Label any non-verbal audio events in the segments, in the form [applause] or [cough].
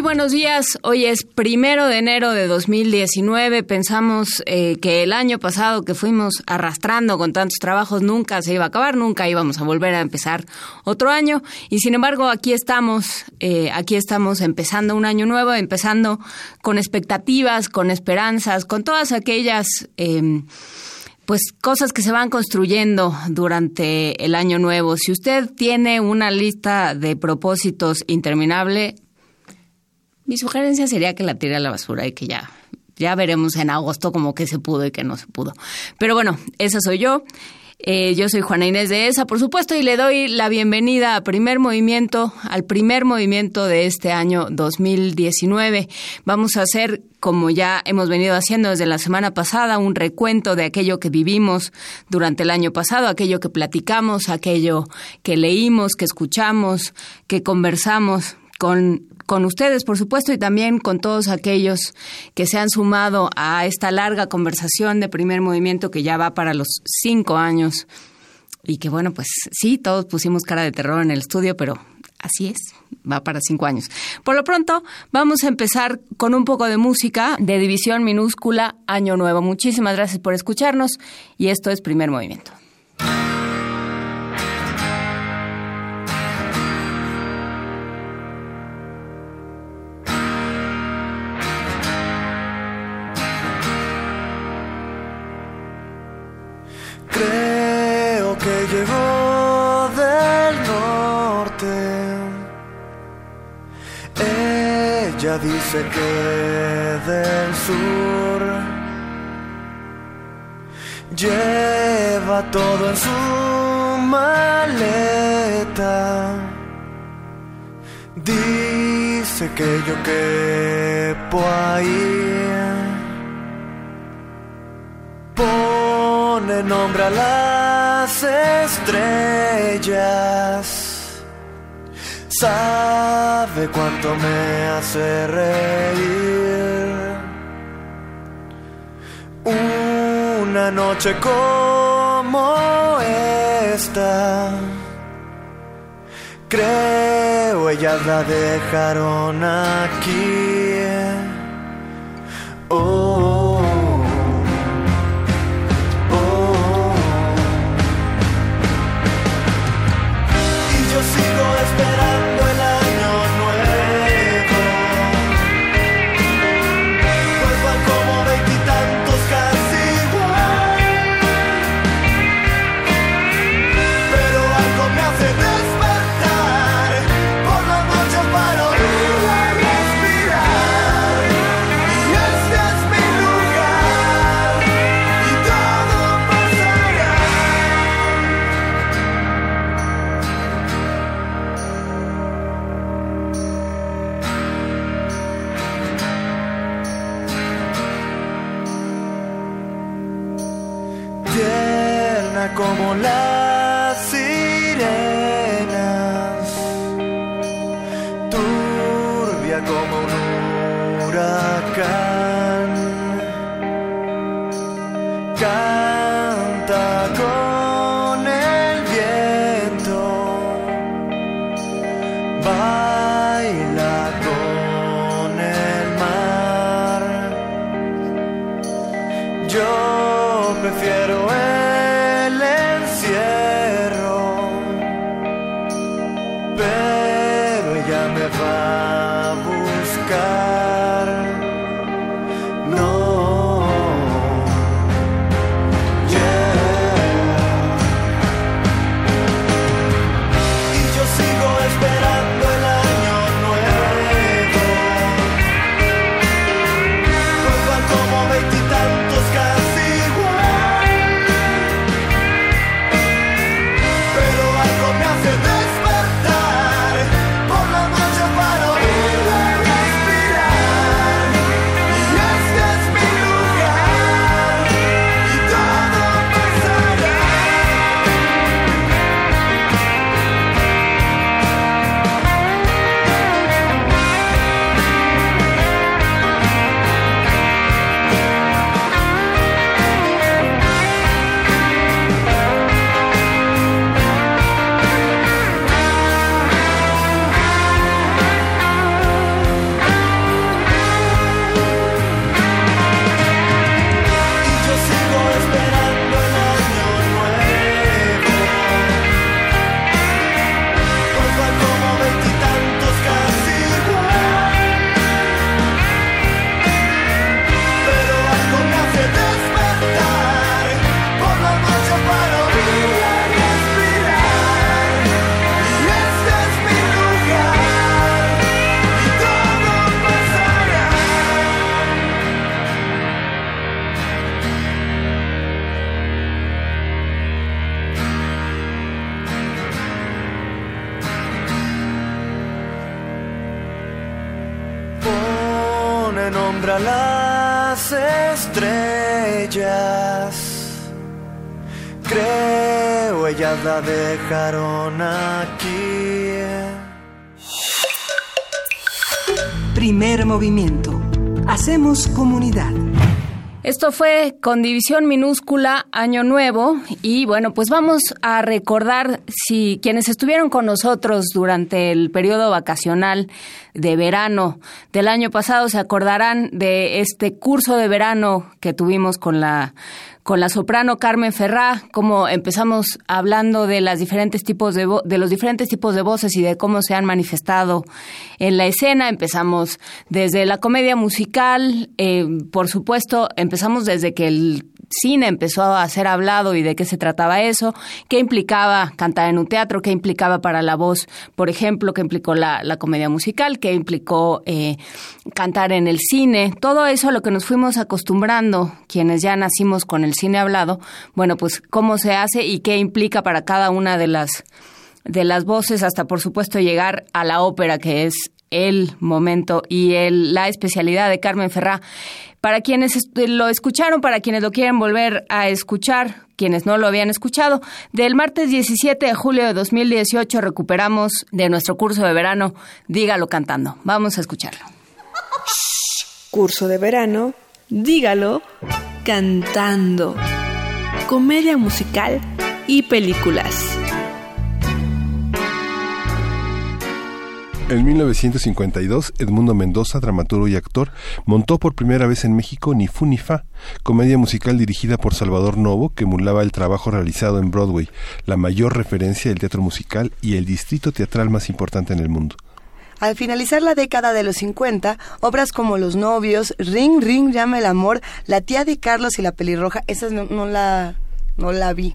Muy buenos días. Hoy es primero de enero de 2019. Pensamos eh, que el año pasado que fuimos arrastrando con tantos trabajos nunca se iba a acabar, nunca íbamos a volver a empezar otro año. Y sin embargo, aquí estamos, eh, aquí estamos empezando un año nuevo, empezando con expectativas, con esperanzas, con todas aquellas. Em, pues cosas que se van construyendo durante el año nuevo. Si usted tiene una lista de propósitos interminable, mi sugerencia sería que la tire a la basura y que ya, ya veremos en agosto como que se pudo y que no se pudo. Pero bueno, esa soy yo. Eh, yo soy Juana Inés de ESA, por supuesto, y le doy la bienvenida a primer movimiento, al primer movimiento de este año 2019. Vamos a hacer, como ya hemos venido haciendo desde la semana pasada, un recuento de aquello que vivimos durante el año pasado, aquello que platicamos, aquello que leímos, que escuchamos, que conversamos con con ustedes, por supuesto, y también con todos aquellos que se han sumado a esta larga conversación de primer movimiento que ya va para los cinco años. Y que bueno, pues sí, todos pusimos cara de terror en el estudio, pero así es, va para cinco años. Por lo pronto, vamos a empezar con un poco de música de división minúscula Año Nuevo. Muchísimas gracias por escucharnos y esto es primer movimiento. Dice que del sur lleva todo en su maleta. Dice que yo quepo ahí. Pone nombre a las estrellas Sabe cuánto me hace reír. Una noche como esta. Creo ellas la dejaron aquí. Oh. oh, oh. esperar more love. Fue con división minúscula Año Nuevo y bueno, pues vamos a recordar si quienes estuvieron con nosotros durante el periodo vacacional de verano del año pasado se acordarán de este curso de verano que tuvimos con la con la soprano Carmen Ferrá, como empezamos hablando de las diferentes tipos de, de los diferentes tipos de voces y de cómo se han manifestado en la escena. Empezamos desde la comedia musical, eh, por supuesto, empezamos desde que el cine empezó a ser hablado y de qué se trataba eso, qué implicaba cantar en un teatro, qué implicaba para la voz, por ejemplo, qué implicó la, comedia musical, qué implicó eh, cantar en el cine, todo eso a lo que nos fuimos acostumbrando quienes ya nacimos con el cine hablado, bueno, pues cómo se hace y qué implica para cada una de las de las voces hasta por supuesto llegar a la ópera que es el momento y el, la especialidad de Carmen Ferrá. Para quienes lo escucharon, para quienes lo quieren volver a escuchar, quienes no lo habían escuchado, del martes 17 de julio de 2018 recuperamos de nuestro curso de verano Dígalo cantando. Vamos a escucharlo. Curso de verano, dígalo cantando. Comedia musical y películas. En 1952, Edmundo Mendoza, dramaturgo y actor, montó por primera vez en México Ni Fu Ni Fa, comedia musical dirigida por Salvador Novo que emulaba el trabajo realizado en Broadway, la mayor referencia del teatro musical y el distrito teatral más importante en el mundo. Al finalizar la década de los 50, obras como Los novios, Ring Ring llama el amor, La tía de Carlos y La pelirroja, esas no, la no la vi.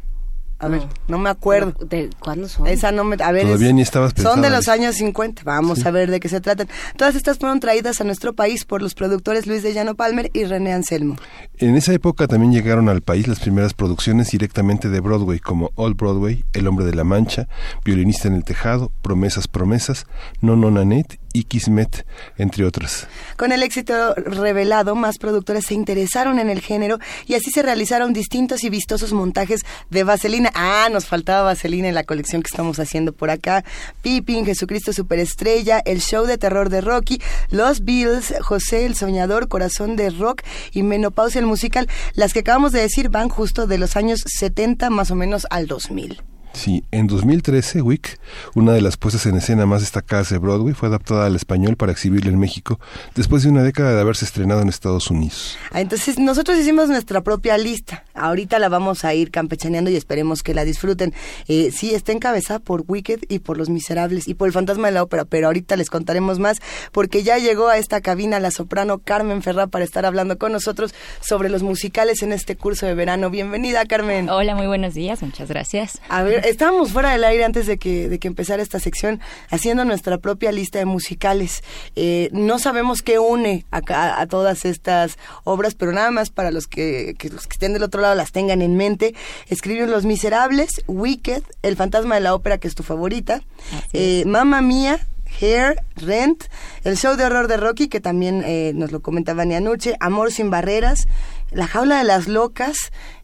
A ver, no me acuerdo. ¿De cuándo son? Esa no me... A ver, Todavía ni estabas Son de los años 50. Vamos a ver de qué se tratan. Todas estas fueron traídas a nuestro país por los productores Luis de Llano Palmer y René Anselmo. En esa época también llegaron al país las primeras producciones directamente de Broadway, como Old Broadway, El Hombre de la Mancha, Violinista en el Tejado, Promesas, Promesas, No No Nanette y Kismet, entre otras. Con el éxito revelado, más productores se interesaron en el género y así se realizaron distintos y vistosos montajes de Vaselina. Ah, nos faltaba Vaselina en la colección que estamos haciendo por acá. Pippin, Jesucristo Superestrella, el show de terror de Rocky, Los Beatles, José el Soñador, Corazón de Rock y Menopausia el musical. Las que acabamos de decir van justo de los años 70 más o menos al 2000. Sí, en 2013, Wick, una de las puestas en escena más destacadas de Broadway, fue adaptada al español para exhibirla en México después de una década de haberse estrenado en Estados Unidos. Ah, entonces, nosotros hicimos nuestra propia lista. Ahorita la vamos a ir campechaneando y esperemos que la disfruten. Eh, sí, está encabezada por Wicked y por Los Miserables y por El Fantasma de la Ópera, pero ahorita les contaremos más porque ya llegó a esta cabina la soprano Carmen Ferrá para estar hablando con nosotros sobre los musicales en este curso de verano. Bienvenida, Carmen. Hola, muy buenos días, muchas gracias. A ver, estábamos fuera del aire antes de que, de que empezara esta sección haciendo nuestra propia lista de musicales. Eh, no sabemos qué une a, a, todas estas obras, pero nada más para los que, los que estén del otro lado las tengan en mente. Escriben Los Miserables, Wicked, El Fantasma de la Ópera, que es tu favorita, eh, Mamma Mía, Hair, Rent, el show de horror de Rocky, que también eh, nos lo comentaba Anuche, Amor sin barreras, La jaula de las locas,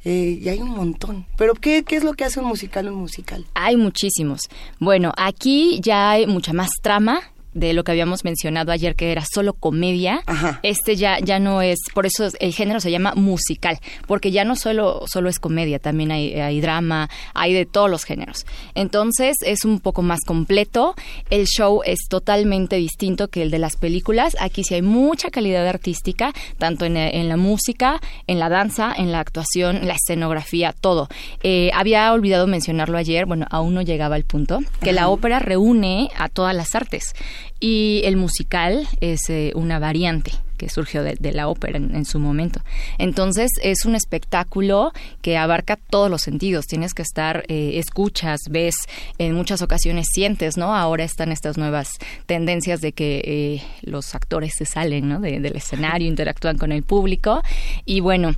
eh, y hay un montón. Pero ¿qué, ¿qué es lo que hace un musical un musical? Hay muchísimos. Bueno, aquí ya hay mucha más trama, de lo que habíamos mencionado ayer que era solo comedia, este ya ya no es, por eso el género se llama musical, porque ya no solo solo es comedia, también hay, hay drama, hay de todos los géneros. Entonces es un poco más completo, el show es totalmente distinto que el de las películas, aquí sí hay mucha calidad artística, tanto en, en la música, en la danza, en la actuación, la escenografía, todo. Eh, había olvidado mencionarlo ayer, bueno, aún no llegaba al punto, que la ópera reúne a todas las artes y el musical es eh, una variante que surgió de, la ópera en, su momento. Entonces es un espectáculo que abarca todos los sentidos. Tienes que estar, eh, escuchas, ves, en muchas ocasiones sientes, ¿no? Ahora están estas nuevas tendencias de que eh, los actores se salen, ¿no? del escenario, interactúan con el público y bueno,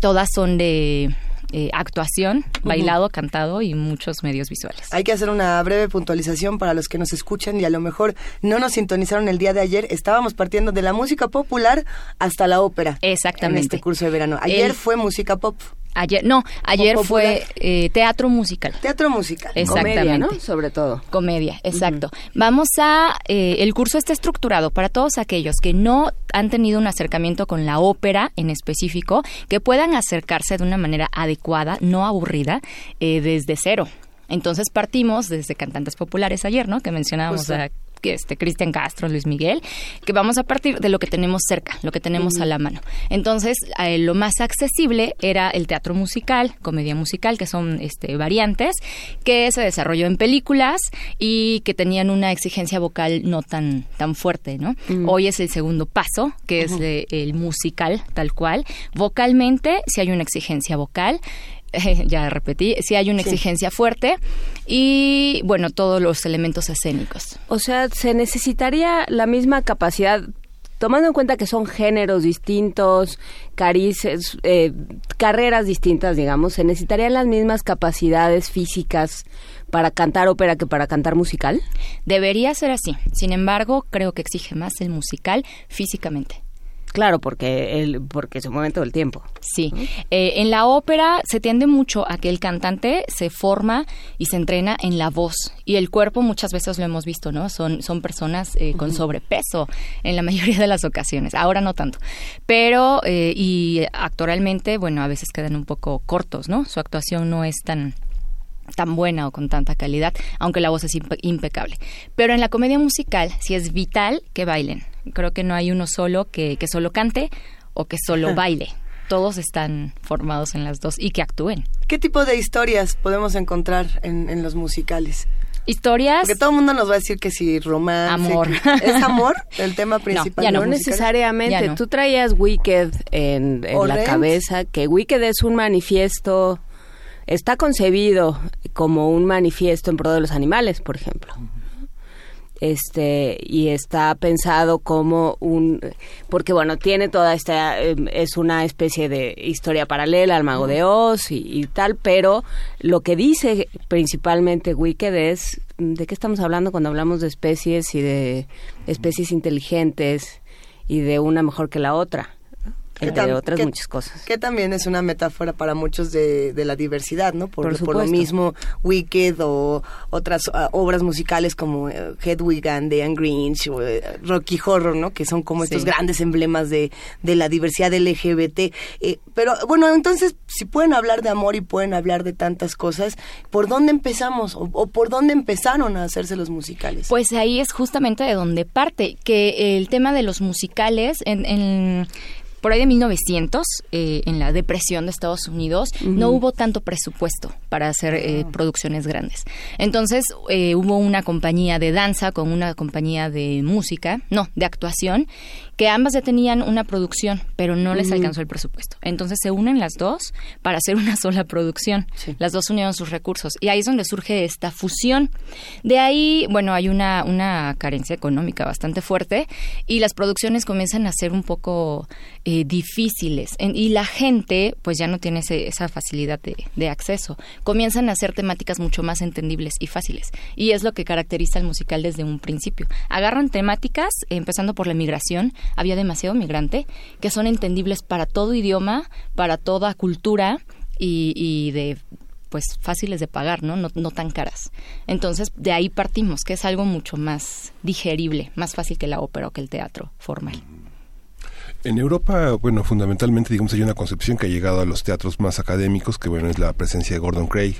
todas son de eh, actuación, bailado, cantado y muchos medios visuales. Hay que hacer una breve puntualización para los que nos escuchan y a lo mejor no nos sintonizaron el día de ayer. Estábamos partiendo de la música popular hasta la ópera. Exactamente. En este curso de verano. Ayer fue música pop. Ayer, no, ayer fue eh, teatro musical. Teatro musical. Exactamente. Comedia, ¿no? Sobre todo. Comedia, exacto. Vamos a, eh, el curso está estructurado para todos aquellos que no han tenido un acercamiento con la ópera en específico, que puedan acercarse de una manera adecuada, no aburrida, eh, desde cero. Entonces partimos desde cantantes populares ayer, ¿no? Que mencionábamos a este Cristian Castro, Luis Miguel, que vamos a partir de lo que tenemos cerca, lo que tenemos a la mano. Entonces, eh, lo más accesible era el teatro musical, comedia musical, que son este, variantes, que se desarrolló en películas y que tenían una exigencia vocal no tan, tan fuerte, ¿no? Hoy es el segundo paso, que es el musical, tal cual. Vocalmente, si hay una exigencia vocal, [laughs] ya repetí, si hay una exigencia fuerte y, bueno, todos los elementos escénicos. O sea, se necesitaría la misma capacidad tomando en cuenta que son géneros distintos, carices, eh, carreras distintas, digamos, ¿se necesitarían las mismas capacidades físicas para cantar ópera que para cantar musical? Debería ser así. Sin embargo, creo que exige más el musical físicamente. Claro, porque, el, porque se mueve todo el tiempo. Sí. Eh, en la ópera se tiende mucho a que el cantante se forma y se entrena en la voz. Y el cuerpo muchas veces lo hemos visto, ¿no? Son, son personas eh, con sobrepeso en la mayoría de las ocasiones. Ahora no tanto. Pero, eh, y actoralmente, bueno, a veces quedan un poco cortos, ¿no? Su actuación no es tan tan buena o con tanta calidad, aunque la voz es impecable. Pero en la comedia musical sí es vital que bailen. Creo que no hay uno solo que, que solo cante o que solo baile. Todos están formados en las dos y que actúen. ¿Qué tipo de historias podemos encontrar en, en los musicales? Historias. Porque todo el mundo nos va a decir que si romance. Amor. [laughs] ¿Es amor el [laughs] tema principal? No, no necesariamente. Tú traías Wicked en, en la cabeza, que Wicked es un manifiesto está concebido como un manifiesto en pro de los animales, por ejemplo. Este, y está pensado como un, porque bueno, tiene toda esta, em, es una especie de historia paralela al mago de Oz y, tal, pero lo que dice principalmente Wicked es, ¿de qué estamos hablando cuando hablamos de especies y de especies inteligentes y de una mejor que la otra? Entre otras muchas cosas. Que también es una metáfora para muchos de, la diversidad, ¿no? Por, por, lo mismo Wicked o otras ah, obras musicales como eh, Hedwig and the Grinch o eh, Rocky Horror, ¿no? Que son como estos grandes emblemas de, de la diversidad LGBT. Eh, pero bueno, entonces, si pueden hablar de amor y pueden hablar de tantas cosas, ¿por dónde empezamos? O, por dónde empezaron a hacerse los musicales? Pues ahí es justamente de donde parte, que el tema de los musicales en, en por ahí de 1900, eh, en la depresión de Estados Unidos, no hubo tanto presupuesto para hacer eh, producciones grandes. Entonces eh, hubo una compañía de danza con una compañía de música, no, de actuación, que ambas ya tenían una producción, pero no les alcanzó el presupuesto. Entonces se unen las dos para hacer una [laughs] sola producción. Las dos unieron sus recursos y ahí es donde surge esta fusión. De ahí, bueno, hay una, una carencia económica bastante fuerte y las producciones comienzan a ser un poco eh, difíciles y la gente pues ya no tiene esa facilidad de, de acceso. Comienzan a hacer temáticas mucho más entendibles y fáciles y es lo que caracteriza el musical desde un principio. Agarran temáticas, empezando por la migración, había demasiado migrante, que son entendibles para todo idioma, para toda cultura y, de pues fáciles de pagar, ¿no? ¿no? No tan caras. Entonces, de ahí partimos, que es algo mucho más digerible, más fácil que la ópera o que el teatro formal. En Europa, bueno, fundamentalmente, digamos, hay una concepción que ha llegado a los teatros más académicos, que bueno, es la presencia de Gordon Craig,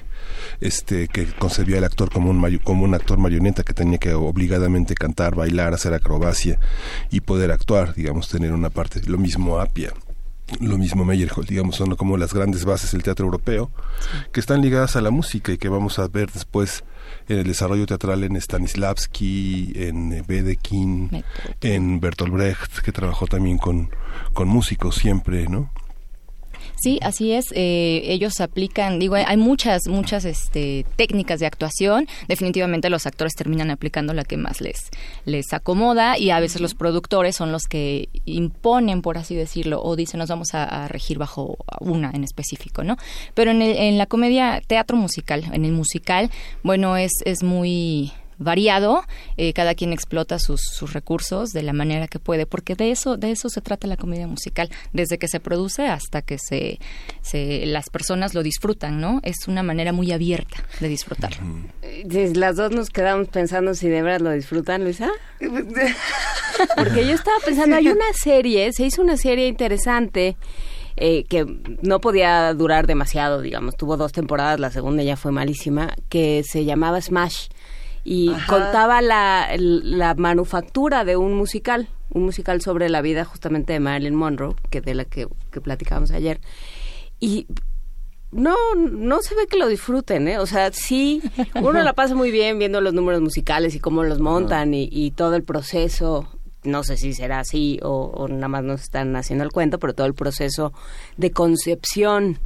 este, que concebía al actor como un, como un actor marioneta que tenía que obligadamente cantar, bailar, hacer acrobacia y poder actuar, digamos, tener una parte, lo mismo Apia lo mismo Meyerhold, digamos, son como las grandes bases del teatro europeo, que están ligadas a la música y que vamos a ver después en el desarrollo teatral en Stanislavski, en Wedekind, en Bertolt Brecht, que trabajó también con, con músicos siempre, ¿no? Sí, así es. Eh, ellos aplican, digo, hay muchas, muchas este, técnicas de actuación. Definitivamente los actores terminan aplicando la que más les, les acomoda y a veces los productores son los que imponen, por así decirlo, o dicen nos vamos a, regir bajo una en específico, ¿no? Pero en, el, en la comedia teatro musical, en el musical, bueno, es, es muy variado, eh, cada quien explota sus, sus, recursos de la manera que puede, porque de eso, de eso se trata la comedia musical, desde que se produce hasta que se, se las personas lo disfrutan, ¿no? Es una manera muy abierta de disfrutarlo. Las dos nos quedamos pensando si de verdad lo disfrutan, Luisa. [laughs] porque yo estaba pensando, hay una serie, se hizo una serie interesante. Eh, que no podía durar demasiado, digamos, tuvo dos temporadas, la segunda ya fue malísima, que se llamaba Smash, y contaba la, la manufactura de un musical, un musical sobre la vida justamente de Marilyn Monroe, que de la que, que platicábamos ayer. Y no, no se ve que lo disfruten, ¿eh? O sea, sí, uno la [laughs] pasa muy bien viendo los números musicales y cómo los montan y, y todo el proceso. No sé si será así o, o, nada más nos están haciendo el cuento, pero todo el proceso de concepción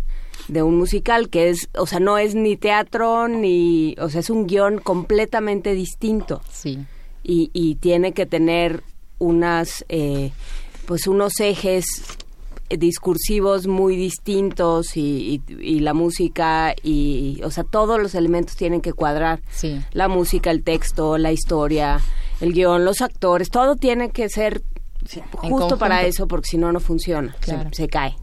de un musical, que es, o sea, no es ni teatro ni, o sea, es un guion completamente distinto. Sí. Y, y tiene que tener unas, eh, pues unos ejes discursivos muy distintos y, la música y, o sea, todos los elementos tienen que cuadrar. Sí. La música, el texto, la historia, el guion, los actores, todo tiene que ser justo para eso porque si no, no funciona, se cae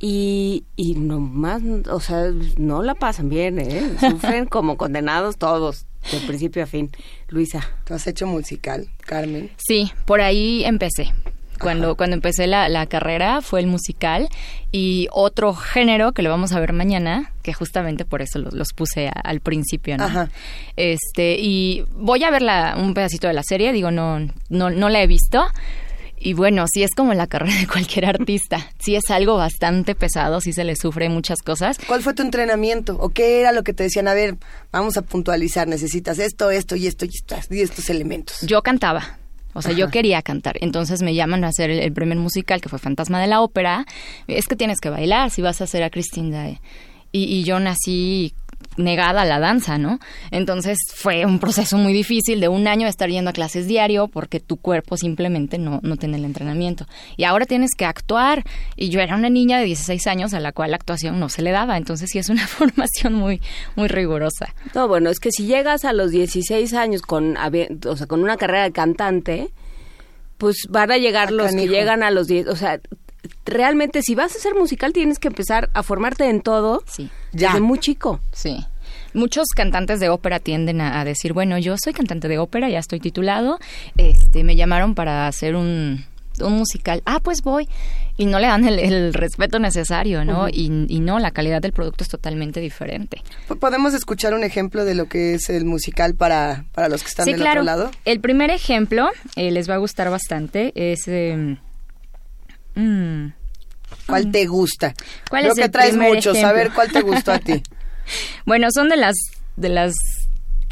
y, y nomás, o sea, no la pasan bien, ¿eh? [laughs] Sufren como condenados todos, de principio a fin. Luisa. ¿Tú has hecho musical, Carmen? Sí, por ahí empecé. Cuando, cuando empecé la, la carrera fue el musical y otro género que lo vamos a ver mañana, que justamente por eso los, los puse al principio, ¿no? Ajá. Este, y voy a ver la, un pedacito de la serie, digo, no, no, no la he visto, y bueno, sí es como la carrera de cualquier artista. Sí es algo bastante pesado, sí se le sufre muchas cosas. ¿Cuál fue tu entrenamiento? ¿O qué era lo que te decían? A ver, vamos a puntualizar, necesitas esto, esto y esto y, estas, y estos elementos. Yo cantaba. O sea, yo quería cantar. Entonces me llaman a hacer el, el, primer musical, que fue Fantasma de la Ópera. Es que tienes que bailar si vas a hacer a Christine Dae. Y, y yo nací negada a la danza, ¿no? Entonces fue un proceso muy difícil de un año estar yendo a clases diario porque tu cuerpo simplemente no, no tiene el entrenamiento. Y ahora tienes que actuar. Y yo era una niña de 16 años a la cual la actuación no se le daba. Entonces sí es una [laughs] formación muy, muy rigurosa. No, bueno, es que si llegas a los 16 años con, o sea, con una carrera de cantante, pues van a llegar los que hijo. llegan a los 10, o sea, realmente si vas a ser musical tienes que empezar a formarte en todo sí. ya. desde muy chico. Sí. Muchos cantantes de ópera tienden a, decir, bueno, yo soy cantante de ópera, ya estoy titulado, este, me llamaron para hacer un, un musical, ah, pues voy. Y no le dan el, el respeto necesario, ¿no? Y, y, no, la calidad del producto es totalmente diferente. ¿Podemos escuchar un ejemplo de lo que es el musical para, para los que están sí, del claro. otro lado? El primer ejemplo, eh, les va a gustar bastante, es... Eh, Mm. ¿Cuál te gusta? ¿Cuál Creo es que el traes muchos. Ejemplo. A ver, ¿cuál te gustó a ti? [laughs] bueno, son de las de las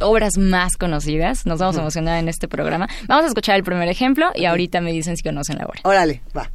obras más conocidas. Nos vamos a emocionar en este programa. Vamos a escuchar el primer ejemplo y ahorita me dicen si conocen la obra. Órale, va.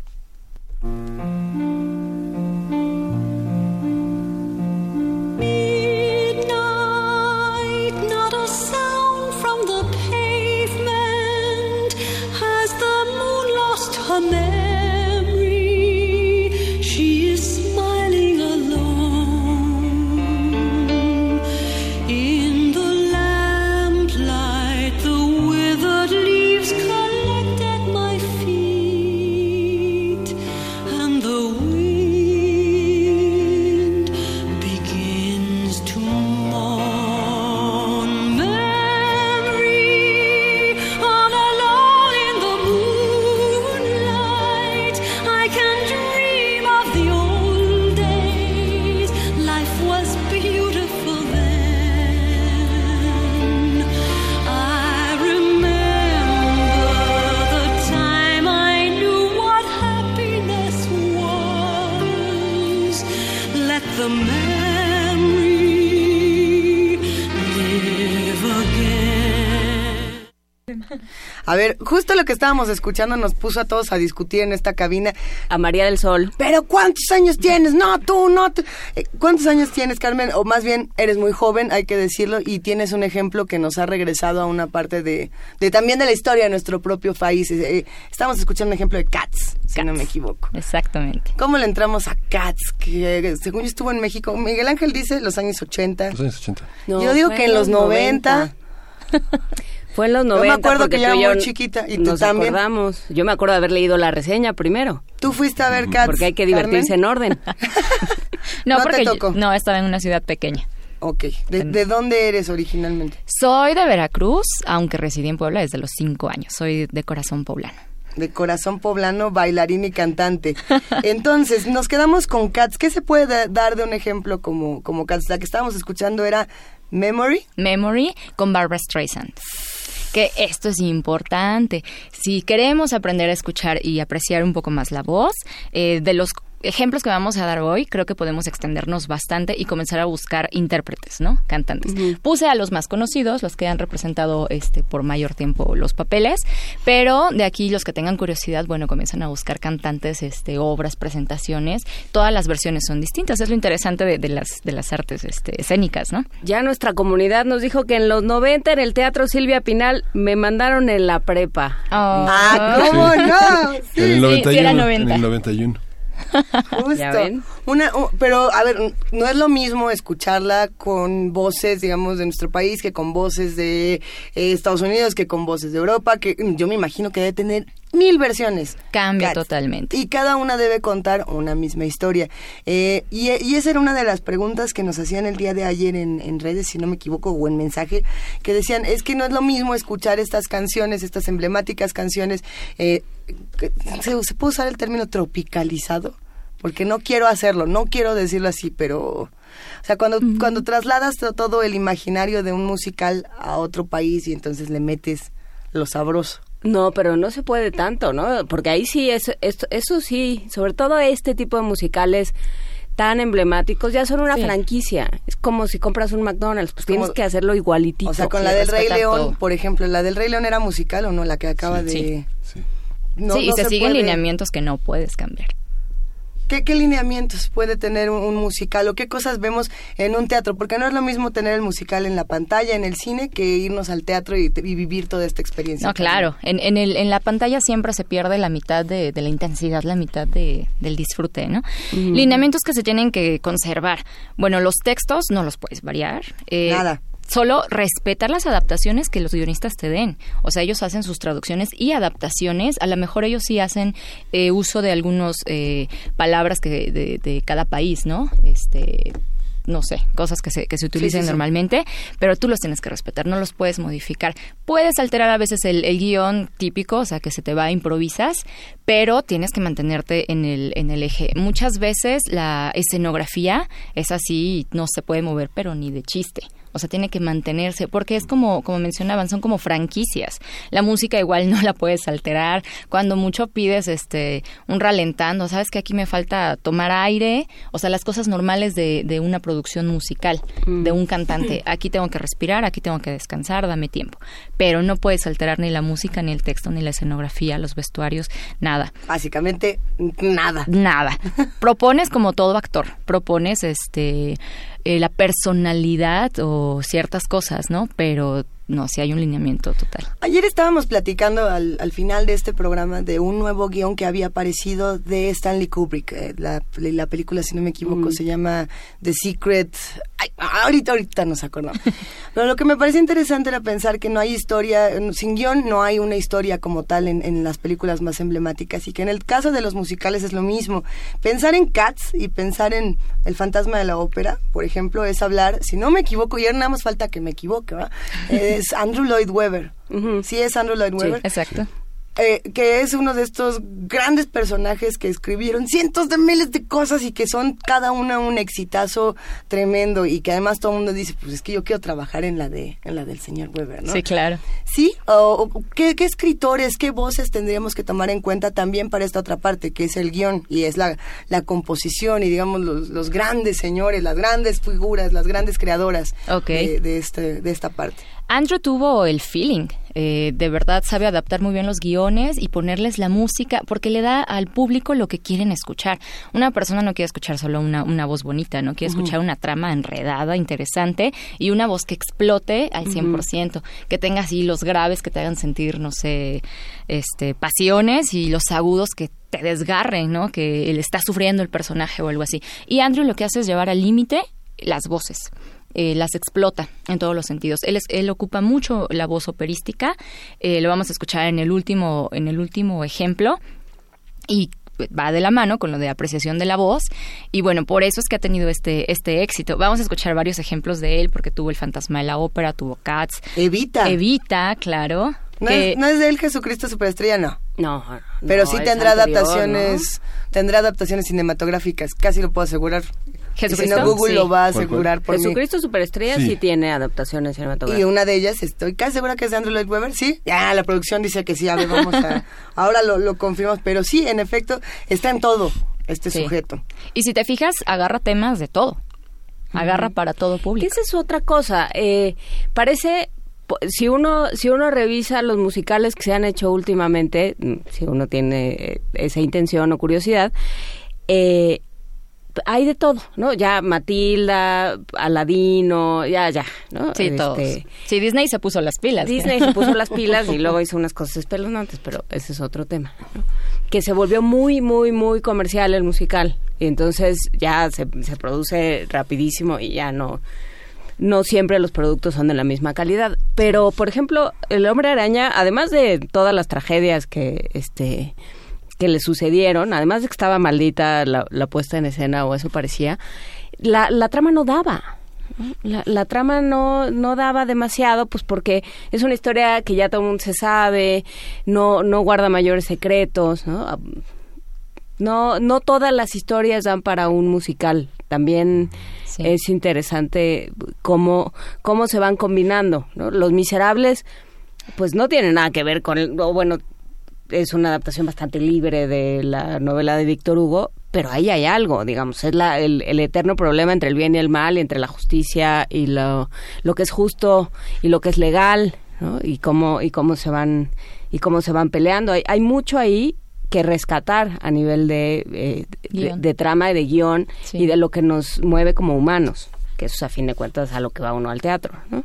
A ver, justo lo que estábamos escuchando nos puso a todos a discutir en esta cabina. A María del Sol. Pero ¿cuántos años tienes? No, tú, no. Eh, ¿Cuántos años tienes, Carmen? O más bien, eres muy joven, hay que decirlo, y tienes un ejemplo que nos ha regresado a una parte de, de también de la historia de nuestro propio país. Eh, estamos escuchando un ejemplo de Cats, si no me equivoco. Exactamente. ¿Cómo le entramos a Cats? Que según yo estuvo en México, Miguel Ángel dice los años 80. Los años 80. yo digo que en los 90. [laughs] Fue en los 90. Yo me acuerdo que ya era muy chiquita y tú nos también. Acordamos. Yo me acuerdo de haber leído la reseña primero. Tú fuiste a ver Cats. Porque hay que divertirse en orden. [laughs] no, porque no, estaba en una ciudad pequeña. Ok. ¿De, dónde eres originalmente? Soy de Veracruz, aunque residí en Puebla desde los cinco años. Soy de corazón poblano. De corazón poblano, bailarín y cantante. [laughs] Entonces, nos quedamos con Cats. ¿Qué se puede dar de un ejemplo como, como Cats? La que estábamos escuchando era Memory. Memory con Barbara Streisand que esto es importante. Si queremos aprender a escuchar y apreciar un poco más la voz, eh, de los ejemplos que vamos a dar hoy, creo que podemos extendernos bastante y comenzar a buscar intérpretes, ¿no? Cantantes. Puse a los más conocidos, los que han representado este por mayor tiempo los papeles, pero de aquí los que tengan curiosidad, bueno, comienzan a buscar cantantes, este, obras, presentaciones. Todas las versiones son distintas. Es lo interesante de, las de las artes este, escénicas, ¿no? Ya nuestra comunidad nos dijo que en los 90 en el Teatro Silvia Pinal me mandaron en la prepa. Oh. Ah, ¿cómo no? Sí, [laughs] en el 91. En el 91. [laughs] Justo. Una, pero, a ver, no es lo mismo escucharla con voces, digamos, de nuestro país que con voces de eh, Estados Unidos, que con voces de Europa, que yo me imagino que debe tener mil versiones. Cambia totalmente. Y cada una debe contar una misma historia. Eh, y, esa era una de las preguntas que nos hacían el día de ayer en, en, redes, si no me equivoco, o en mensaje, que decían, es que no es lo mismo escuchar estas canciones, estas emblemáticas canciones, eh, ¿se, ¿se puede usar el término tropicalizado? Porque no quiero hacerlo, no quiero decirlo así, pero... O sea, cuando, cuando trasladas todo el imaginario de un musical a otro país y entonces le metes lo sabroso. No, pero no se puede tanto, ¿no? Porque ahí sí, es, esto, eso sí, sobre todo este tipo de musicales tan emblemáticos ya son una franquicia. Es como si compras un McDonald's, pues tienes que hacerlo igualitito. O sea, con la del Rey León, por ejemplo, ¿la del Rey León era musical o no? La que acaba de... Sí, sí. y se, siguen lineamientos que no puedes cambiar. ¿Qué, lineamientos puede tener un, musical o qué cosas vemos en un teatro? Porque no es lo mismo tener el musical en la pantalla, en el cine, que irnos al teatro y, vivir toda esta experiencia. No, claro. En, en, el, en la pantalla siempre se pierde la mitad de, la intensidad, la mitad de, del disfrute, ¿no? Lineamientos que se tienen que conservar. Bueno, los textos no los puedes variar. Eh, Nada solo respetar las adaptaciones que los guionistas te den. O sea, ellos hacen sus traducciones y adaptaciones. A lo mejor ellos sí hacen eh, uso de algunas eh, palabras que de, de, cada país, ¿no? Este no sé, cosas que se, que se utilicen normalmente, pero tú los tienes que respetar, no los puedes modificar. Puedes alterar a veces el, el, guion típico, o sea, que se te va, improvisas, pero tienes que mantenerte en el, en el eje. Muchas veces la escenografía es así, no se puede mover, pero ni de chiste o sea, tiene que mantenerse, porque es como, como mencionaban, son como franquicias. La música igual [laughs] no la puedes alterar. Cuando mucho pides este un ralentando, sabes que aquí me falta tomar aire, o sea, las cosas normales de, de una producción musical, mm. de un cantante. Aquí tengo que respirar, aquí tengo que descansar, dame tiempo. Pero no puedes alterar ni la música, ni el texto, ni la escenografía, los vestuarios, nada. Básicamente nada. Nada. Propones como todo actor, propones este eh, la personalidad o ciertas cosas, ¿no? Pero no, sí hay un lineamiento total. Ayer estábamos platicando al, al final de este programa de un nuevo guion que había aparecido de Stanley Kubrick. Eh, la, la, película, si no me equivoco, mm. se llama The Secret. Ahorita, ahorita nos acordamos. Pero lo que me parece interesante era pensar que no hay historia, sin guion no hay una historia como tal en, en las películas más emblemáticas y que en el caso de los musicales es lo mismo. Pensar en Cats y pensar en El fantasma de la ópera, por ejemplo, es hablar, si no me equivoco, y ahora nada más falta que me equivoque, ¿verdad? [laughs] es Andrew Lloyd Webber. Sí, es Andrew Lloyd Webber. exacto. Eh, que es uno de estos grandes personajes que escribieron cientos de miles de cosas y que son cada una un exitazo tremendo y que además todo el mundo dice, pues es que yo quiero trabajar en la de en la del señor Weber, ¿no? Sí, claro. Sí, o, ¿qué, escritores, qué voces tendríamos que tomar en cuenta también para esta otra parte, que es el guion y es la, la composición y digamos los, los grandes señores, las grandes figuras, las grandes creadoras de, de, este, de esta parte. Andrew tuvo el feeling Eh, de verdad sabe adaptar muy bien los guiones y ponerles la música porque le da al público lo que quieren escuchar. Una persona no quiere escuchar solo una, una voz bonita, no quiere escuchar una trama enredada, interesante y una voz que explote al 100%, que tenga así los graves que te hagan sentir, no sé, este, pasiones y los agudos que te desgarren, ¿no? Que él está sufriendo el personaje o algo así. Y Andrew lo que hace es llevar al límite las voces. Eh, las explota en todos los sentidos. Él, él ocupa mucho la voz operística, eh, lo vamos a escuchar en el último, en el último ejemplo, y va de la mano con lo de apreciación de la voz y bueno, por eso es que ha tenido este este éxito. Vamos a escuchar varios ejemplos de él porque tuvo El fantasma de la ópera, tuvo Cats. Evita. Evita, claro. No, es, no es de él Jesucristo Superestrella, no. No. Pero sí tendrá adaptaciones, tendrá adaptaciones cinematográficas, casi lo puedo asegurar. Jesucristo. Si no, Google lo va a asegurar por Jesucristo Superestrella sí. tiene adaptaciones cinematográficas. Y una de ellas, estoy casi segura que es de Andrew Lloyd Webber, ¿sí? Ya, la producción dice que sí, a ver, vamos a... [laughs] ahora lo, lo confirmamos, pero sí, en efecto, está en todo este sujeto. Y si te fijas, agarra temas de todo. Agarra para todo público. Esa es otra cosa. Eh, parece si uno si uno revisa los musicales que se han hecho últimamente, mm, si uno tiene eh, esa intención o curiosidad, eh, hay de todo, ¿no? Ya Matilda, Aladino, ya, ya, ¿no? Sí, todos. Sí, Disney se puso las pilas. Disney se puso las pilas y [laughs] luego hizo unas cosas espeluznantes, pero ese es otro tema. ¿no? Que se volvió muy, muy, muy comercial el musical. Y entonces ya se, se produce rapidísimo y ya no no siempre los productos son de la misma calidad. Pero, por ejemplo, El Hombre Araña, además de todas las tragedias que este que le sucedieron, además de que estaba maldita la, puesta en escena o eso parecía, la, la trama no daba. La, la, trama no, no daba demasiado, pues porque es una historia que ya todo el mundo se sabe, no, no guarda mayores secretos, ¿no? No, no todas las historias dan para un musical. También es interesante cómo, cómo se van combinando, ¿no? Los miserables, pues no tienen nada que ver con, o bueno, es una adaptación bastante libre de la novela de Víctor Hugo, pero ahí hay algo, digamos, es la, el, el, eterno problema entre el bien y el mal, entre la justicia y lo, lo que es justo y lo que es legal, ¿no? Y cómo, y cómo se van, y cómo se van peleando. Hay, hay mucho ahí que rescatar a nivel de, eh, de, de, trama y de guion sí. y de lo que nos mueve como humanos, que eso es a fin de cuentas a lo que va uno al teatro, ¿no?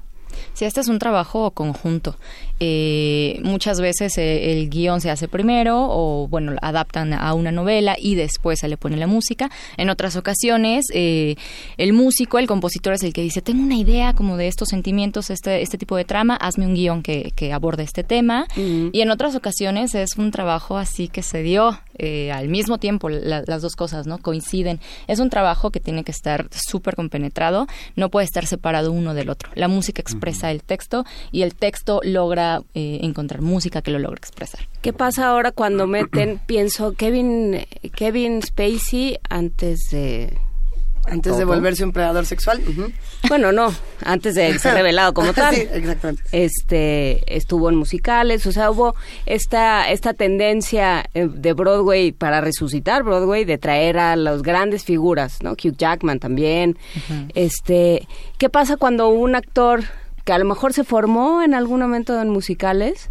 Sí, este es un trabajo conjunto. Eh, muchas veces eh, el guion se hace primero o, bueno, adaptan a una novela y después se le pone la música. En otras ocasiones, eh, el músico, el compositor es el que dice, tengo una idea como de estos sentimientos, este, este tipo de trama, hazme un guion que, que aborde este tema. Uh -huh. Y en otras ocasiones es un trabajo así que se dio eh, al mismo tiempo, la, las dos cosas, ¿no? Coinciden. Es un trabajo que tiene que estar súper compenetrado, no puede estar separado uno del otro. La música expresa uh -huh. el texto y el texto logra eh, encontrar música que lo logre expresar. ¿Qué pasa ahora cuando meten, [clears throat] pienso, Kevin, Kevin Spacey antes de antes de volverse un predador sexual. Uh -huh. Bueno, no, antes de ser revelado como [laughs] tal. sí, exactamente. Este, estuvo en musicales, o sea, hubo esta esta tendencia eh, de Broadway para resucitar Broadway de traer a las grandes figuras, ¿no? Hugh Jackman también. Uh -huh. Este, ¿qué pasa cuando un actor que a lo mejor se formó en algún momento en musicales,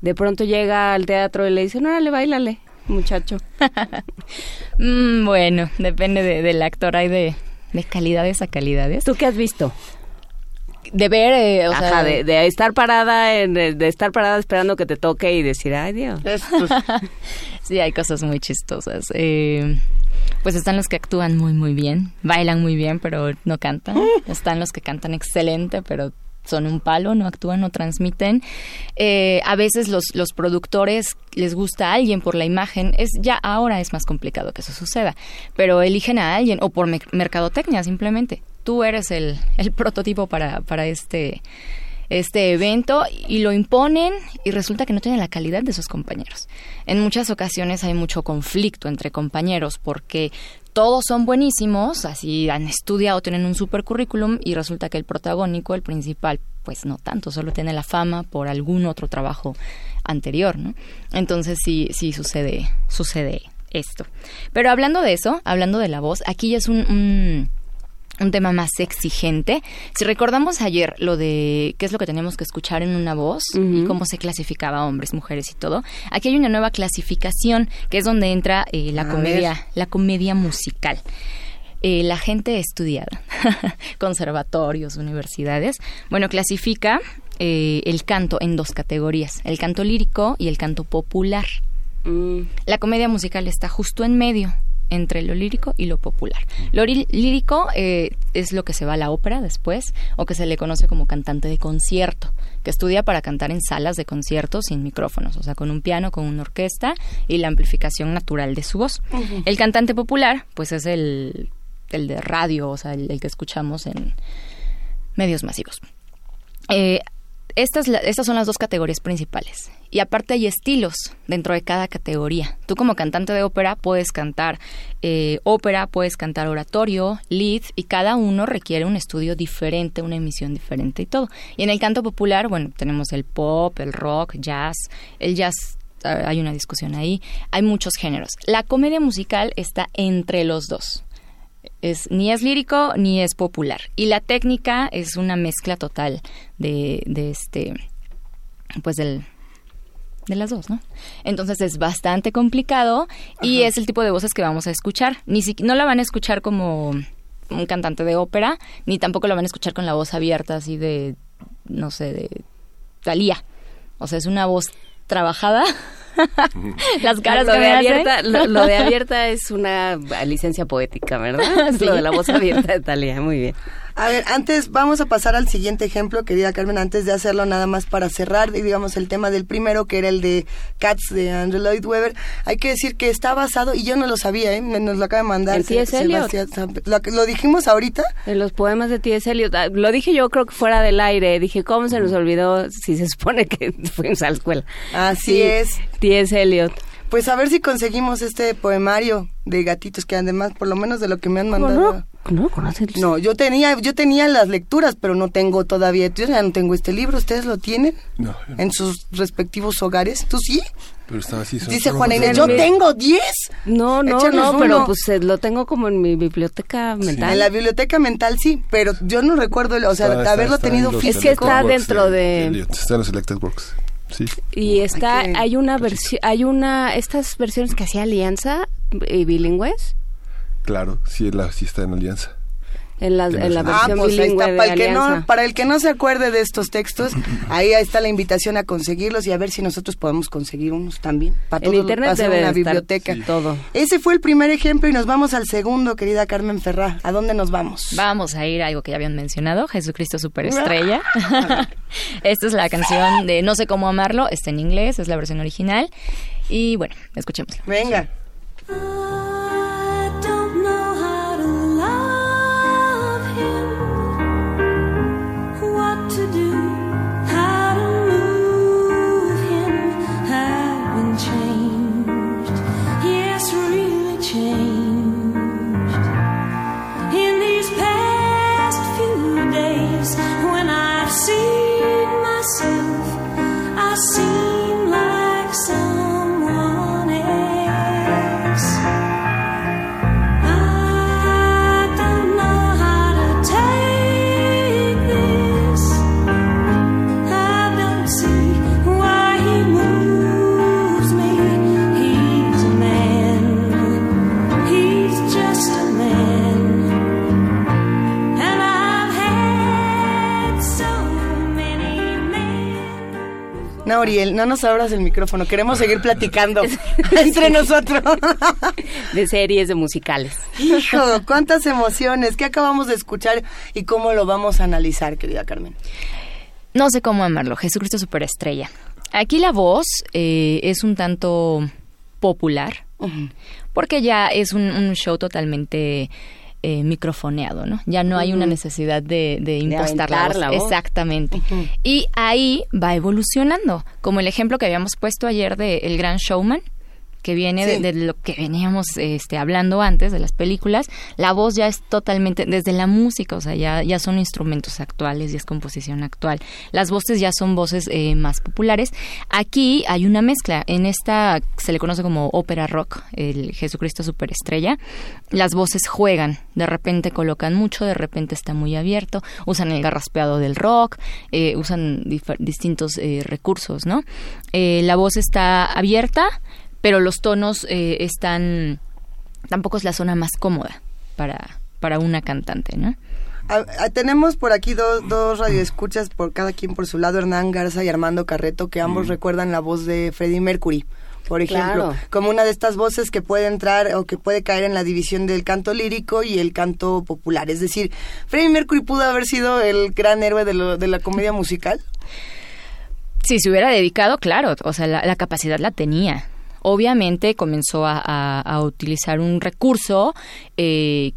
de pronto llega al teatro y le dice, "No, órale, bailale." Muchacho? [laughs] mm, bueno, depende de, del actor, hay de, de calidades a calidades. ¿Tú qué has visto? De ver, eh, o Ajá, sea, de, de, estar parada, de, de, estar parada esperando que te toque y decir, ay Dios. [laughs] sí, hay cosas muy chistosas. Eh, pues están los que actúan muy, muy bien, bailan muy bien, pero no cantan. [laughs] Están los que cantan excelente, pero son un palo, no actúan, no transmiten. Eh, a veces los, los productores les gusta a alguien por la imagen, es ya ahora es más complicado que eso suceda, pero eligen a alguien o por me mercadotecnia simplemente. Tú eres el, el prototipo para, para este este evento y lo imponen y resulta que no tienen la calidad de sus compañeros. En muchas ocasiones hay mucho conflicto entre compañeros porque todos son buenísimos, así han estudiado, tienen un super currículum y resulta que el protagónico, el principal, pues no tanto, solo tiene la fama por algún otro trabajo anterior, ¿no? Entonces sí, sí sucede, sucede esto. Pero hablando de eso, hablando de la voz, aquí ya es un, un un tema más exigente. Si recordamos ayer lo de qué es lo que tenemos que escuchar en una voz y cómo se clasificaba hombres, mujeres y todo, aquí hay una nueva clasificación que es donde entra eh, la comedia, la comedia musical. Eh, la gente estudiada, [laughs] conservatorios, universidades, bueno, clasifica eh, el canto en dos categorías, el canto lírico y el canto popular. Mm. La comedia musical está justo en medio, entre lo lírico y lo popular. Lo lírico eh, es lo que se va a la ópera después, o que se le conoce como cantante de concierto, que estudia para cantar en salas de conciertos sin micrófonos, o sea, con un piano, con una orquesta y la amplificación natural de su voz. El cantante popular, pues es el, el de radio, o sea, el, que escuchamos en medios masivos. Eh, estas, estas son las dos categorías principales. Y aparte hay estilos dentro de cada categoría. Tú como cantante de ópera puedes cantar eh, ópera, puedes cantar oratorio, lead, y cada uno requiere un estudio diferente, una emisión diferente y todo. Y en el canto popular, bueno, tenemos el pop, el rock, jazz. El jazz ah, hay una discusión ahí. Hay muchos géneros. La comedia musical está entre los dos es ni es lírico ni es popular y la técnica es una mezcla total de, de este pues del de las dos, ¿no? Entonces es bastante complicado y es el tipo de voces que vamos a escuchar. Ni si, no la van a escuchar como un cantante de ópera, ni tampoco la van a escuchar con la voz abierta así de, no sé, de Talía. O sea, es una voz trabajada [laughs] Las caras lo de abierta, lo, de [laughs] abierta es una licencia poética, ¿verdad? Lo de la voz abierta de Talia, muy bien. A ver, antes vamos a pasar al siguiente ejemplo, querida Carmen, antes de hacerlo nada más para cerrar, digamos, el tema del primero, que era el de Cats de Andrew Lloyd Webber. Hay que decir que está basado, y yo no lo sabía, ¿eh? nos lo acaba de mandar. ¿En T.S. Eliot? ¿Lo, ¿Lo, dijimos ahorita? En los poemas de T.S. Eliot. Ah, lo dije yo creo que fuera del aire. Dije, ¿cómo se nos olvidó si se supone que [laughs] fuimos a la escuela? Así es. T.S. Eliot. Pues a ver si conseguimos este poemario de gatitos que además, por lo menos de lo que me han mandado. No, conoces. No, yo tenía, yo tenía las lecturas, pero no tengo todavía. Yo ya no tengo este libro. ¿Ustedes lo tienen? No. En sus respectivos hogares. ¿Tú sí? Pero está así. Dice Juana Inés, yo tengo 10. No, no, no, pero pues eh, lo tengo como en mi biblioteca mental. En la biblioteca mental sí, pero yo no recuerdo, o sea, haberlo tenido físico. Es que está dentro de... Está en los Selected Works. Sí. Y está, hay una versión, hay una, estas versiones que hacía Alianza y bilingües. Claro, sí, la, sí está en Alianza en la, en la versión ah, pues bilingüe para el que no para el que no se acuerde de estos textos [laughs] ahí está la invitación a conseguirlos y a ver si nosotros podemos conseguir unos también para en internet debe una biblioteca. Todo. Ese fue el primer ejemplo y nos vamos al segundo querida Carmen Ferrá. A dónde nos vamos vamos a ir a algo que ya habían mencionado Jesucristo superestrella. [laughs] [laughs] Esta es la canción de no sé cómo amarlo está en inglés es la versión original. Y bueno escuchemos venga see. No, Uriel, no nos abras el micrófono, queremos seguir platicando [laughs] [laughs] entre nosotros. [laughs] de series, de musicales. Hijo, cuántas emociones, ¿qué acabamos de escuchar y cómo lo vamos a analizar, querida Carmen? No sé cómo amarlo, Jesucristo Superestrella. Aquí la voz eh, es un tanto popular, porque ya es un show totalmente eh, microfoneado, ¿no? Ya no hay una necesidad de, de impostar la, voz. Exactamente. Y ahí va evolucionando, como el ejemplo que habíamos puesto ayer de El Gran Showman, que viene de, lo que veníamos este, hablando antes de las películas, la voz ya es totalmente, desde la música, o sea, ya, ya son instrumentos actuales, ya es composición actual. Las voces ya son voces eh, más populares. Aquí hay una mezcla, en esta se le conoce como ópera rock, el Jesucristo Superestrella, las voces juegan, de repente colocan mucho, de repente está muy abierto, usan el garraspeado del rock, eh, usan distintos eh, recursos, ¿no? la voz está abierta, pero los tonos eh, están tampoco es la zona más cómoda para para una cantante, ¿no? tenemos por aquí dos, dos radioescuchas por cada quien por su lado, Hernán Garza y Armando Carreto, que ambos mm. recuerdan la voz de Freddie Mercury por ejemplo, como una de estas voces que puede entrar o que puede caer en la división del canto lírico y el canto popular. Es decir, Freddie Mercury pudo haber sido el gran héroe de, de la comedia musical. Si se hubiera dedicado, claro, o sea, la capacidad la tenía obviamente comenzó a, utilizar un recurso eh,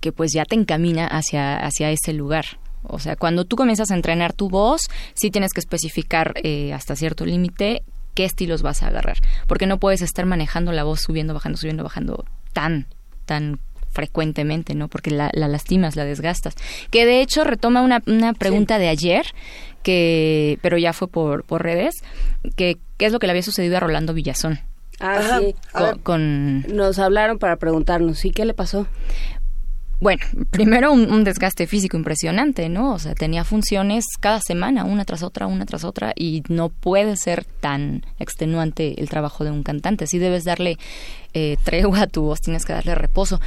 que pues ya te encamina hacia, hacia ese lugar. O sea, cuando tú comienzas a entrenar tu voz, sí tienes que especificar eh, hasta cierto límite qué estilos vas a agarrar, porque no puedes estar manejando la voz subiendo, bajando, subiendo, bajando tan, tan frecuentemente, ¿no? Porque la, lastimas, la desgastas. Que de hecho retoma una, una pregunta de ayer, que, pero ya fue por, por redes, que qué es lo que le había sucedido a Rolando Villazón. Ah, sí. Con, Nos hablaron para preguntarnos, ¿sí qué le pasó? Bueno, primero un, desgaste físico impresionante, ¿no? O sea, tenía funciones cada semana, una tras otra, una tras otra, y no puede ser tan extenuante el trabajo de un cantante. Sí debes darle eh, tregua a tu voz, tienes que darle reposo.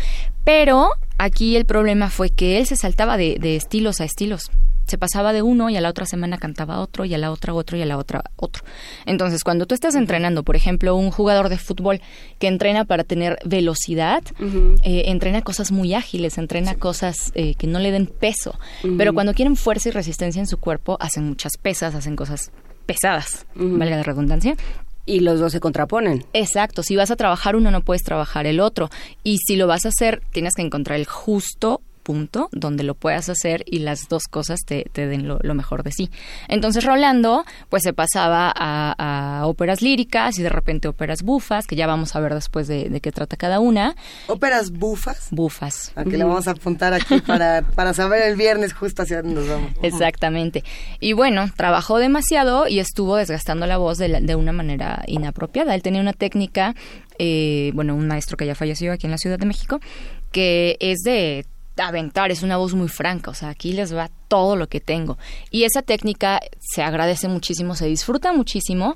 Pero aquí el problema fue que él se saltaba de estilos a estilos se pasaba de uno y a la otra semana cantaba otro y a la otra otro y a la otra otro. Entonces, cuando tú estás entrenando, por ejemplo, un jugador de fútbol que entrena para tener velocidad, eh, entrena cosas muy ágiles, entrena cosas eh, que no le den peso, pero cuando quieren fuerza y resistencia en su cuerpo, hacen muchas pesas, hacen cosas pesadas, valga la redundancia, y los dos se contraponen. Exacto, si vas a trabajar uno no puedes trabajar el otro. Y si lo vas a hacer tienes que encontrar el justo punto donde lo puedas hacer y las dos cosas te, den lo, mejor de sí. Entonces Rolando pues se pasaba a, óperas líricas y de repente óperas bufas, que ya vamos a ver después de, qué trata cada una. ¿Óperas bufas? Bufas. Aquí le vamos a apuntar aquí para, para saber el viernes justo hacia dónde nos vamos. Exactamente. Y bueno, trabajó demasiado y estuvo desgastando la voz de, de una manera inapropiada. Él tenía una técnica, eh, bueno, un maestro que ya falleció aquí en la Ciudad de México, que es de aventar, es una voz muy franca, o sea, aquí les va todo lo que tengo. Y esa técnica se agradece muchísimo, se disfruta muchísimo,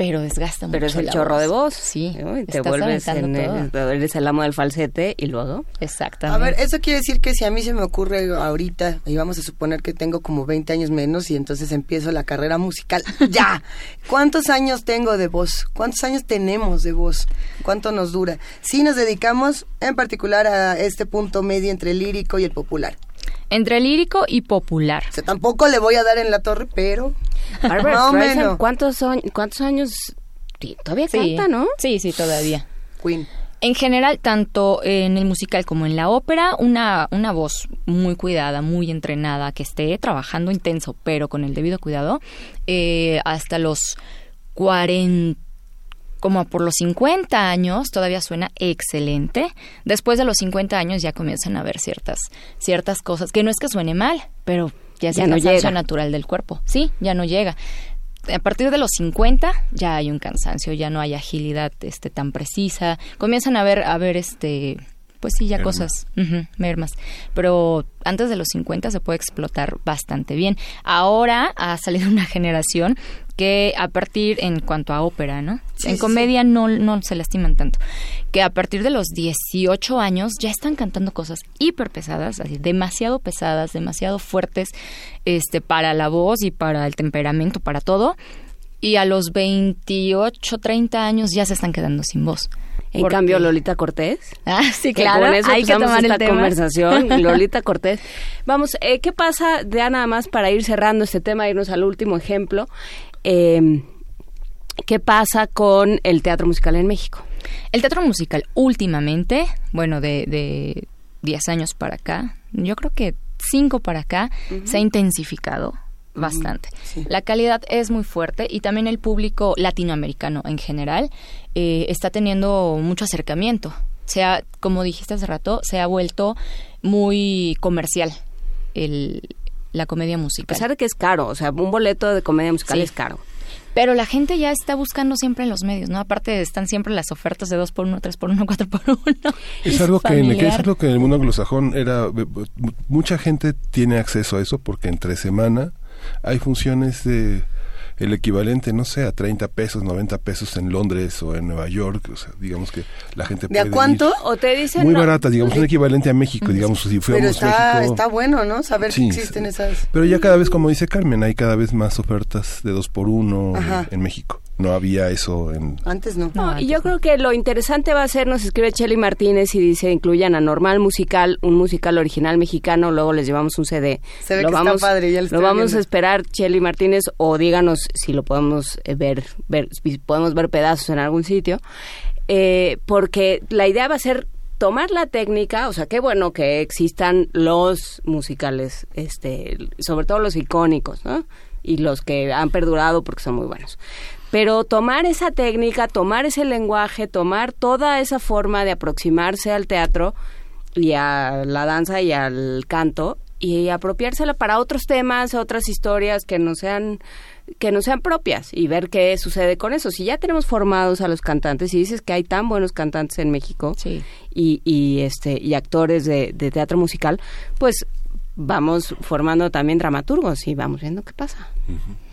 pero desgasta mucho. Pero es el chorro de voz. Sí. te vuelves en el, eres el amo del falsete y luego. Exactamente. A ver, eso quiere decir que si a mí se me ocurre ahorita, y vamos a suponer que tengo como 20 años menos y entonces empiezo la carrera musical, [laughs] ya. ¿Cuántos años tengo de voz? ¿Cuántos años tenemos de voz? ¿Cuánto nos dura? Si nos dedicamos en particular a este punto medio entre el lírico y el popular. Entre lírico y popular. O sea, tampoco le voy a dar en la torre, pero ¿cuántos, ¿cuántos años todavía canta, no? Sí, sí, todavía. Queen. En general, tanto en el musical como en la ópera, una, una voz muy cuidada, muy entrenada, que esté trabajando intenso, pero con el debido cuidado, eh, hasta los 40 como por los 50 años todavía suena excelente. Después de los 50 años ya comienzan a haber ciertas ciertas cosas que no es que suene mal, pero ya es ya no llega. natural del cuerpo. Sí, ya no llega. A partir de los 50 ya hay un cansancio, ya no hay agilidad este tan precisa. Comienzan a ver a ver este pues sí, ya cosas, mermas. Pero antes de los 50 se puede explotar bastante bien. Ahora ha salido una generación que a partir, en cuanto a ópera, ¿no? en comedia no, no se lastiman tanto. Que a partir de los 18 años ya están cantando cosas hiper pesadas, así, demasiado pesadas, demasiado fuertes este, para la voz y para el temperamento, para todo. Y a los 28, 30 años ya se están quedando sin voz. En cambio, Lolita Cortés. Ah, sí, claro. Con eso hay que tomar esta conversación. [laughs] Lolita Cortés. Vamos, eh, ¿qué pasa, ya nada más para ir cerrando este tema, irnos al último ejemplo? Eh, ¿Qué pasa con el teatro musical en México? El teatro musical últimamente, bueno, de, de 10 años para acá, yo creo que 5 para acá, se ha intensificado bastante. La calidad es muy fuerte y también el público latinoamericano en general eh, está teniendo mucho acercamiento. Se ha, como dijiste hace rato, se ha vuelto muy comercial el, la comedia musical. A pesar de que es caro, o sea, un boleto de comedia musical es caro. Pero la gente ya está buscando siempre en los medios, ¿no? Aparte están siempre las ofertas de 2 por 1 3 por 1 4 [laughs] por 1 Es, algo que en, es algo que en el mundo anglosajón era... Mucha gente tiene acceso a eso porque entre semana hay funciones de el equivalente, no sé, a 30 pesos, 90 pesos en Londres o en Nueva York, o sea, digamos que la gente ¿De a cuánto? ¿O te dicen Muy barata, digamos, un equivalente a México, digamos, si fuéramos Pero está, México... está bueno, ¿no? Saber si existen esas... Pero ya cada vez, como dice Carmen, hay cada vez más ofertas de dos por uno en México no había eso en... Antes no. y yo creo que lo interesante va a ser, nos escribe Chelly Martínez y dice, incluyan a Normal Musical, un musical original mexicano, luego les llevamos un CD. Se ve lo que vamos, está padre, ya Lo vamos a esperar, Chelly Martínez, o díganos si lo podemos eh, ver, ver si podemos ver pedazos en algún sitio, eh, porque la idea va a ser tomar la técnica, o sea, qué bueno que existan los musicales, este, sobre todo los icónicos, ¿no? Y los que han perdurado porque son muy buenos pero tomar esa técnica, tomar ese lenguaje, tomar toda esa forma de aproximarse al teatro y a la danza y al canto y apropiársela para otros temas, otras historias que no sean que no sean propias y ver qué sucede con eso. Si ya tenemos formados a los cantantes y dices que hay tan buenos cantantes en México y, y, este y actores de, de teatro musical, pues vamos formando también dramaturgos y vamos viendo qué pasa.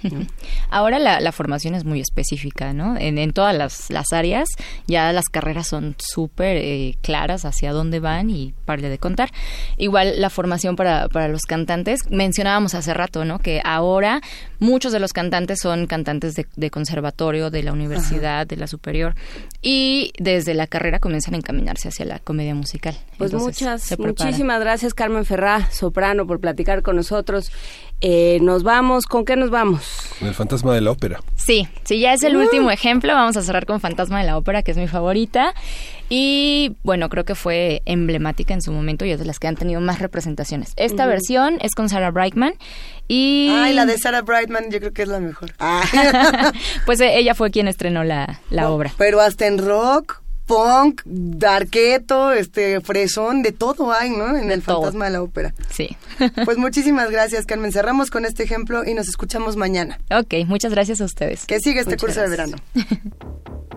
[laughs] Ahora la, formación es muy específica, ¿no? En, todas las, áreas ya las carreras son súper eh, claras hacia dónde van y parle de contar. Igual la formación para, para los cantantes, mencionábamos hace rato, ¿no? Que ahora muchos de los cantantes son cantantes de, conservatorio, de la universidad, de la superior, y desde la carrera comienzan a encaminarse hacia la comedia musical. Pues muchas, muchísimas gracias Carmen Ferrá, soprano, por platicar con nosotros. Eh, nos vamos, ¿con qué nos vamos? El fantasma de la ópera. Sí, sí, ya es el último ejemplo. Vamos a cerrar con Fantasma de la ópera, que es mi favorita. Y bueno, creo que fue emblemática en su momento y es de las que han tenido más representaciones. Esta versión es con Sarah Brightman y... Ay, la de Sarah Brightman yo creo que es la mejor. [laughs] pues eh, ella fue quien estrenó la, la obra. Pero hasta en rock, punk, darketo, este, fresón, de todo hay, ¿no? En el fantasma de la ópera. Sí. [laughs] pues muchísimas gracias, Carmen. Cerramos con este ejemplo y nos escuchamos mañana. Ok, muchas gracias a ustedes. Que siga este curso de verano. [laughs]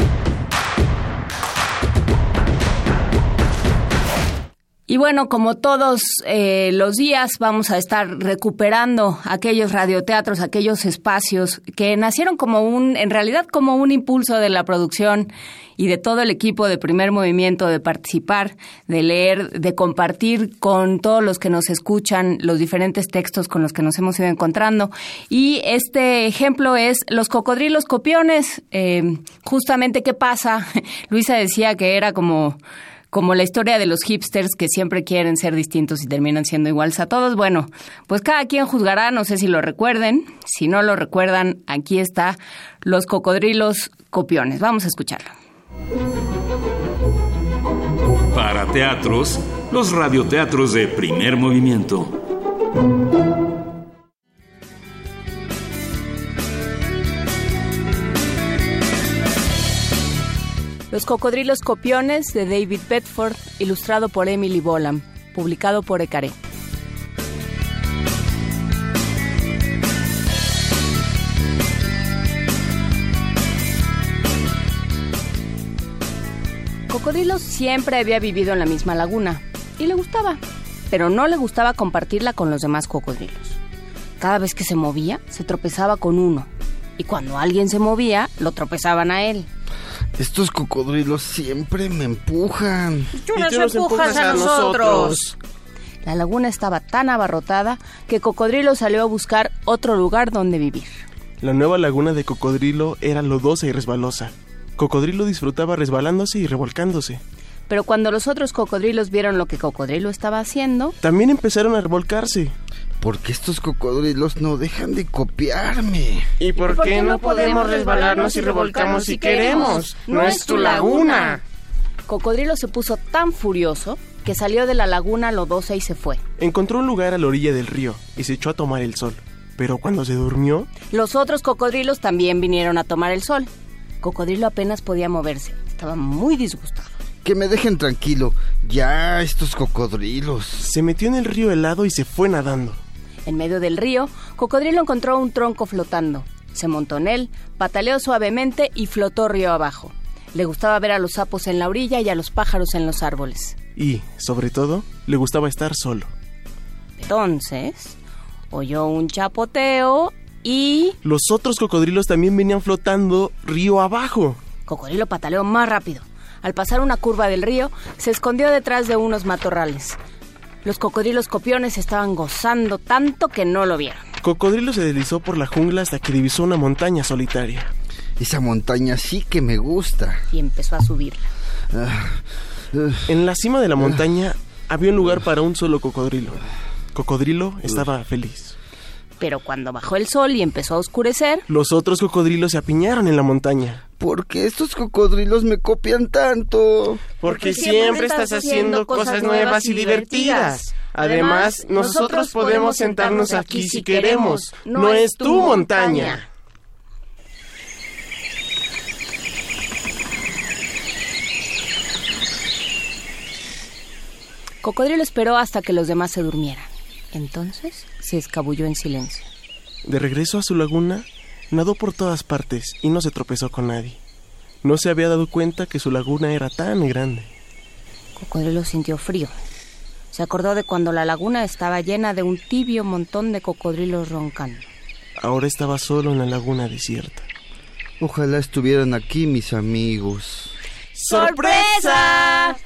Y bueno, como todos eh, los días, vamos a estar recuperando aquellos radioteatros, aquellos espacios que nacieron como un, en realidad como un impulso de la producción y de todo el equipo de primer movimiento de participar, de leer, de compartir con todos los que nos escuchan los diferentes textos con los que nos hemos ido encontrando. Y este ejemplo es los cocodrilos copiones. Eh, justamente, ¿qué pasa? [laughs] Luisa decía que era como como la historia de los hipsters que siempre quieren ser distintos y terminan siendo iguales a todos. Bueno, pues cada quien juzgará, no sé si lo recuerden. Si no lo recuerdan, aquí está Los Cocodrilos Copiones. Vamos a escucharlo. Para teatros, los radioteatros de primer movimiento. Los cocodrilos copiones de David Bedford, ilustrado por Emily Bolam, publicado por Ecaré. Cocodrilo siempre había vivido en la misma laguna y le gustaba, pero no le gustaba compartirla con los demás cocodrilos. Cada vez que se movía, se tropezaba con uno, y cuando alguien se movía, lo tropezaban a él. Estos cocodrilos siempre me empujan. Tú nos, empujas, a, nosotros. La laguna estaba tan abarrotada que Cocodrilo salió a buscar otro lugar donde vivir. La nueva laguna de Cocodrilo era lodosa y resbalosa. Cocodrilo disfrutaba resbalándose y revolcándose. Pero cuando los otros cocodrilos vieron lo que Cocodrilo estaba haciendo... También empezaron a revolcarse. Porque estos cocodrilos no dejan de copiarme. ¿Y por, qué, no podemos resbalarnos y revolcamos si queremos? No es tu laguna. Cocodrilo se puso tan furioso que salió de la laguna lodosa y se fue. Encontró un lugar a la orilla del río y se echó a tomar el sol. Pero cuando se durmió... Los otros cocodrilos también vinieron a tomar el sol. Cocodrilo apenas podía moverse. Estaba muy disgustado. Que me dejen tranquilo. Ya, estos cocodrilos. Se metió en el río helado y se fue nadando. En medio del río, Cocodrilo encontró un tronco flotando. Se montó en él, pataleó suavemente y flotó río abajo. Le gustaba ver a los sapos en la orilla y a los pájaros en los árboles. Y, sobre todo, le gustaba estar solo. Entonces, oyó un chapoteo y... Los otros cocodrilos también venían flotando río abajo. Cocodrilo pataleó más rápido. Al pasar una curva del río, se escondió detrás de unos matorrales. Los cocodrilos copiones estaban gozando tanto que no lo vieron. Cocodrilo se deslizó por la jungla hasta que divisó una montaña solitaria. Esa montaña sí que me gusta. Y empezó a subirla. en la cima de la montaña había un lugar para un solo cocodrilo. Cocodrilo estaba feliz. Pero cuando bajó el sol y empezó a oscurecer... Los otros cocodrilos se apiñaron en la montaña. ¿Por qué estos cocodrilos me copian tanto? Porque, siempre estás haciendo cosas nuevas y divertidas. Además, nosotros podemos sentarnos aquí si queremos. No es tu montaña. Cocodrilo esperó hasta que los demás se durmieran. Entonces se escabulló en silencio. De regreso a su laguna, nadó por todas partes y no se tropezó con nadie. No se había dado cuenta que su laguna era tan grande. Cocodrilo sintió frío. Se acordó de cuando la laguna estaba llena de un tibio montón de cocodrilos roncando. Ahora estaba solo en la laguna desierta. Ojalá estuvieran aquí mis amigos. ¡Sorpresa!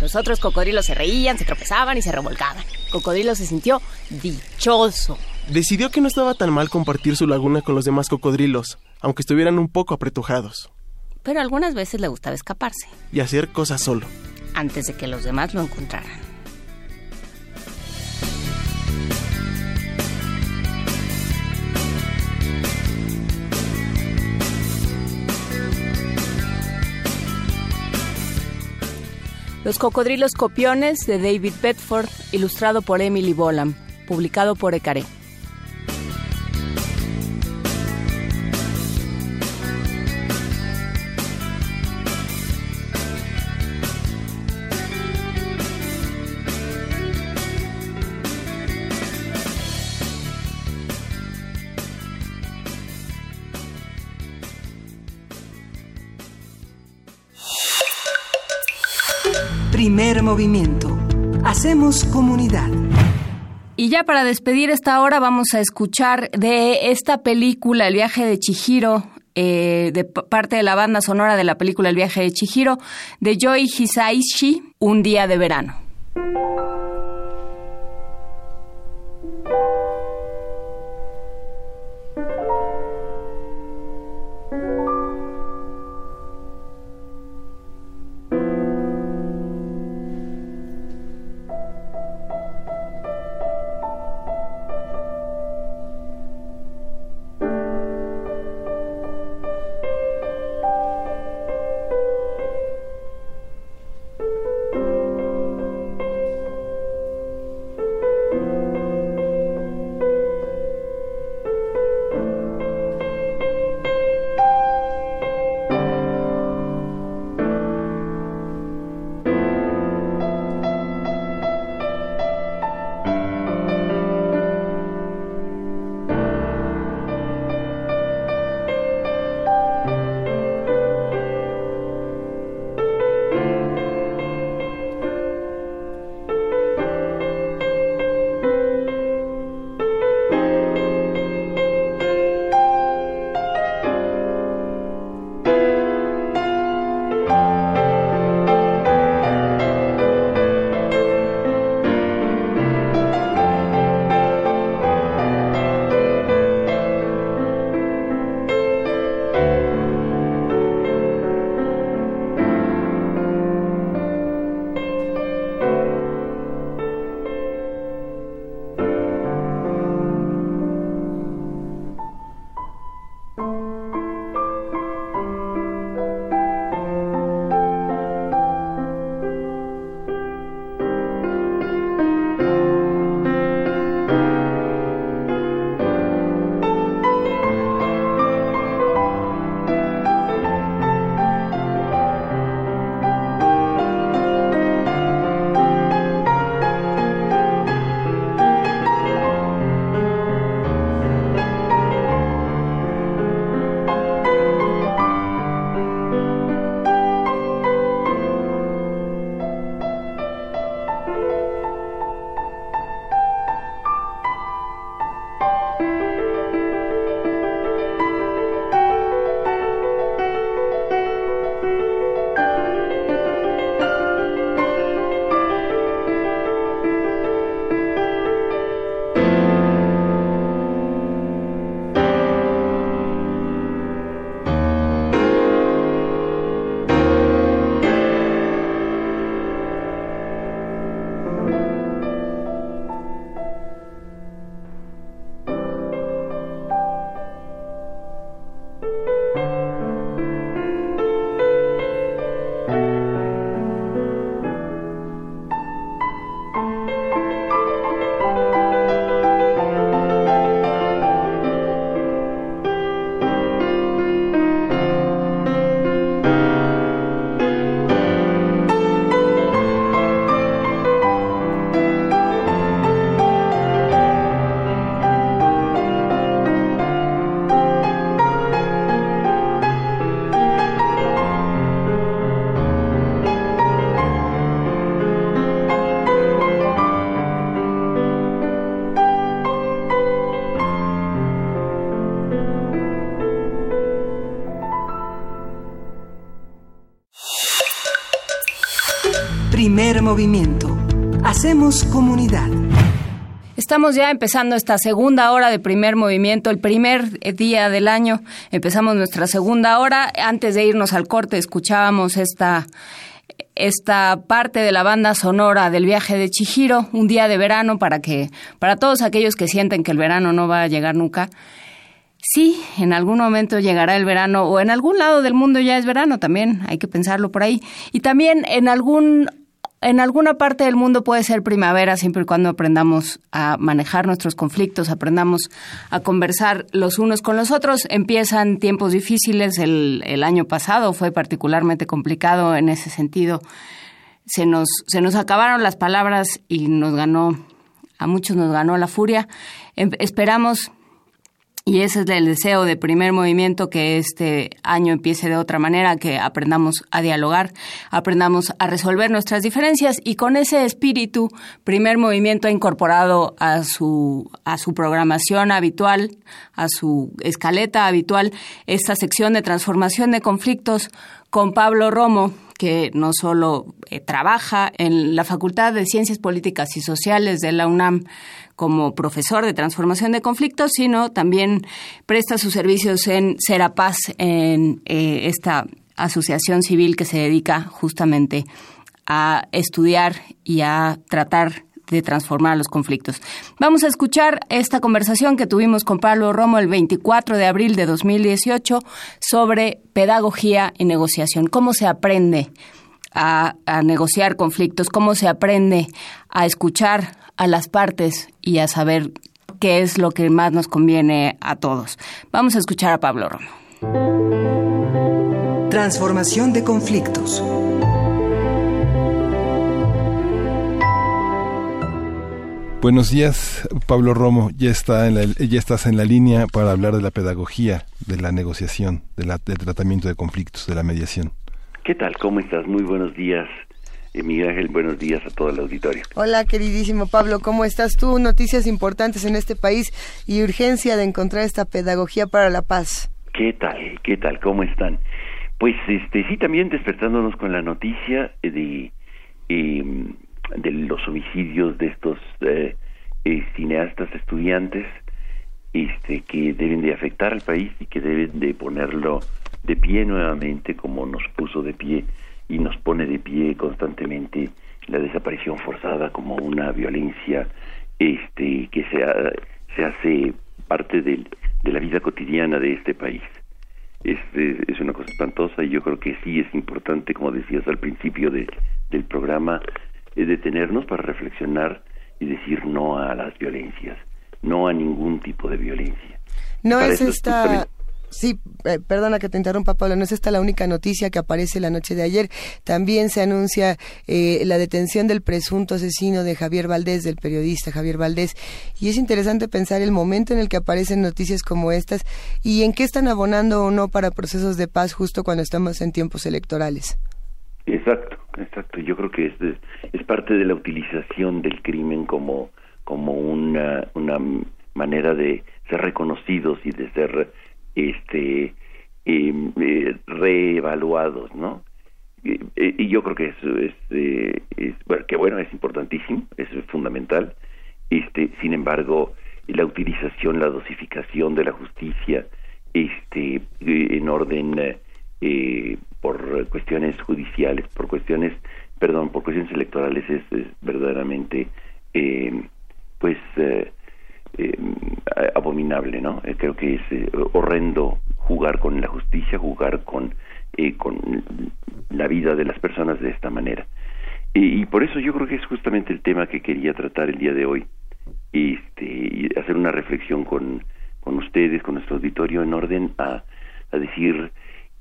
Los otros cocodrilos se reían, se tropezaban y se revolcaban. Cocodrilo se sintió dichoso. Decidió que no estaba tan mal compartir su laguna con los demás cocodrilos, aunque estuvieran un poco apretujados. Pero algunas veces le gustaba escaparse. Y hacer cosas solo. Antes de que los demás lo encontraran. Los cocodrilos copiones de David Bedford, ilustrado por Emily Bolam, publicado por Ecaré. Primer movimiento. Hacemos comunidad. Y ya para despedir esta hora vamos a escuchar de esta película, El viaje de Chihiro, eh, de parte de la banda sonora de la película El viaje de Chihiro, de Joy Hisaishi, Un día de verano. Movimiento. Hacemos comunidad. Estamos ya empezando esta segunda hora de primer movimiento, el primer día del año. Empezamos nuestra segunda hora. Antes de irnos al corte, escuchábamos esta, esta parte de la banda sonora del viaje de Chihiro, un día de verano para que, para todos aquellos que sienten que el verano no va a llegar nunca. Sí, en algún momento llegará el verano o en algún lado del mundo ya es verano también, hay que pensarlo por ahí. Y también en algún en alguna parte del mundo puede ser primavera siempre y cuando aprendamos a manejar nuestros conflictos, aprendamos a conversar los unos con los otros. Empiezan tiempos difíciles. El, el año pasado fue particularmente complicado en ese sentido. Se nos, se nos acabaron las palabras y nos ganó, a muchos nos ganó la furia. Em, esperamos y ese es el deseo de primer movimiento que este año empiece de otra manera, que aprendamos a dialogar, aprendamos a resolver nuestras diferencias y con ese espíritu, primer movimiento ha incorporado a su, a su programación habitual, a su escaleta habitual, esta sección de transformación de conflictos con Pablo Romo, que no solo eh, trabaja en la Facultad de Ciencias Políticas y Sociales de la UNAM, como profesor de transformación de conflictos, sino también presta sus servicios en Serapaz, en eh, esta asociación civil que se dedica justamente a estudiar y a tratar de transformar los conflictos. Vamos a escuchar esta conversación que tuvimos con Pablo Romo el 24 de abril de 2018 sobre pedagogía y negociación, cómo se aprende a, a negociar conflictos, cómo se aprende a escuchar a las partes y a saber qué es lo que más nos conviene a todos. Vamos a escuchar a Pablo Romo. Transformación de conflictos. Buenos días, Pablo Romo. Ya, está en ya estás en la línea para hablar de la pedagogía, de la negociación, de la, del tratamiento de conflictos, de la mediación. ¿Qué tal? ¿Cómo estás? Muy buenos días. Miguel Ángel, buenos días a todo el auditorio. Hola, queridísimo Pablo, ¿cómo estás tú? Noticias importantes en este país y urgencia de encontrar esta pedagogía para la paz. ¿Qué tal? ¿Qué tal? ¿Cómo están? Pues este sí, también despertándonos con la noticia de, em, de los homicidios de estos eh, eh, cineastas estudiantes este, que deben de afectar al país y que deben de ponerlo de pie nuevamente como nos puso de pie y nos pone de pie constantemente la desaparición forzada como una violencia este que se, se hace parte del, de la vida cotidiana de este país. Este, es una cosa espantosa y yo creo que sí es importante, como decías al principio de, del programa, eh, detenernos para reflexionar y decir no a las violencias, no a ningún tipo de violencia. No es esta... Sí, eh, perdona que te interrumpa, Pablo, no es esta la única noticia que aparece la noche de ayer. También se anuncia eh, la detención del presunto asesino de Javier Valdés, del periodista Javier Valdés. Y es interesante pensar el momento en el que aparecen noticias como estas y en qué están abonando o no para procesos de paz justo cuando estamos en tiempos electorales. Exacto, exacto. Yo creo que es, es parte de la utilización del crimen como, como una, una manera de ser reconocidos y de ser este eh, reevaluados, ¿no? y yo creo que eso es, eh, es, bueno, que bueno, es importantísimo, es fundamental. Este, sin embargo, la utilización, la dosificación de la justicia, este, en orden eh, por cuestiones judiciales, por cuestiones, perdón, por cuestiones electorales es, es verdaderamente, eh, pues, eh, eh, abominable, ¿no? Eh, creo que es eh, horrendo jugar con la justicia, jugar con, con la vida de las personas de esta manera. Y, por eso yo creo que es justamente el tema que quería tratar el día de hoy, este, y hacer una reflexión con, con ustedes, con nuestro auditorio, en orden a, a decir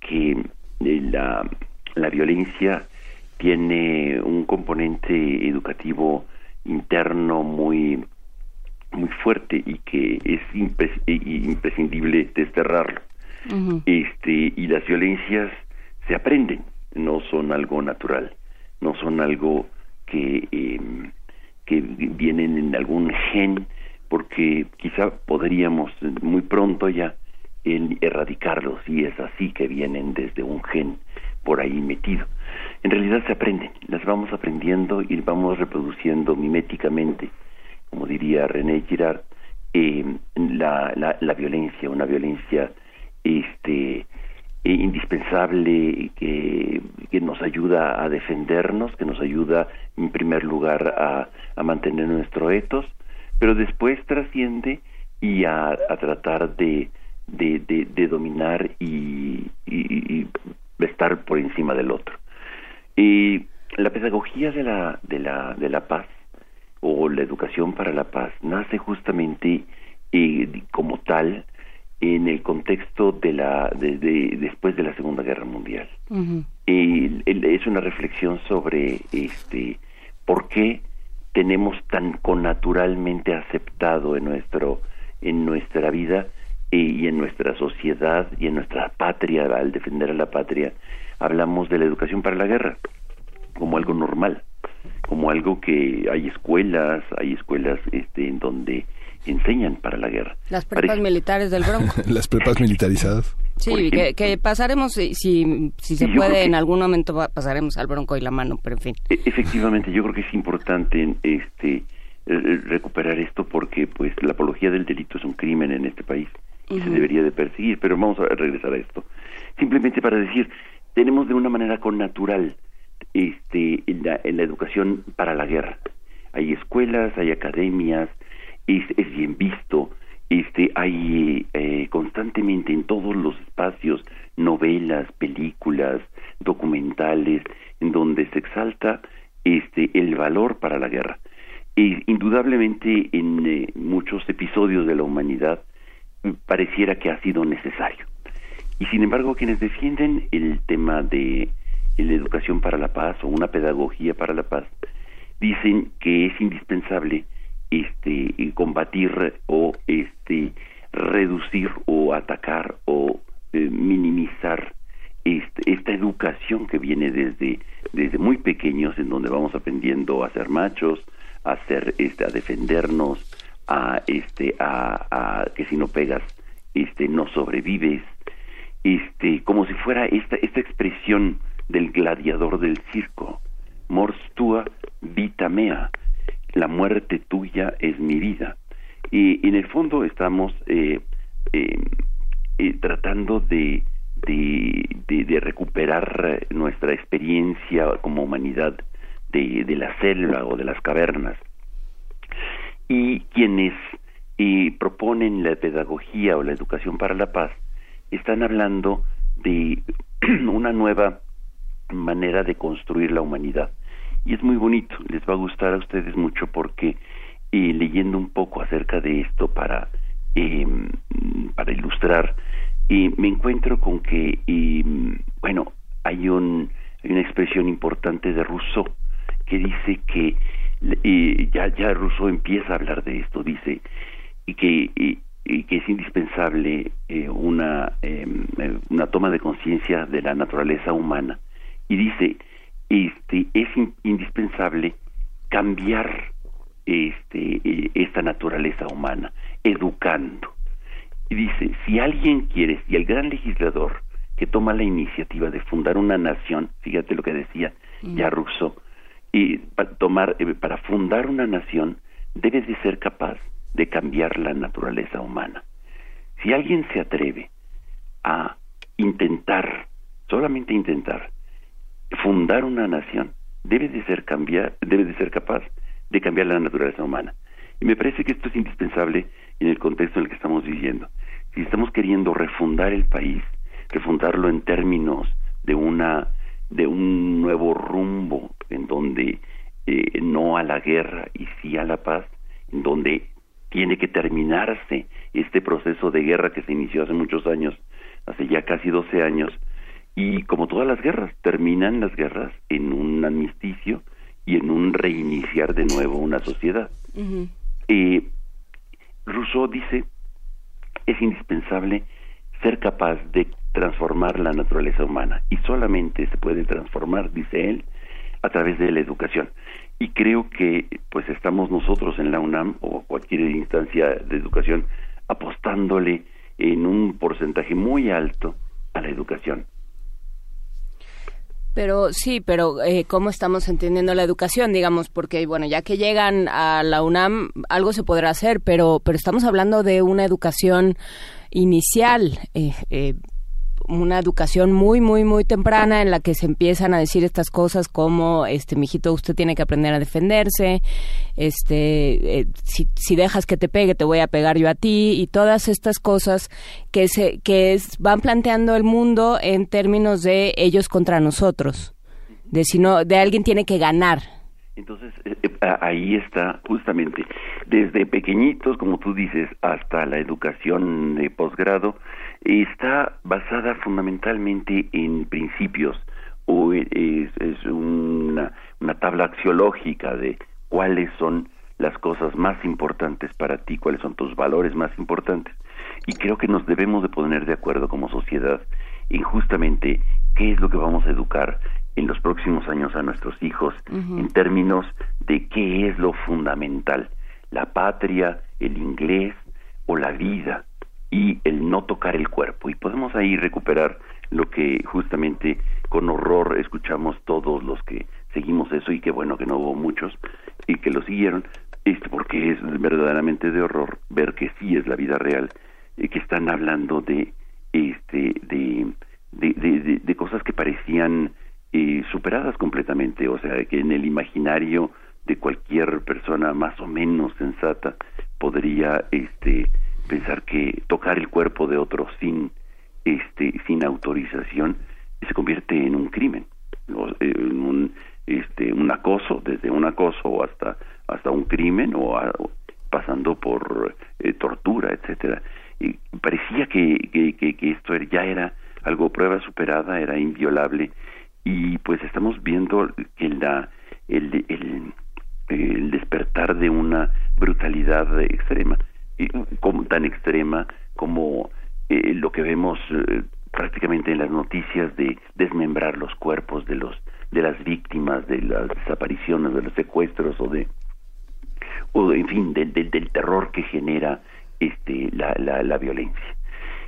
que la, la violencia tiene un componente educativo interno muy muy fuerte y que es imprescindible desterrarlo. Este y las violencias se aprenden, no son algo natural, no son algo que em, que vienen en algún gen, porque quizá podríamos muy pronto ya erradicarlos y es así que vienen desde un gen por ahí metido. En realidad se aprenden, las vamos aprendiendo y vamos reproduciendo miméticamente como diría René Girard, eh, la, la, violencia, una violencia este, eh, indispensable que, que, nos ayuda a defendernos, que nos ayuda en primer lugar a, a mantener nuestro etos, pero después trasciende y a, tratar de, de, de, dominar y, y, estar por encima del otro. Y la pedagogía de la, de la, de la paz o la educación para la paz nace justamente eh, como tal en el contexto de la de, después de la Segunda Guerra Mundial. es una reflexión sobre este por qué tenemos tan connaturalmente aceptado en nuestro en nuestra vida y en nuestra sociedad y en nuestra patria, al defender a la patria, hablamos de la educación para la guerra como algo normal, como algo que hay escuelas, hay escuelas este, en donde enseñan para la guerra. Las prepas militares del Bronco. [laughs] Las prepas militarizadas. Sí, que, pasaremos, si, si se puede, en algún momento pasaremos al Bronco y la mano, pero en fin. E, efectivamente, yo creo que es importante este recuperar esto porque pues la apología del delito es un crimen en este país y se debería de perseguir, pero vamos a regresar a esto. Simplemente para decir, tenemos de una manera con natural este, en, la, educación para la guerra. Hay escuelas, hay academias, es, bien visto, este, hay eh, constantemente en todos los espacios novelas, películas, documentales, en donde se exalta este, el valor para la guerra. E, indudablemente en eh, muchos episodios de la humanidad pareciera que ha sido necesario. Y sin embargo, quienes defienden el tema de la educación para la paz o una pedagogía para la paz dicen que es indispensable este combatir o este reducir o atacar o eh, minimizar este, esta educación que viene desde desde muy pequeños en donde vamos aprendiendo a ser machos a ser este a defendernos a este a que si no pegas este no sobrevives. Este como si fuera esta esta expresión del gladiador del circo mors tua vita mea la muerte tuya es mi vida. Y, en el fondo estamos eh, eh, eh, tratando de de, recuperar nuestra experiencia como humanidad de, de la selva o de las cavernas. Y quienes proponen la pedagogía o la educación para la paz están hablando de [clears throat] una nueva manera de construir la humanidad. Y es muy bonito, les va a gustar a ustedes mucho porque eh, leyendo un poco acerca de esto para, eh, para ilustrar, eh, me encuentro con que, em, bueno, hay, un, hay una expresión importante de Rousseau que dice que ya, ya Rousseau empieza a hablar de esto, dice y que, y, que es indispensable eh, una, em, una toma de conciencia de la naturaleza humana. Y dice, este, es indispensable cambiar este, e, esta naturaleza humana, educando. Y dice, si alguien quiere, si el gran legislador que toma la iniciativa de fundar una nación, fíjate lo que decía ya Rousseau, y para tomar, eh, para fundar una nación, debe de ser capaz de cambiar la naturaleza humana. Si alguien se atreve a intentar, solamente intentar, fundar una nación, debe de ser cambiar, debe de ser capaz de cambiar la naturaleza humana. Y me parece que esto es indispensable en el contexto en el que estamos viviendo. Si estamos queriendo refundar el país, refundarlo en términos de una de un nuevo rumbo en donde eh, no a la guerra y sí a la paz, en donde tiene que terminarse este proceso de guerra que se inició hace muchos años, hace ya casi 12 años, y como todas las guerras, terminan las guerras en un amnisticio y en un reiniciar de nuevo una sociedad. Eh, Rousseau dice, es indispensable ser capaz de transformar la naturaleza humana y solamente se puede transformar, dice él, a través de la educación. Y creo que pues estamos nosotros en la UNAM o cualquier instancia de educación apostándole en un porcentaje muy alto a la educación. Pero sí, pero eh, ¿cómo estamos entendiendo la educación? Digamos, porque, bueno, ya que llegan a la UNAM, algo se podrá hacer, pero, pero estamos hablando de una educación inicial. Eh, eh, una educación muy, muy, muy temprana en la que se empiezan a decir estas cosas como, este, mijito, usted tiene que aprender a defenderse, este, eh, si, si, dejas que te pegue, te voy a pegar yo a ti, y todas estas cosas que se, que van planteando el mundo en términos de ellos contra nosotros, de si no, de alguien tiene que ganar. Entonces, eh, eh, ahí está justamente, desde pequeñitos, como tú dices, hasta la educación de posgrado, está basada fundamentalmente en principios o es, una, tabla axiológica de cuáles son las cosas más importantes para ti, cuáles son tus valores más importantes. Y creo que nos debemos de poner de acuerdo como sociedad en justamente qué es lo que vamos a educar en los próximos años a nuestros hijos en términos de qué es lo fundamental, la patria, el inglés o la vida y el no tocar el cuerpo. Y podemos ahí recuperar lo que justamente con horror escuchamos todos los que seguimos eso y qué bueno que no hubo muchos y que lo siguieron, este, porque es verdaderamente de horror ver que sí es la vida real, y que están hablando de, este, de, de, de, cosas que parecían eh, superadas completamente, o sea, que en el imaginario de cualquier persona más o menos sensata podría este pensar que tocar el cuerpo de otro sin este sin autorización se convierte en un crimen en un este un acoso desde un acoso hasta hasta un crimen o pasando por eh, tortura etcétera. Y parecía que, que, que, esto ya era algo prueba superada era inviolable. Y pues estamos viendo que la el, el, el despertar de una brutalidad extrema como tan extrema como eh, lo que vemos eh, prácticamente en las noticias de desmembrar los cuerpos de los de las víctimas de las desapariciones de los secuestros o de o en fin del, terror que genera este la, la, la, violencia.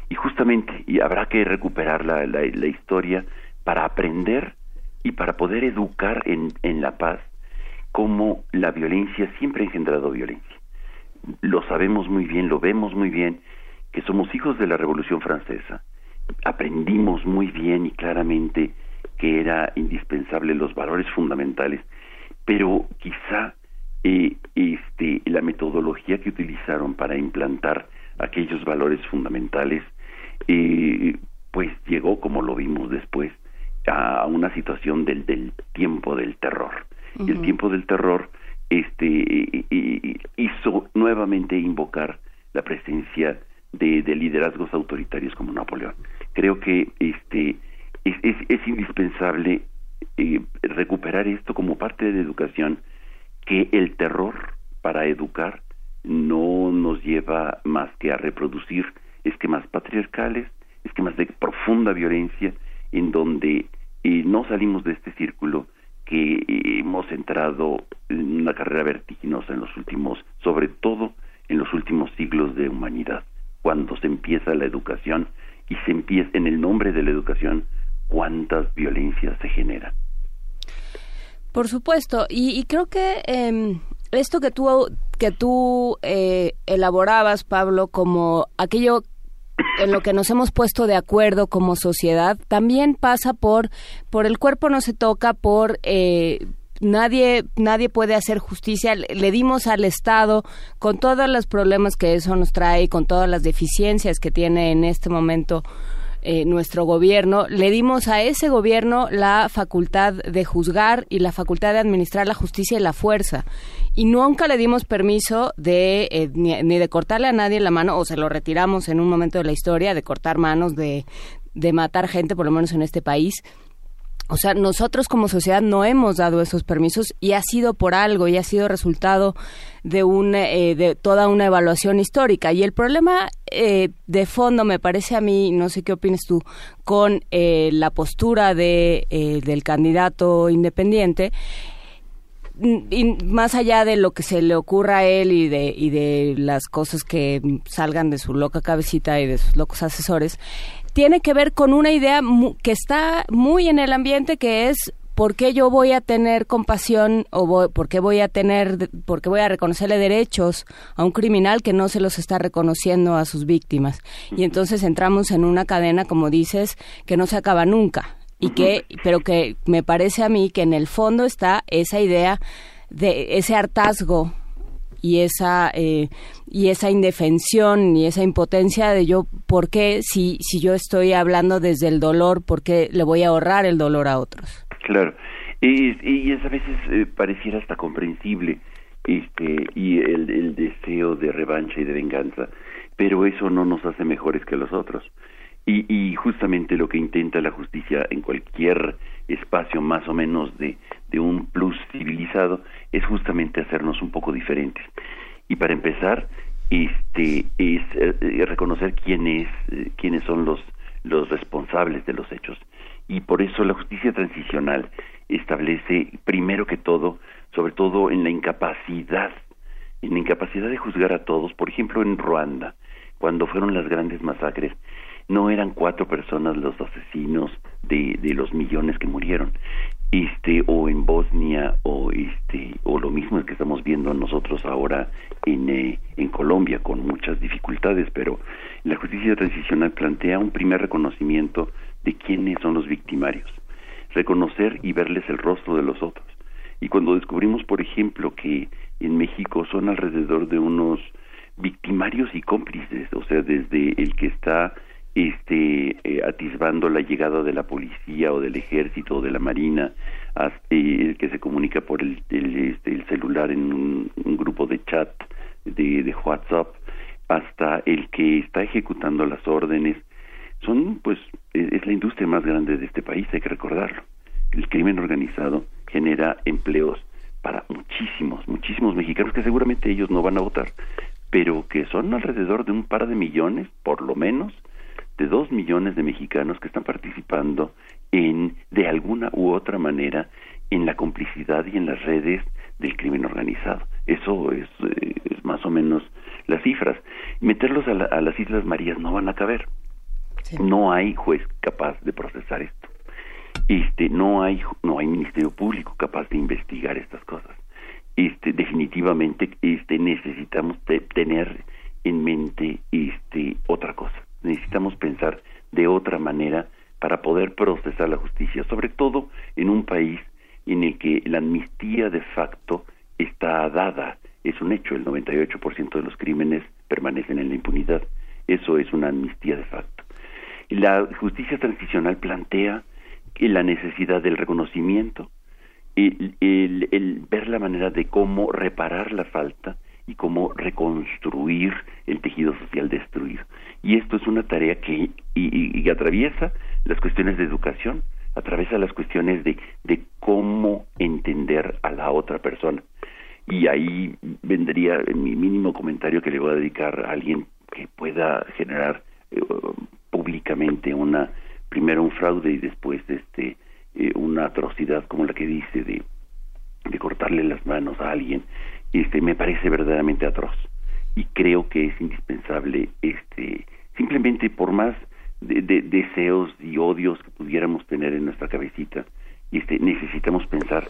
Y justamente y habrá que recuperar la, la, la historia para aprender y para poder educar en, en la paz cómo la violencia siempre ha engendrado violencia lo sabemos muy bien lo vemos muy bien que somos hijos de la Revolución Francesa aprendimos muy bien y claramente que era indispensable los valores fundamentales, pero quizá eh, este, la metodología que utilizaron para implantar aquellos valores fundamentales, eh, pues llegó, como lo vimos después, a una situación del, del tiempo del terror. Y el tiempo del terror este, hizo nuevamente invocar la presencia de, de liderazgos autoritarios como Napoleón. Creo que este es, indispensable eh, recuperar esto como parte de la educación que el terror para educar no nos lleva más que a reproducir esquemas patriarcales, esquemas de profunda violencia, en donde eh, no salimos de este círculo que hemos entrado en una carrera vertiginosa en los últimos, sobre todo en los últimos siglos de humanidad, cuando se empieza la educación y se empieza en el nombre de la educación cuántas violencias se generan. Por supuesto, y, creo que em, esto que tú que tú eh, elaborabas, Pablo, como aquello en lo que nos hemos puesto de acuerdo como sociedad, también pasa por por el cuerpo no se toca, por eh, nadie nadie puede hacer justicia. Le dimos al estado con todos los problemas que eso nos trae con todas las deficiencias que tiene en este momento eh, nuestro gobierno le dimos a ese gobierno la facultad de juzgar y la facultad de administrar la justicia y la fuerza. Y nunca le dimos permiso de eh, ni, ni, de cortarle a nadie la mano o se lo retiramos en un momento de la historia de cortar manos de de matar gente por lo menos en este país o sea, nosotros como sociedad no hemos dado esos permisos y ha sido por algo y ha sido resultado de, un, eh, de toda una evaluación histórica. Y el problema eh, de fondo, me parece a mí, no sé qué opinas tú, con eh, la postura de, del candidato independiente, mm, y más allá de lo que se le ocurra a él y de, y de las cosas que salgan de su loca cabecita y de sus locos asesores, tiene que ver con una idea que está muy en el ambiente que es ¿por qué yo voy a tener compasión o por qué voy a tener, por qué voy a reconocerle derechos a un criminal que no se los está reconociendo a sus víctimas? Y entonces entramos en una cadena, como dices, que no se acaba nunca y que, pero que me parece a mí que en el fondo está esa idea de ese hartazgo y esa eh, y esa indefensión y esa impotencia de yo por qué si si yo estoy hablando desde el dolor por qué le voy a ahorrar el dolor a otros claro. Y, y a veces eh, pareciera hasta comprensible este y el, el deseo de revancha y de venganza pero eso no nos hace mejores que los otros. Y, justamente lo que intenta la justicia en cualquier espacio más o menos de, de un plus civilizado es justamente hacernos un poco diferentes. Y para empezar, este es eh, reconocer quién es, eh, quiénes son los los responsables de los hechos. Y por eso la justicia transicional establece, primero que todo, sobre todo en la incapacidad, en la incapacidad de juzgar a todos, por ejemplo en Ruanda, cuando fueron las grandes masacres, no eran cuatro personas los asesinos de, de los millones que murieron, este o en Bosnia o este o lo mismo que estamos viendo nosotros ahora en, eh, en Colombia con muchas dificultades pero la justicia transicional plantea un primer reconocimiento de quiénes son los victimarios. Reconocer y verles el rostro de los otros. Y cuando descubrimos por ejemplo que en México son alrededor de unos victimarios y cómplices o sea desde el que está este, eh, atisbando la llegada de la policía o del ejército o de la marina, hasta, el que se comunica por el, este, el celular en un, grupo de chat de, de, WhatsApp, hasta el que está ejecutando las órdenes, son, pues, e, es la industria más grande de este país, hay que recordarlo. El crimen organizado genera empleos para muchísimos, muchísimos mexicanos que seguramente ellos no van a votar, pero que son alrededor de un par de millones, por lo menos, de dos millones de mexicanos que están participando en, de alguna u otra manera, en la complicidad y en las redes del crimen organizado. Eso es, eh, más o menos las cifras. Meterlos a, las Islas Marías no van a caber. No hay juez capaz de procesar esto. Este, no hay no hay ministerio público capaz de investigar estas cosas. Este, definitivamente este necesitamos tener en mente este otra cosa necesitamos pensar de otra manera para poder procesar la justicia, sobre todo en un país en el que la amnistía de facto está dada, es un hecho, el 98% de los crímenes permanecen en la impunidad, eso es una amnistía de facto. La justicia transicional plantea la necesidad del reconocimiento, el ver la manera de cómo reparar la falta y cómo reconstruir el tejido social destruido. Y esto es una tarea que y, atraviesa las cuestiones de educación, atraviesa las cuestiones de, de cómo entender a la otra persona. Y ahí vendría mi mínimo comentario que le voy a dedicar a alguien que pueda generar eh, públicamente una primero un fraude y después este eh, una atrocidad como la que dice de, de cortarle las manos a alguien este me parece verdaderamente atroz. Y creo que es indispensable este simplemente por más de, deseos y odios que pudiéramos tener en nuestra cabecita este necesitamos pensar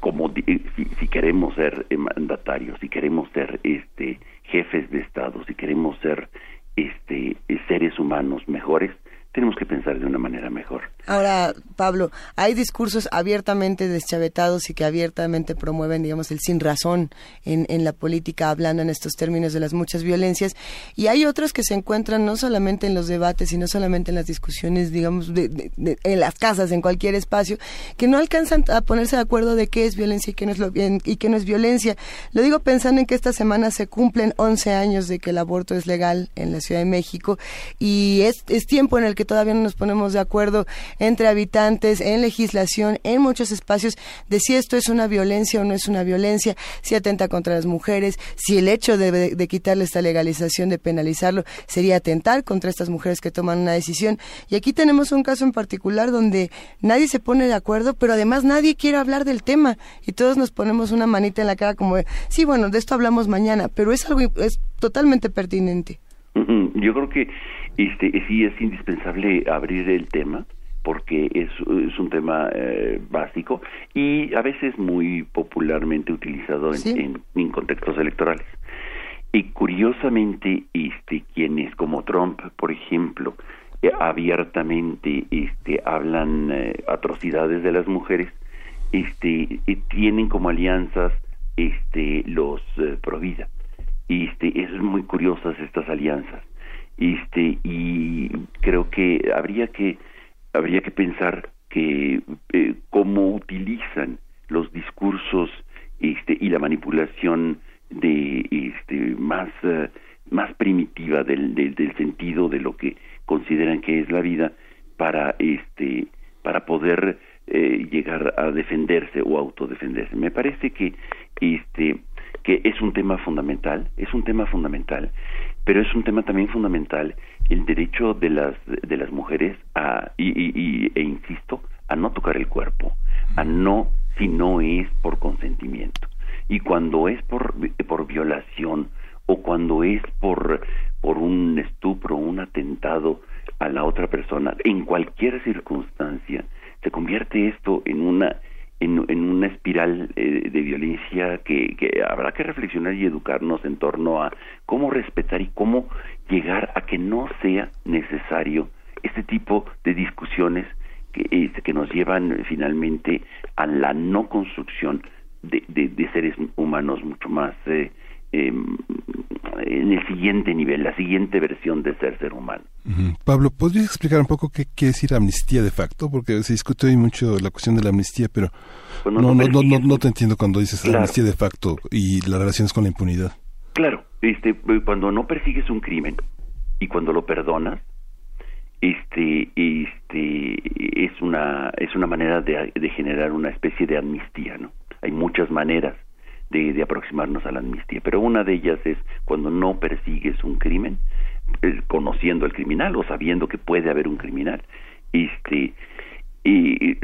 como eh, si, si, queremos ser eh, mandatarios si queremos ser este jefes de estado si queremos ser este seres humanos mejores tenemos que pensar de una manera mejor. Ahora, Pablo, hay discursos abiertamente deschavetados y que abiertamente promueven, digamos, el sin razón en, en la política, hablando en estos términos de las muchas violencias, y hay otros que se encuentran no solamente en los debates y no solamente en las discusiones, digamos, de, en las casas, en cualquier espacio, que no alcanzan a ponerse de acuerdo de qué es violencia y qué no es, lo, y qué no es violencia. Lo digo pensando en que esta semana se cumplen 11 años de que el aborto es legal en la Ciudad de México y es, es tiempo en el que todavía no nos ponemos de acuerdo entre habitantes, en legislación, en muchos espacios, de si esto es una violencia o no es una violencia, si atenta contra las mujeres, si el hecho de, quitarle esta legalización, de penalizarlo, sería atentar contra estas mujeres que toman una decisión. Y aquí tenemos un caso en particular donde nadie se pone de acuerdo, pero además nadie quiere hablar del tema y todos nos ponemos una manita en la cara como, sí, bueno, de esto hablamos mañana, pero es algo es totalmente pertinente. Yo creo que este, sí es indispensable abrir el tema porque es, es un tema eh, básico y a veces muy popularmente utilizado en, en, contextos electorales. Y curiosamente, este, quienes como Trump, por ejemplo, eh, abiertamente este, hablan eh, atrocidades de las mujeres, este, tienen como alianzas este, los pro vida. Este, es muy curiosas estas alianzas este y creo que habría que habría que pensar que eh, cómo utilizan los discursos este y la manipulación de este más eh, más primitiva del, del, sentido de lo que consideran que es la vida para este para poder eh, llegar a defenderse o autodefenderse. Me parece que este que es un tema fundamental, es un tema fundamental, pero es un tema también fundamental el derecho de las de las mujeres a y, y, e insisto a no tocar el cuerpo, a no si no es por consentimiento. Y cuando es por por violación o cuando es por por un estupro, un atentado a la otra persona, en cualquier circunstancia, se convierte esto en una en, una espiral eh, de violencia que, que habrá que reflexionar y educarnos en torno a cómo respetar y cómo llegar a que no sea necesario este tipo de discusiones que, este, que nos llevan finalmente a la no construcción de, de, seres humanos mucho más eh, em, en el siguiente nivel, la siguiente versión de ser ser humano. Pablo, ¿podrías explicar un poco qué quiere decir amnistía de facto? Porque se discute hoy mucho la cuestión de la amnistía, pero pues no, no, no, no, no, te entiendo cuando dices amnistía de facto y las relaciones con la impunidad. Claro, este, cuando no persigues un crimen y cuando lo perdonas, este, este, es una, es una manera de, de generar una especie de amnistía, ¿no? Hay muchas maneras de, aproximarnos a la amnistía, pero una de ellas es cuando no persigues un crimen, eh, conociendo al criminal o sabiendo que puede haber un criminal, este, y,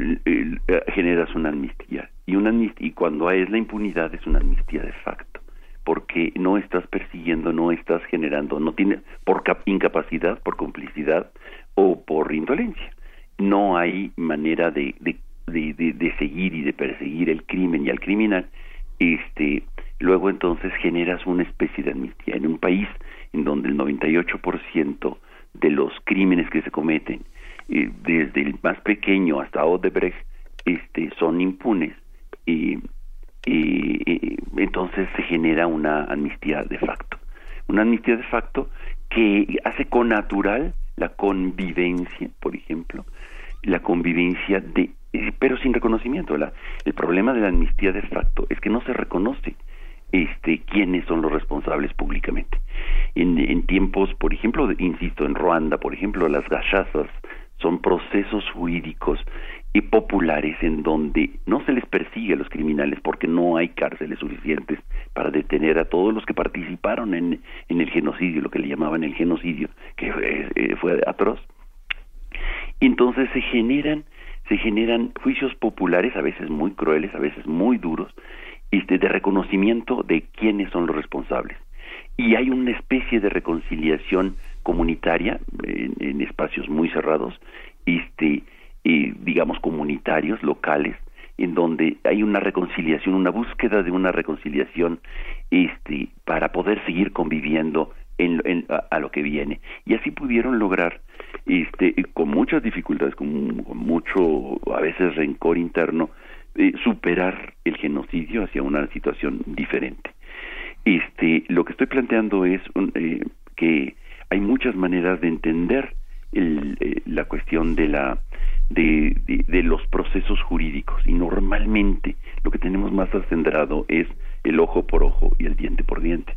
generas una amnistía. Y, una y cuando es la impunidad es una amnistía de facto, porque no estás persiguiendo, no estás generando, no tiene, por incapacidad, por complicidad o por indolencia. No hay manera de, de, de seguir y de perseguir el crimen y al criminal este, luego entonces generas una especie de amnistía. En un país en donde el 98% de los crímenes que se cometen, eh, desde el más pequeño hasta Odebrecht, este, son impunes, y, entonces se genera una amnistía de facto. Una amnistía de facto que hace con natural la convivencia, por ejemplo, la convivencia de pero sin reconocimiento. el problema de la amnistía de facto es que no se reconoce este, quiénes son los responsables públicamente. En, en tiempos, por ejemplo, insisto, en Ruanda, por ejemplo, las gachazas son procesos jurídicos y populares en donde no se les persigue a los criminales porque no hay cárceles suficientes para detener a todos los que participaron en, el genocidio, lo que le llamaban el genocidio, que fue, eh, fue atroz. Entonces se generan se generan juicios populares, a veces muy crueles, a veces muy duros, este, de reconocimiento de quiénes son los responsables. Y hay una especie de reconciliación comunitaria en, espacios muy cerrados, este, digamos comunitarios, locales, en donde hay una reconciliación, una búsqueda de una reconciliación este, para poder seguir conviviendo en, a, lo que viene. Y así pudieron lograr, este, con muchas dificultades, con, mucho, a veces, rencor interno, eh, superar el genocidio hacia una situación diferente. Este, lo que estoy planteando es eh, que hay muchas maneras de entender el, eh, la cuestión de la de, de, los procesos jurídicos y normalmente lo que tenemos más acendrado es el ojo por ojo y el diente por diente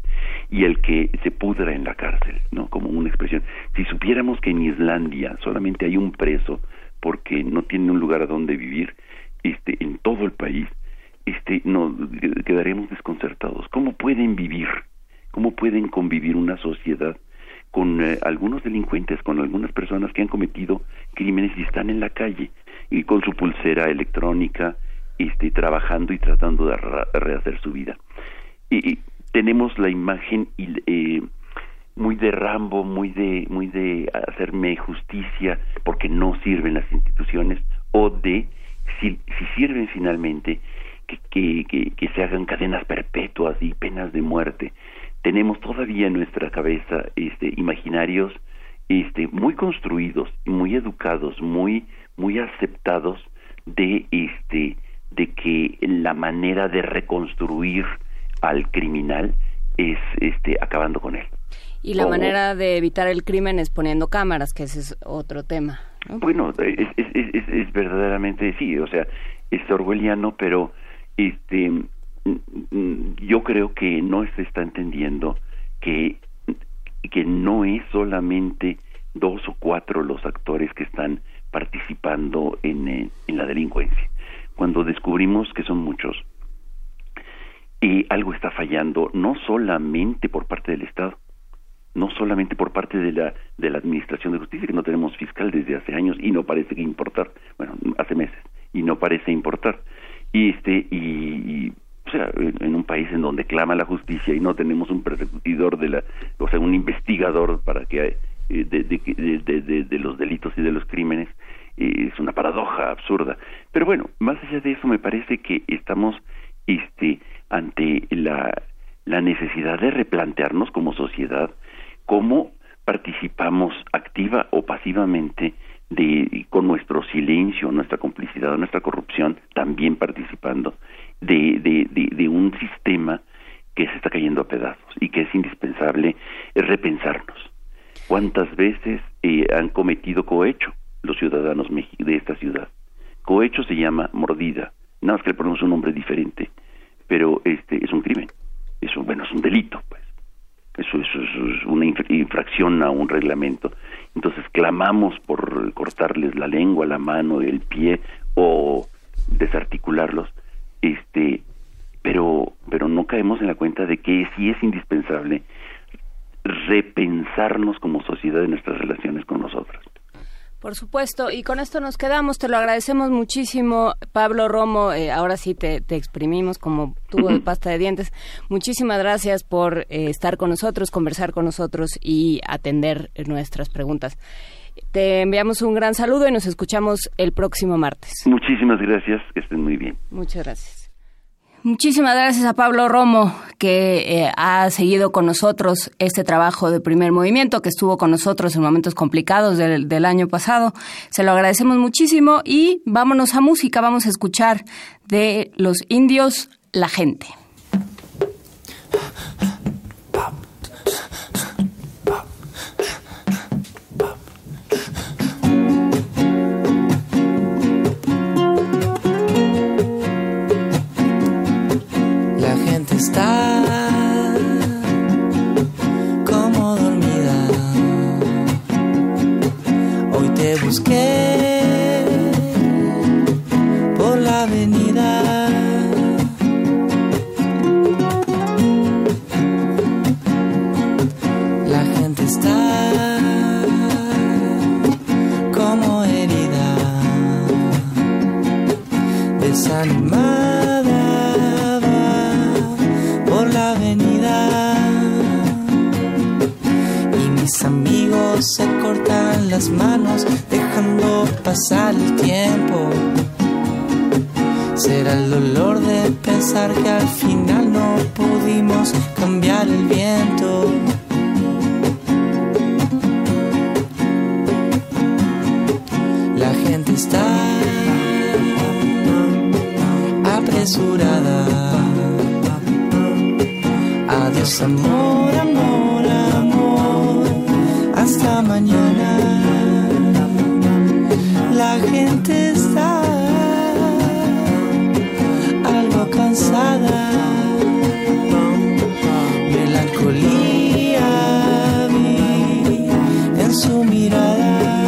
y el que se pudra en la cárcel, ¿no? Como una expresión. Si supiéramos que en Islandia solamente hay un preso porque no tiene un lugar a donde vivir, este, en todo el país, este, no, quedaremos desconcertados. ¿Cómo pueden vivir? ¿Cómo pueden convivir una sociedad con eh, algunos delincuentes, con algunas personas que han cometido crímenes y están en la calle y con su pulsera electrónica, este, trabajando y tratando de rehacer su vida? Y, tenemos la imagen eh, muy de Rambo, muy de, muy de hacerme justicia porque no sirven las instituciones o de si, si sirven finalmente que, que, que, se hagan cadenas perpetuas y penas de muerte. Tenemos todavía en nuestra cabeza este, imaginarios este, muy construidos, muy educados, muy, muy aceptados de, este, de que la manera de reconstruir al criminal es este acabando con él. Y la manera de evitar el crimen es poniendo cámaras, que ese es otro tema. Bueno, es, es, es, verdaderamente sí, o sea, es orwelliano, pero este yo creo que no se está entendiendo que que no es solamente dos o cuatro los actores que están participando en, en la delincuencia. Cuando descubrimos que son muchos, y algo está fallando no solamente por parte del Estado, no solamente por parte de la de la Administración de Justicia, que no tenemos fiscal desde hace años y no parece que importar, bueno, hace meses y no parece importar. Y este y, o sea, en un país en donde clama la justicia y no tenemos un persecutidor de la, o sea, un investigador para que eh, de, de, de, los delitos y de los crímenes, es una paradoja absurda. Pero bueno, más allá de eso, me parece que estamos este ante la, la necesidad de replantearnos como sociedad cómo participamos activa o pasivamente de con nuestro silencio, nuestra complicidad, nuestra corrupción, también participando de, de, de, un sistema que se está cayendo a pedazos y que es indispensable repensarnos. ¿Cuántas veces eh, han cometido cohecho los ciudadanos de esta ciudad? Cohecho se llama mordida, nada más que le ponemos un nombre diferente pero este es un crimen, es un, bueno, es un delito, pues. Eso, eso, es una infracción a un reglamento. Entonces clamamos por cortarles la lengua, la mano, el pie o desarticularlos, este, pero, pero no caemos en la cuenta de que sí es indispensable repensarnos como sociedad en nuestras relaciones con nosotros. Por supuesto, y con esto nos quedamos. Te lo agradecemos muchísimo, Pablo Romo. Eh, ahora sí te, exprimimos como tubo de [clears throat] pasta de dientes. Muchísimas gracias por eh, estar con nosotros, conversar con nosotros y atender nuestras preguntas. Te enviamos un gran saludo y nos escuchamos el próximo martes. Muchísimas gracias, que estén muy bien. Muchas gracias. Muchísimas gracias a Pablo Romo, que eh, ha seguido con nosotros este trabajo de primer movimiento, que estuvo con nosotros en momentos complicados del, del, año pasado. Se lo agradecemos muchísimo y vámonos a música, vamos a escuchar de los indios La Gente. Manos dejando pasar el tiempo. Será el dolor de pensar que al final no pudimos cambiar el viento. La gente está apresurada. Adiós amor, amor, hasta mañana. La gente está algo cansada. Melancolía vi en su mirada.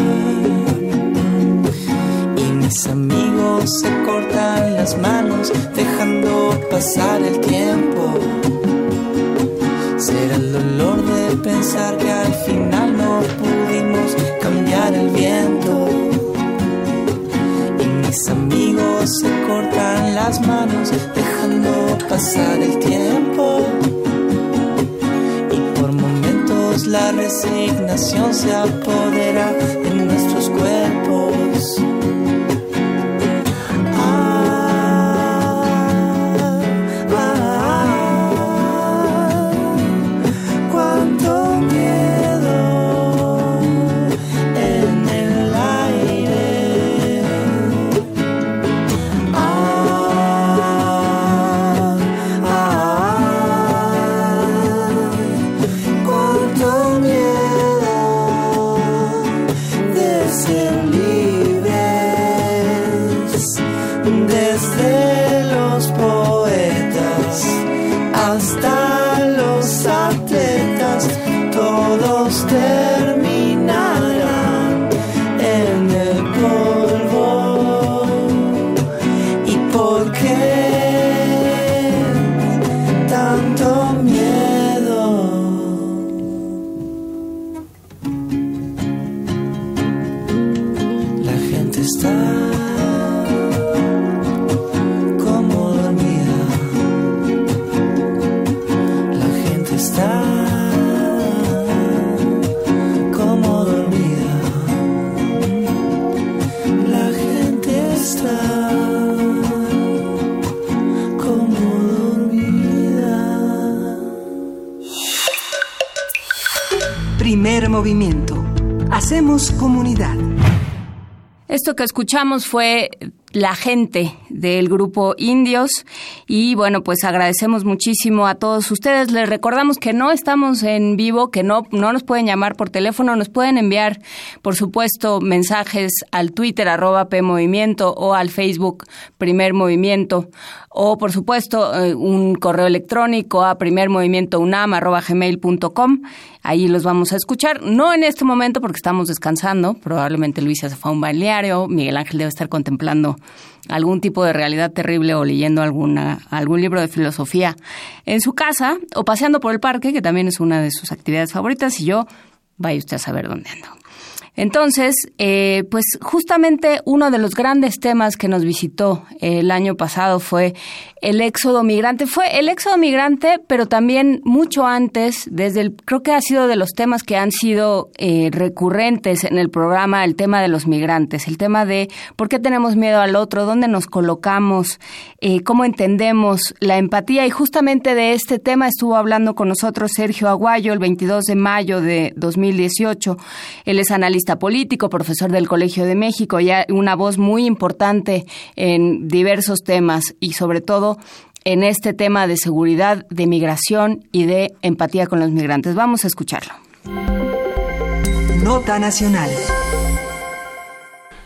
Y mis amigos se cortan las manos dejando pasar el tiempo. Será el dolor de pensar que al final no pudimos cambiar el viento. Se cortan las manos dejando pasar el tiempo. Y por momentos la resignación se apodera escuchamos fue la gente del grupo Indios. Y bueno pues agradecemos muchísimo a todos ustedes. Les recordamos que no estamos en vivo que no no nos pueden llamar por teléfono. Nos pueden enviar por supuesto mensajes al Twitter arroba P Movimiento o al Facebook Primer Movimiento. O por supuesto eh, un correo electrónico a primermovimientounam.gmail.com ahí los vamos a escuchar. No en este momento porque estamos descansando. Probablemente Luisa se fue a un balneario. Miguel Ángel debe estar contemplando algún tipo de realidad terrible o leyendo alguna, algún libro de filosofía en su casa o paseando por el parque, que también es una de sus actividades favoritas, y yo, vaya usted a saber dónde ando. Entonces, eh, pues justamente uno de los grandes temas que nos visitó el año pasado fue el éxodo migrante. Fue el éxodo migrante, pero también mucho antes, desde el, creo que ha sido de los temas que han sido eh, recurrentes en el programa, el tema de los migrantes, el tema de por qué tenemos miedo al otro, dónde nos colocamos, eh, cómo entendemos la empatía. Y justamente de este tema estuvo hablando con nosotros Sergio Aguayo el 22 de mayo de 2018. Él es analista político, profesor del Colegio de México, ya una voz muy importante en diversos temas y sobre todo en este tema de seguridad, de migración y de empatía con los migrantes. Vamos a escucharlo. Nota Nacional.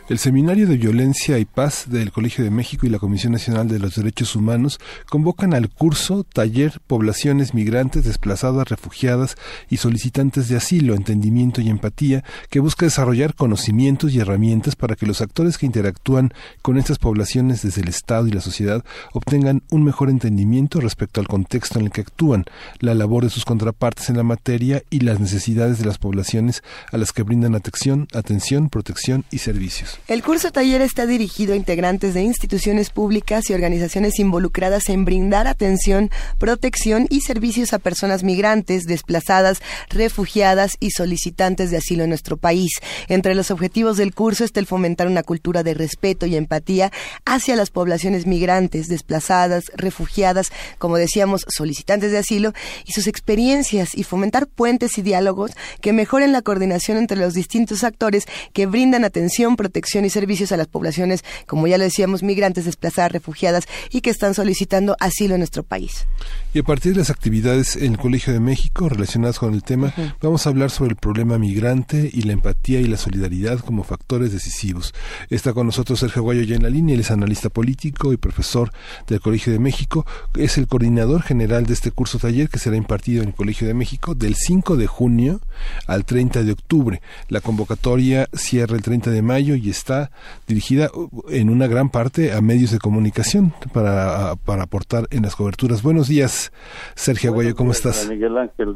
El Seminario de Violencia y Paz del Colegio de México y la Comisión Nacional de los Derechos Humanos convocan al curso Taller Poblaciones Migrantes Desplazadas, Refugiadas y Solicitantes de Asilo, Entendimiento y Empatía, que busca desarrollar conocimientos y herramientas para que los actores que interactúan con estas poblaciones desde el Estado y la sociedad obtengan un mejor entendimiento respecto al contexto en el que actúan, la labor de sus contrapartes en la materia y las necesidades de las poblaciones a las que brindan atención, atención protección y servicios. El curso taller está dirigido a integrantes de instituciones públicas y organizaciones involucradas en brindar atención, protección y servicios a personas migrantes, desplazadas, refugiadas y solicitantes de asilo en nuestro país. Entre los objetivos del curso está el fomentar una cultura de respeto y empatía hacia las poblaciones migrantes, desplazadas, refugiadas, como decíamos, solicitantes de asilo y sus experiencias y fomentar puentes y diálogos que mejoren la coordinación entre los distintos actores que brindan atención, protección y servicios a las poblaciones, como ya lo decíamos, migrantes, desplazadas, refugiadas y que están solicitando asilo en nuestro país. Y a partir de las actividades en el Colegio de México relacionadas con el tema, vamos a hablar sobre el problema migrante y la empatía y la solidaridad como factores decisivos. Está con nosotros Sergio Guayo ya en la línea, él es analista político y profesor del Colegio de México, es el coordinador general de este curso taller que será impartido en el Colegio de México del 5 de junio al 30 de octubre. La convocatoria cierra el 30 de mayo y está dirigida uh, en una gran parte a medios de comunicación para, para aportar en las coberturas. Buenos días, Sergio Aguayo, ¿cómo estás? Miguel Ángel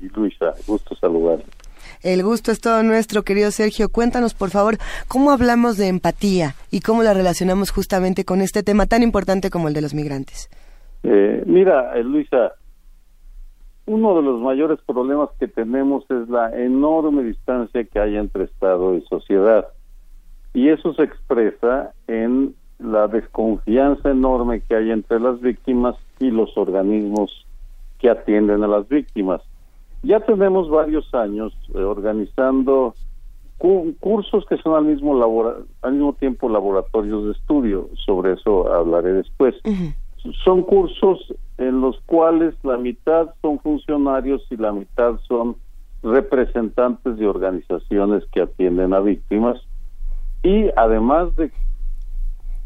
y Luisa, gusto saludar. El gusto es todo nuestro, querido Sergio. Cuéntanos, por favor, cómo hablamos de empatía y cómo la relacionamos justamente con este tema tan importante como el de los migrantes. Eh, mira, eh, Luisa, uno de los mayores problemas que tenemos es la enorme distancia que hay entre Estado y sociedad. Y eso se expresa en la desconfianza enorme que hay entre las víctimas y los organismos que atienden a las víctimas. Ya tenemos varios años eh, organizando cursos que son al mismo al mismo tiempo laboratorios de estudio, sobre eso hablaré después. Son cursos en los cuales la mitad son funcionarios y la mitad son representantes de organizaciones que atienden a víctimas y además de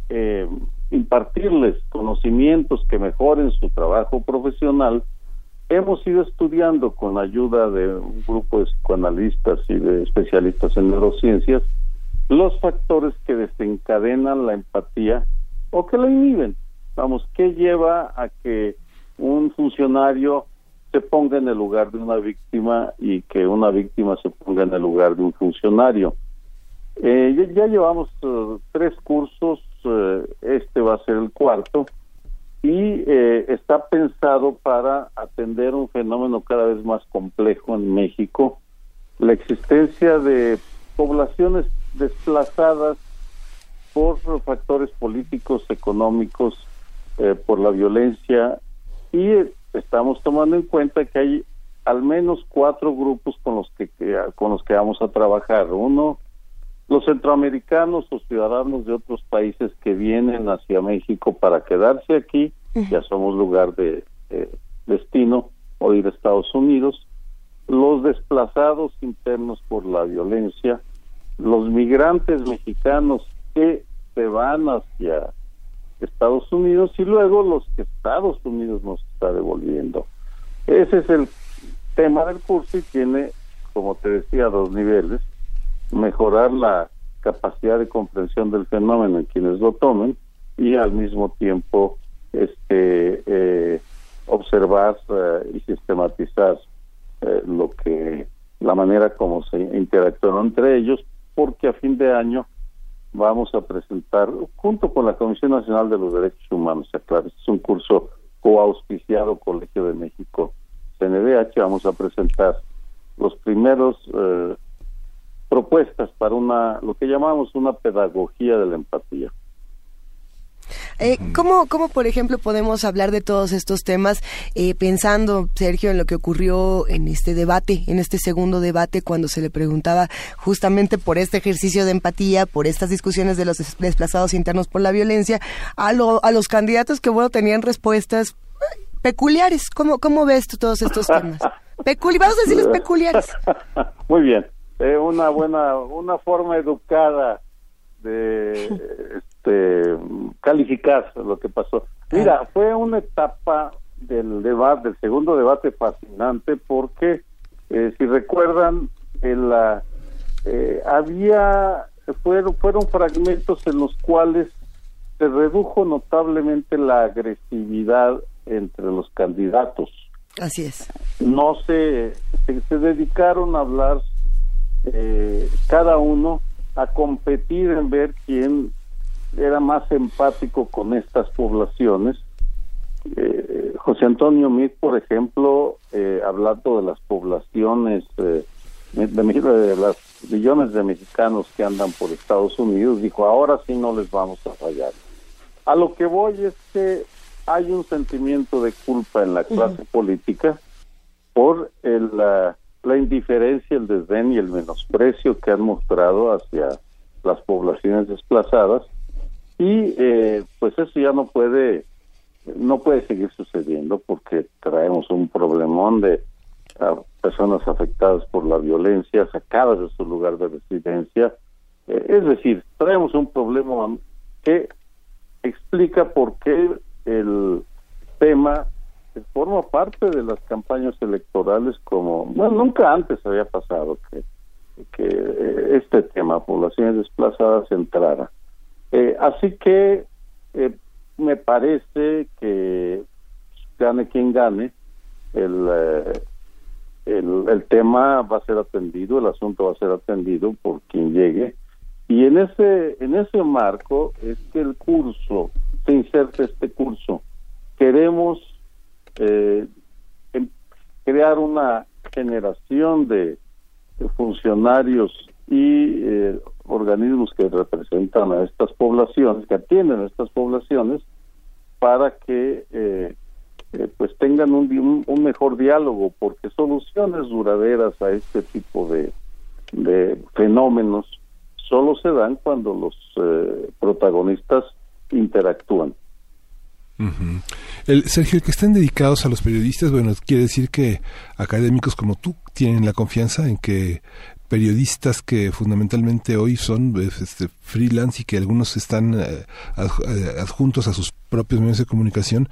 eh, impartirles conocimientos que mejoren su trabajo profesional, hemos ido estudiando con ayuda de un grupo de psicoanalistas y de especialistas en neurociencias los factores que desencadenan la empatía o que la inhiben. Vamos, ¿qué lleva a que un funcionario se ponga en el lugar de una víctima y que una víctima se ponga en el lugar de un funcionario? Eh, ya, llevamos eh, tres cursos, eh, este va a ser el cuarto, y está pensado para atender un fenómeno cada vez más complejo en México, la existencia de poblaciones desplazadas por factores políticos, económicos, por la violencia, y estamos tomando en cuenta que hay al menos cuatro grupos con los que, con los que vamos a trabajar. Uno, los centroamericanos o ciudadanos de otros países que vienen hacia México para quedarse aquí, ya somos lugar de destino o ir a Estados Unidos, los desplazados internos por la violencia, los migrantes mexicanos que se van hacia Estados Unidos y luego los que Estados Unidos nos está devolviendo. Ese es el tema del curso y tiene, como te decía, dos niveles. Mejorar la capacidad de comprensión del fenómeno en quienes lo tomen y al mismo tiempo este eh, observar eh, y sistematizar eh, lo que la manera como se interactúan entre ellos porque a fin de año vamos a presentar junto con la Comisión Nacional de los Derechos Humanos, claro, es un curso coauspiciado Colegio de México CNDH, vamos a presentar los primeros eh, propuestas para una lo que llamamos una pedagogía de la empatía. Eh, ¿cómo, ¿Cómo, por ejemplo, podemos hablar de todos estos temas eh, pensando, Sergio, en lo que ocurrió en este debate, en este segundo debate, cuando se le preguntaba justamente por este ejercicio de empatía, por estas discusiones de los desplazados internos por la violencia, a, a los candidatos que, bueno, tenían respuestas peculiares. ¿Cómo, cómo ves tú todos estos temas? [laughs] Peculi vamos a decirles peculiares. Muy bien. Eh, una buena, una forma educada de este, calificar lo que pasó. Mira, ah. fue una etapa del debate, del segundo debate fascinante, porque eh, si recuerdan, en la, eh, había fueron, fueron fragmentos en los cuales se redujo notablemente la agresividad entre los candidatos. Así es. No se, se, dedicaron a hablar eh, cada uno a competir en ver quién era más empático con estas poblaciones. Eh, José Antonio Mit, por ejemplo, eh, hablando de las poblaciones, eh, de, de, las millones de mexicanos que andan por Estados Unidos, dijo, ahora sí no les vamos a fallar. A lo que voy es que hay un sentimiento de culpa en la clase política por el, la, la indiferencia, el desdén y el menosprecio que han mostrado hacia las poblaciones desplazadas. Y eh, pues eso ya no puede no puede seguir sucediendo porque traemos un problemón de personas afectadas por la violencia sacadas de su lugar de residencia. Eh, es decir traemos un problema que explica por qué el tema forma parte de las campañas electorales como bueno nunca antes había pasado que eh, este tema poblaciones desplazadas entrara eh, así que eh, me parece que gane quien gane, el, el, el, tema va a ser atendido, el asunto va a ser atendido por quien llegue. Y en ese, en ese marco es que el curso, se inserta este curso. Queremos em, crear una generación de, funcionarios y eh, organismos que representan a estas poblaciones, que atienden a estas poblaciones, para que eh, eh, pues tengan un, un, mejor diálogo, porque soluciones duraderas a este tipo de, de fenómenos solo se dan cuando los eh, protagonistas interactúan. El, Sergio, que estén dedicados a los periodistas, bueno, quiere decir que académicos como tú tienen la confianza en que periodistas que fundamentalmente hoy son este, freelance y que algunos están eh, eh, adjuntos a sus propios medios de comunicación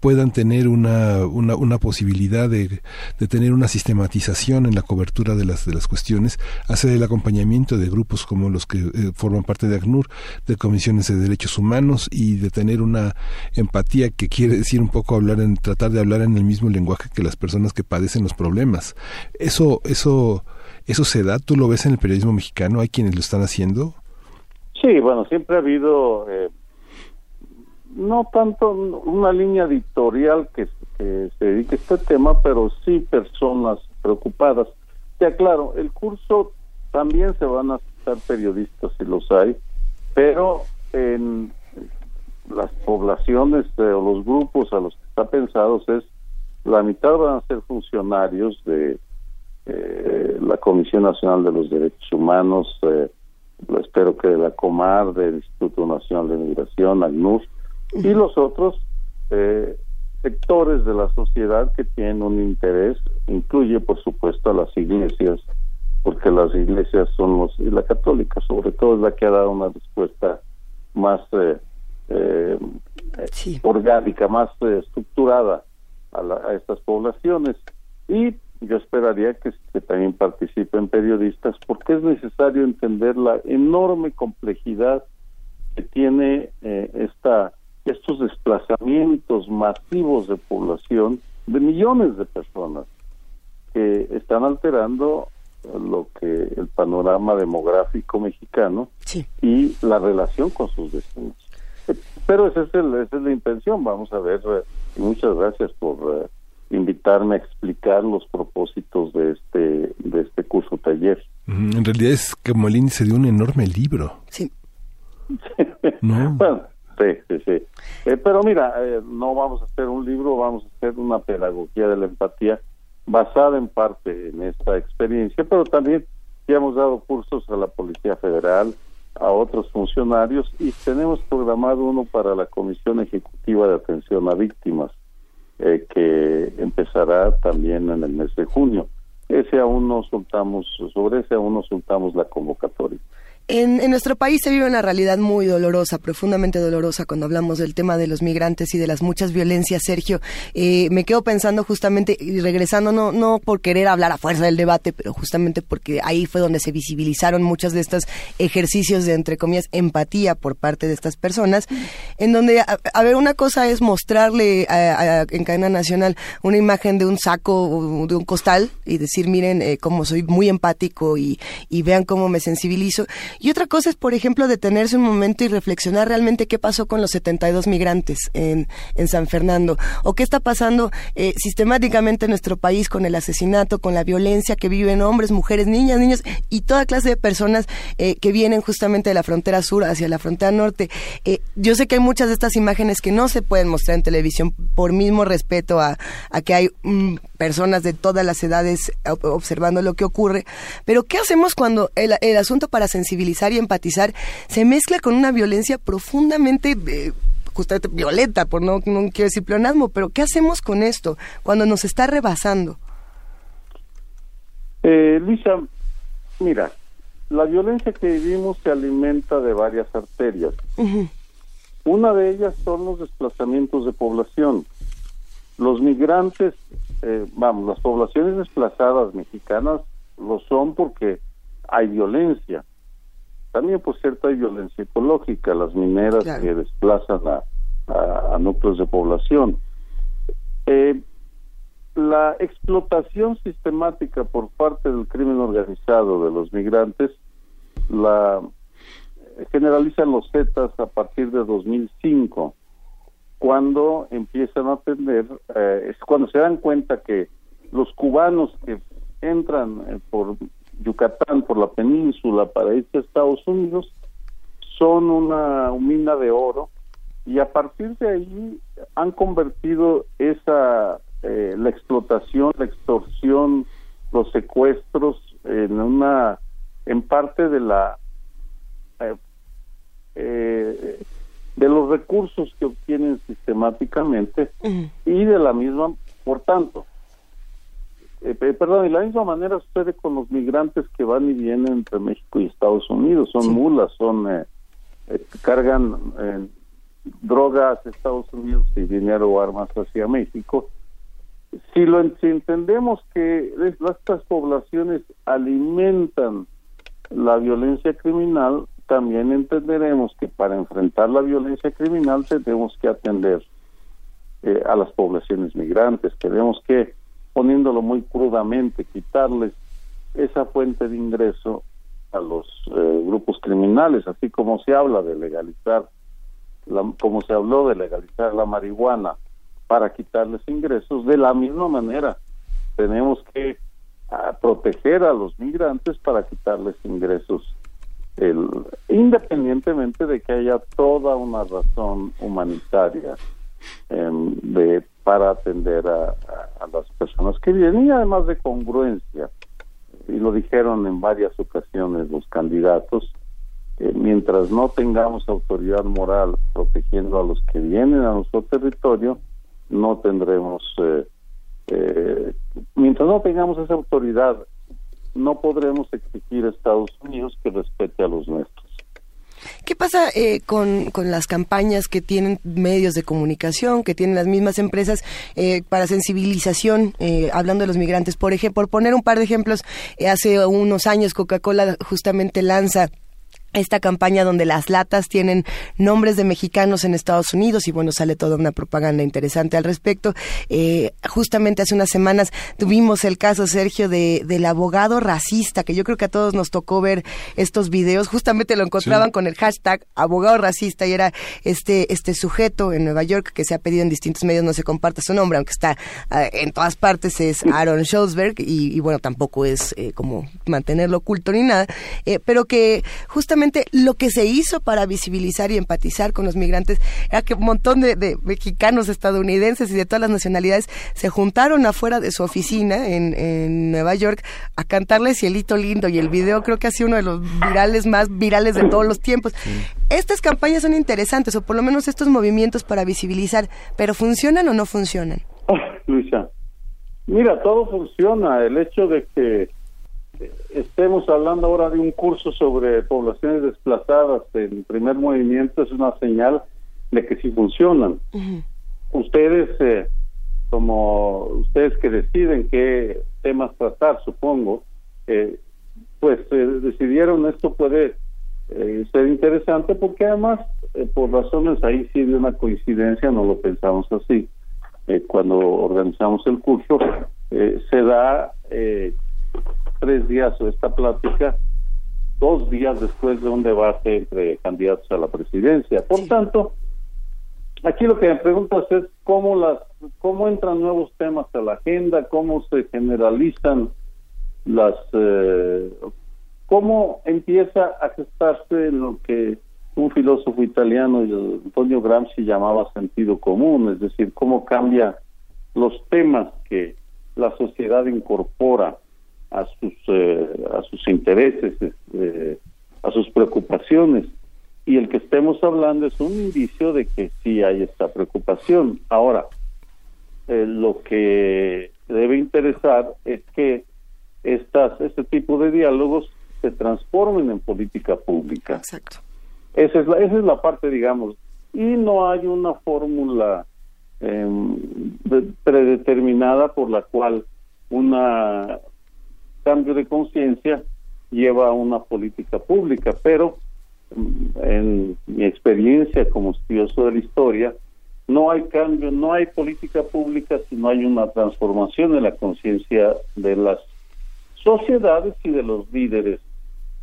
puedan tener una, una, una posibilidad de, de, tener una sistematización en la cobertura de las, de las cuestiones, hacer el acompañamiento de grupos como los que eh, forman parte de ACNUR, de comisiones de derechos humanos y de tener una empatía que quiere decir un poco hablar en, tratar de hablar en el mismo lenguaje que las personas que padecen los problemas. Eso, eso, ¿Eso se da? ¿Tú lo ves en el periodismo mexicano? ¿Hay quienes lo están haciendo? Sí, bueno, siempre ha habido, eh, no tanto una línea editorial que, se dedique a este tema, pero sí personas preocupadas. Ya claro, el curso también se van a citar periodistas si los hay, pero en las poblaciones o los grupos a los que está pensados es la mitad van a ser funcionarios de eh, la Comisión Nacional de los Derechos Humanos, eh, espero que de la Comar, del Instituto Nacional de Migración, ACNUR, y los otros eh, sectores de la sociedad que tienen un interés, incluye por supuesto a las iglesias, porque las iglesias son los, y la católica sobre todo es la que ha dado una respuesta más eh, eh, orgánica, más estructurada a, a, estas poblaciones. Y yo esperaría que, que, también participen periodistas porque es necesario entender la enorme complejidad que tiene eh, esta estos desplazamientos masivos de población de millones de personas que están alterando lo que el panorama demográfico mexicano y la relación con sus vecinos. Pero esa es, esa es la intención, vamos a ver, y muchas gracias por uh, invitarme a explicar los propósitos de este de este curso taller. En realidad es que Molín se dio un enorme libro. Sí. ¿No? [laughs] bueno, sí, sí, sí. Eh, pero mira, eh, no vamos a hacer un libro, vamos a hacer una pedagogía de la empatía basada en parte en esta experiencia, pero también ya hemos dado cursos a la Policía Federal, a otros funcionarios y tenemos programado uno para la Comisión Ejecutiva de Atención a Víctimas eh, que empezará también en el mes de junio. Ese aún no soltamos, sobre ese aún no soltamos la convocatoria. En, nuestro país se vive una realidad muy dolorosa, profundamente dolorosa cuando hablamos del tema de los migrantes y de las muchas violencias, Sergio. Eh, me quedo pensando justamente, y regresando, no, no por querer hablar a fuerza del debate, pero justamente porque ahí fue donde se visibilizaron muchos de estos ejercicios de, entre comillas, empatía por parte de estas personas, en donde, a, ver, una cosa es mostrarle a, en cadena nacional una imagen de un saco, de un costal, y decir, miren eh, cómo soy muy empático y, y vean cómo me sensibilizo y otra cosa es, por ejemplo, detenerse un momento y reflexionar realmente qué pasó con los 72 migrantes en, en San Fernando o qué está pasando eh, sistemáticamente en nuestro país con el asesinato, con la violencia que viven hombres, mujeres, niñas, niños y toda clase de personas eh, que vienen justamente de la frontera sur hacia la frontera norte. Eh, yo sé que hay muchas de estas imágenes que no se pueden mostrar en televisión por mismo respeto a, a que hay mm, personas de todas las edades observando lo que ocurre, pero ¿qué hacemos cuando el, el asunto para sensibilizar y empatizar se mezcla con una violencia profundamente eh, justamente violenta, por no, no quiero decir pleonasmo, pero ¿qué hacemos con esto cuando nos está rebasando? Eh, Luisa, mira, la violencia que vivimos se alimenta de varias arterias. Una de ellas son los desplazamientos de población. Los migrantes, eh, vamos, las poblaciones desplazadas mexicanas lo son porque hay violencia. También, por cierto, hay violencia ecológica, las mineras que desplazan a, núcleos de población. Eh, la explotación sistemática por parte del crimen organizado de los migrantes la generalizan los Zetas a partir de 2005 cuando empiezan a atender eh, es cuando se dan cuenta que los cubanos que entran eh, por Yucatán, por la península, para irse a Estados Unidos, son una mina de oro y a partir de ahí han convertido esa eh, la explotación, la extorsión, los secuestros en una en parte de la eh, eh, de los recursos que obtienen sistemáticamente y de la misma, por tanto, eh, perdón, y la misma manera sucede con los migrantes que van y vienen entre México y Estados Unidos. Son mulas, son eh, eh, cargan drogas a Estados Unidos y dinero o armas hacia México. Si lo si entendemos que estas poblaciones alimentan la violencia criminal, también entenderemos que para enfrentar la violencia criminal tenemos que atender a las poblaciones migrantes, tenemos que poniéndolo muy crudamente, quitarles esa fuente de ingreso a los eh, grupos criminales, así como se habla de legalizar, como se habló de legalizar la marihuana para quitarles ingresos, de la misma manera tenemos que proteger a los migrantes para quitarles ingresos, el, independientemente de que haya toda una razón humanitaria em, de para atender a, las personas que vienen y además de congruencia. Y lo dijeron en varias ocasiones los candidatos, mientras no tengamos autoridad moral protegiendo a los que vienen a nuestro territorio, no tendremos, eh, eh, mientras no tengamos esa autoridad, no podremos exigir a Estados Unidos que respete a los nuestros. ¿Qué pasa eh, con, con, las campañas que tienen medios de comunicación, que tienen las mismas empresas eh, para sensibilización, eh, hablando de los migrantes? Por ejemplo, por poner un par de ejemplos, hace unos años Coca-Cola justamente lanza esta campaña donde las latas tienen nombres de mexicanos en Estados Unidos y bueno, sale toda una propaganda interesante al respecto. Eh, justamente hace unas semanas tuvimos el caso, Sergio, de, del abogado racista, que yo creo que a todos nos tocó ver estos videos. Justamente lo encontraban con el hashtag abogado racista y era este, este sujeto en Nueva York que se ha pedido en distintos medios, no se comparte su nombre, aunque está eh, en todas partes, es Aaron Schultzberg y, bueno, tampoco es eh, como mantenerlo oculto ni nada, pero que justamente lo que se hizo para visibilizar y empatizar con los migrantes era que un montón de, mexicanos, estadounidenses y de todas las nacionalidades se juntaron afuera de su oficina en, Nueva York a cantarle Cielito Lindo y el video creo que ha sido uno de los virales más virales de todos los tiempos. Estas campañas son interesantes o por lo menos estos movimientos para visibilizar, pero ¿funcionan o no funcionan? [laughs] Luisa, mira, todo funciona. El hecho de que estemos hablando ahora de un curso sobre poblaciones desplazadas. En primer movimiento es una señal de que sí funcionan. Ustedes, eh, como ustedes que deciden qué temas tratar, supongo, eh, pues eh, decidieron esto puede ser interesante porque además, por razones ahí sí de una coincidencia, no lo pensamos así, cuando organizamos el curso, se da tres días o esta plática dos días después de un debate entre candidatos a la presidencia. Por tanto, aquí lo que me preguntas es cómo las cómo entran nuevos temas a la agenda, cómo se generalizan las eh, cómo empieza a gestarse lo que un filósofo italiano Antonio Gramsci llamaba sentido común, es decir, cómo cambia los temas que la sociedad incorpora a sus eh, a sus intereses eh, a sus preocupaciones. Y el que estemos hablando es un indicio de que sí hay esta preocupación. Ahora eh, lo que debe interesar es que estas este tipo de diálogos se transformen en política pública. Exacto. Esa es la esa es la parte digamos. Y no hay una fórmula em, predeterminada por la cual una cambio de conciencia lleva a una política pública, pero mm, en mi experiencia como estudioso de la historia, no hay cambio, no hay política pública si no hay una transformación en la conciencia de las sociedades y de los líderes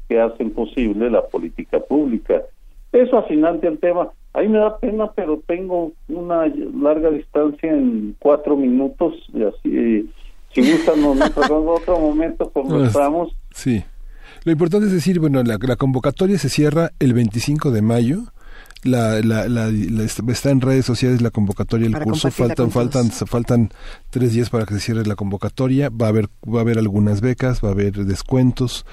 que hacen posible la política pública. Es fascinante el tema. A mí me da pena, pero tengo una larga distancia en cuatro minutos y así si gustan, nos otro momento conversamos. Sí. Lo importante es decir, bueno, la, la convocatoria se cierra el 25 de mayo la, la, la, está en redes sociales la convocatoria del curso. faltan faltan faltan tres días para que se cierre la convocatoria. Va a haber va a haber algunas becas va a haber descuentos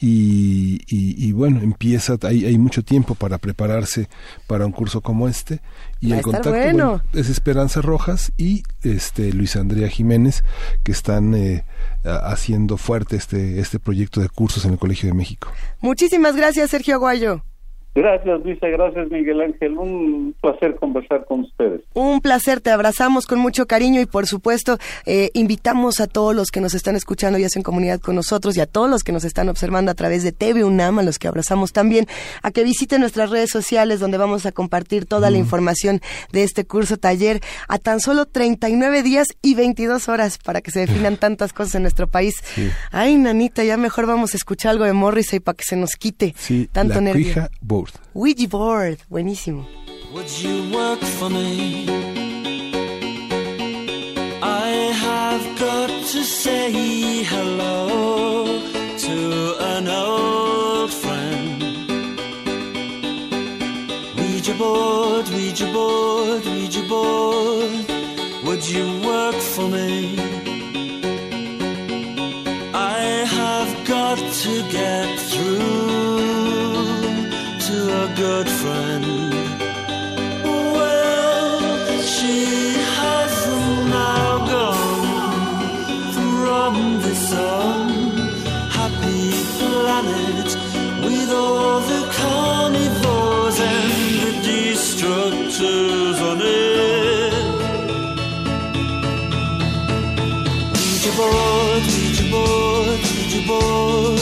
y, y, bueno empieza hay, hay mucho tiempo para prepararse para un curso como este. Y el contacto es Esperanza Rojas y este Luis Andrea Jiménez que están eh, haciendo fuerte este este proyecto de cursos en el Colegio de México. Muchísimas gracias Sergio Aguayo Gracias, Luisa. Gracias, Miguel Ángel. Un placer conversar con ustedes. Un placer. Te abrazamos con mucho cariño y, por supuesto, eh, invitamos a todos los que nos están escuchando y hacen comunidad con nosotros y a todos los que nos están observando a través de TV UNAM, a los que abrazamos también, a que visiten nuestras redes sociales donde vamos a compartir toda la información de este curso taller a tan solo 39 días y 22 horas para que se definan tantas cosas en nuestro país. Ay, nanita, ya mejor vamos a escuchar algo de Morrissey para que se nos quite tanto nervio. gusta. Ouija Board, buenísimo. Would you work for me? I have got to say hello to an old friend. Ouija board, Ouija board, Ouija board. Would you work for me? I have got to get good friend. Well, she has now gone from this unhappy planet with all the carnivores and the destructors on it. Ouija board, Ouija board, Ouija board,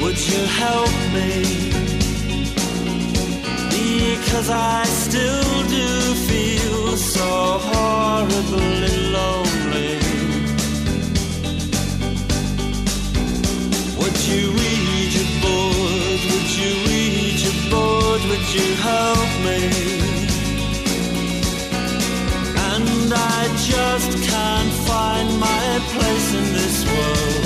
would you help me? Because I still do feel so horribly lonely. Would you read your board? Would you read your board? Would you help me? And I just can't find my place in this world.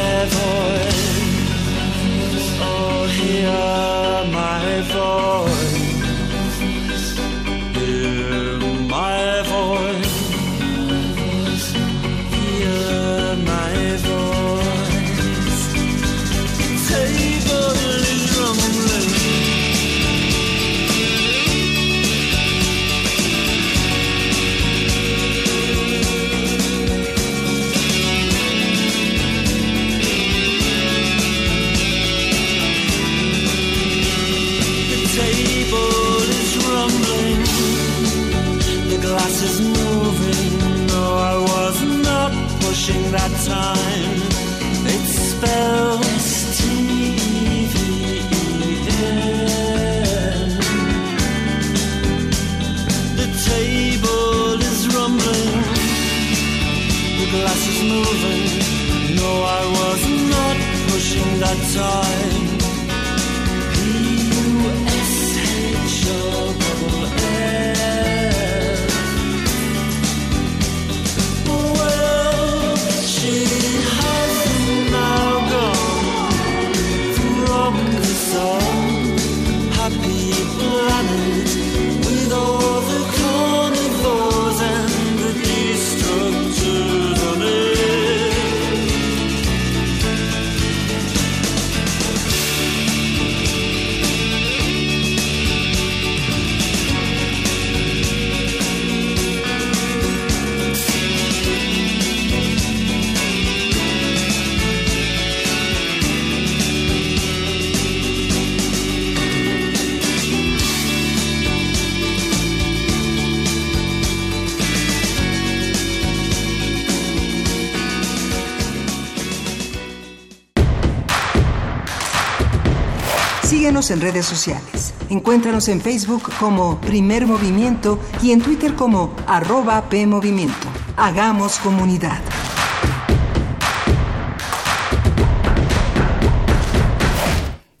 en redes sociales. Encuéntranos en Facebook como Primer Movimiento y en Twitter como arroba PMovimiento. Hagamos comunidad.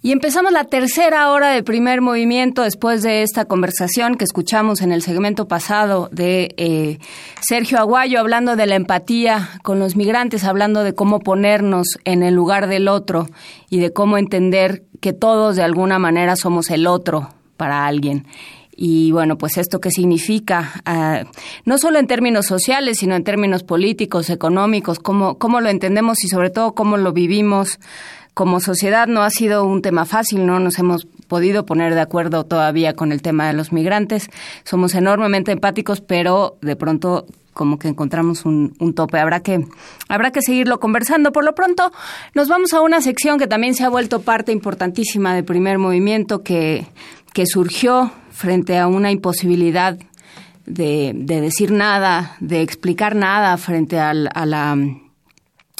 Y empezamos la tercera hora de primer movimiento después de esta conversación que escuchamos en el segmento pasado de eh, Sergio Aguayo hablando de la empatía con los migrantes, hablando de cómo ponernos en el lugar del otro y de cómo entender que todos de alguna manera somos el otro para alguien. Y bueno, pues esto qué significa, Ah, no solo en términos sociales, sino en términos políticos, económicos, cómo, cómo lo entendemos y sobre todo cómo lo vivimos como sociedad no ha sido un tema fácil, no nos hemos podido poner de acuerdo todavía con el tema de los migrantes. Somos enormemente empáticos, pero de pronto como que encontramos un, un tope. Habrá que, habrá que seguirlo conversando. Por lo pronto, nos vamos a una sección que también se ha vuelto parte importantísima del primer movimiento que, que surgió frente a una imposibilidad de, de decir nada, de explicar nada frente al, a la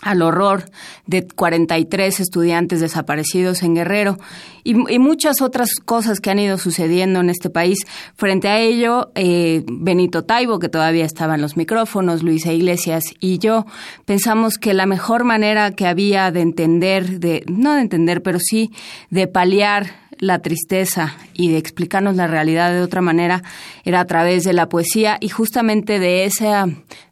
al horror de 43 estudiantes desaparecidos en Guerrero y, muchas otras cosas que han ido sucediendo en este país. Frente a ello, eh, Benito Taibo, que todavía estaba en los micrófonos, Luisa Iglesias y yo, pensamos que la mejor manera que había de entender, de no de entender, pero sí de paliar la tristeza y de explicarnos la realidad de otra manera era a través de la poesía y justamente de ese,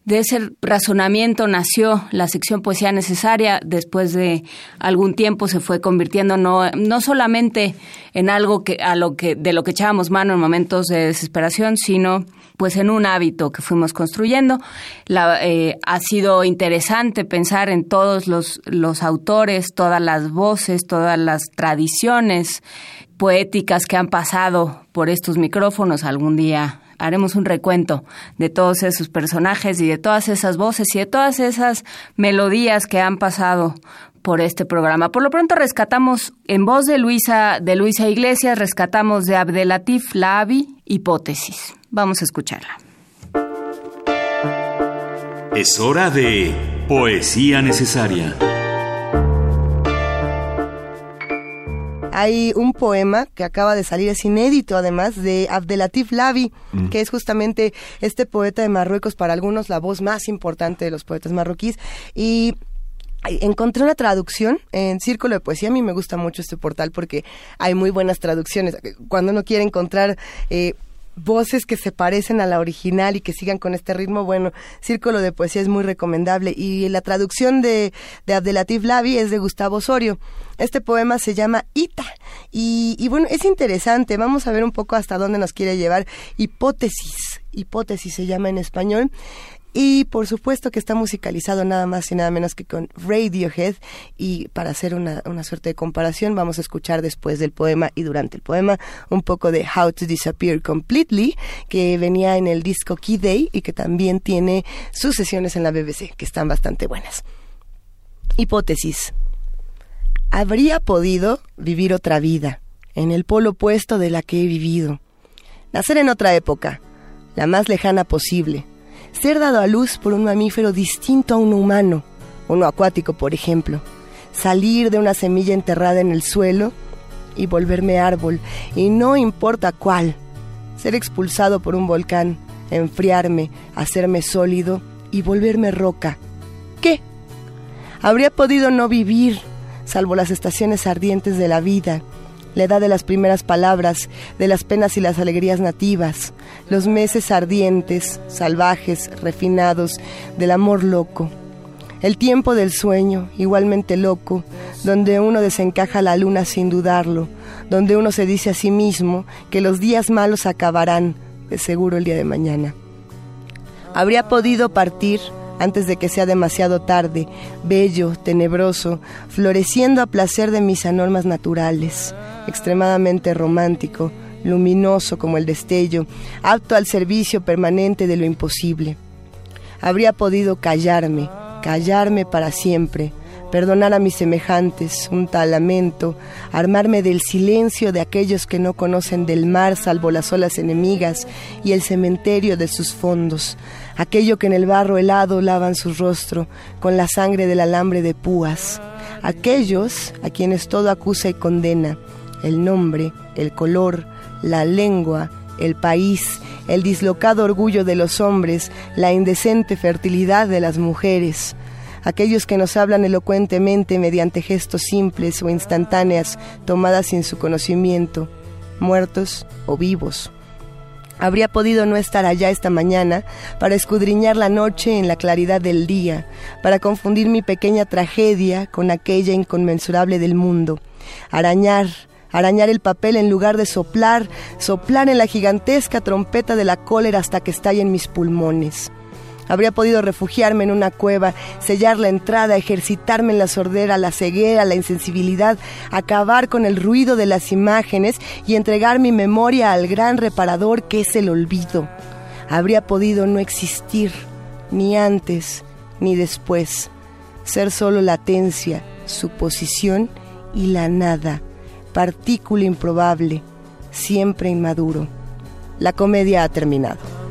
de ese razonamiento nació la sección Poesía Necesaria. Después de algún tiempo se fue convirtiendo no, no solamente en algo que, a lo que, de lo que echábamos mano en momentos de desesperación, sino pues en un hábito que fuimos construyendo. La, eh, ha sido interesante pensar en todos los, autores, todas las voces, todas las tradiciones poéticas que han pasado por estos micrófonos. Algún día haremos un recuento de todos esos personajes y de todas esas voces y de todas esas melodías que han pasado por este programa. Por lo pronto rescatamos en voz de Luisa de Luisa Iglesias, rescatamos de Abdelatif Lavi Hipótesis. Vamos a escucharla. Es hora de poesía necesaria. Hay un poema que acaba de salir, es inédito además, de Abdelatif Lavi, mm. que es justamente este poeta de Marruecos, para algunos la voz más importante de los poetas marroquíes. Y encontré una traducción en Círculo de Poesía. A mí me gusta mucho este portal porque hay muy buenas traducciones. Cuando uno quiere encontrar eh, voces que se parecen a la original y que sigan con este ritmo, bueno, Círculo de Poesía es muy recomendable. Y la traducción de, de Abdelatif Lavi es de Gustavo Osorio. Este poema se llama Ita. Y, y bueno, es interesante. Vamos a ver un poco hasta dónde nos quiere llevar. Hipótesis. Hipótesis se llama en español. Y por supuesto que está musicalizado nada más y nada menos que con Radiohead. Y para hacer una, una, suerte de comparación, vamos a escuchar después del poema y durante el poema un poco de How to Disappear Completely, que venía en el disco Key Day y que también tiene sus sesiones en la BBC, que están bastante buenas. Hipótesis. Habría podido vivir otra vida, en el polo opuesto de la que he vivido. Nacer en otra época, la más lejana posible ser dado a luz por un mamífero distinto a uno humano, uno acuático por ejemplo, salir de una semilla enterrada en el suelo y volverme árbol, y no importa cuál, ser expulsado por un volcán, enfriarme, hacerme sólido y volverme roca. ¿Qué? Habría podido no vivir, salvo las estaciones ardientes de la vida, la edad de las primeras palabras, de las penas y las alegrías nativas, los meses ardientes, salvajes, refinados, del amor loco. El tiempo del sueño, igualmente loco, donde uno desencaja la luna sin dudarlo, donde uno se dice a sí mismo que los días malos acabarán, de seguro el día de mañana. Habría podido partir antes de que sea demasiado tarde, bello, tenebroso, floreciendo a placer de mis anormas naturales extremadamente romántico, luminoso como el destello, apto al servicio permanente de lo imposible. Habría podido callarme, callarme para siempre, perdonar a mis semejantes un tal lamento, armarme del silencio de aquellos que no conocen del mar salvo las olas enemigas y el cementerio de sus fondos, aquello que en el barro helado lavan su rostro con la sangre del alambre de púas, aquellos a quienes todo acusa y condena, el nombre, el color, la lengua, el país, el dislocado orgullo de los hombres, la indecente fertilidad de las mujeres, aquellos que nos hablan elocuentemente mediante gestos simples o instantáneas tomadas sin su conocimiento, muertos o vivos. Habría podido no estar allá esta mañana para escudriñar la noche en la claridad del día, para confundir mi pequeña tragedia con aquella inconmensurable del mundo, arañar, arañar el papel en lugar de soplar, soplar en la gigantesca trompeta de la cólera hasta que estalle en mis pulmones. Habría podido refugiarme en una cueva, sellar la entrada, ejercitarme en la sordera, la ceguera, la insensibilidad, acabar con el ruido de las imágenes y entregar mi memoria al gran reparador que es el olvido. Habría podido no existir, ni antes ni después, ser solo latencia, suposición y la nada partícula improbable, siempre inmaduro. La comedia ha terminado.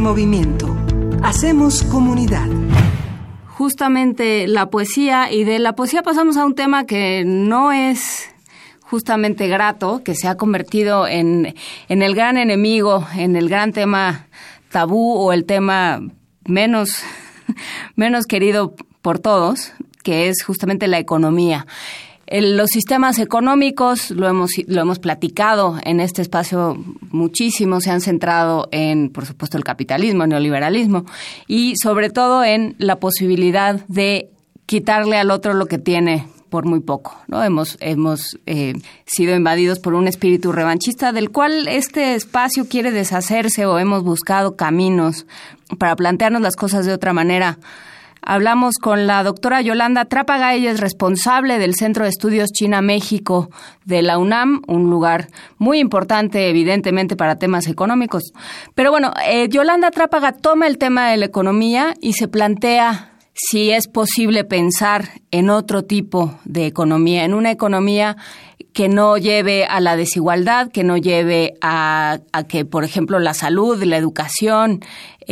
Movimiento. Hacemos comunidad. Justamente la poesía y de la poesía pasamos a un tema que no es justamente grato, que se ha convertido en, en el gran enemigo, en el gran tema tabú o el tema menos, [laughs] menos querido por todos, que es justamente la economía los sistemas económicos, lo hemos, lo hemos platicado en este espacio muchísimo, se han centrado en, por supuesto, el capitalismo, el neoliberalismo y sobre todo en la posibilidad de quitarle al otro lo que tiene por muy poco, ¿no? Hemos, hemos eh, sido invadidos por un espíritu revanchista del cual este espacio quiere deshacerse o hemos buscado caminos para plantearnos las cosas de otra manera Hablamos con la doctora Yolanda Trápaga, ella es responsable del Centro de Estudios China-México de la UNAM, un lugar muy importante evidentemente para temas económicos. Pero bueno, eh, Yolanda Trápaga toma el tema de la economía y se plantea si es posible pensar en otro tipo de economía, en una economía que no lleve a la desigualdad, que no lleve a, que, por ejemplo, la salud, la educación,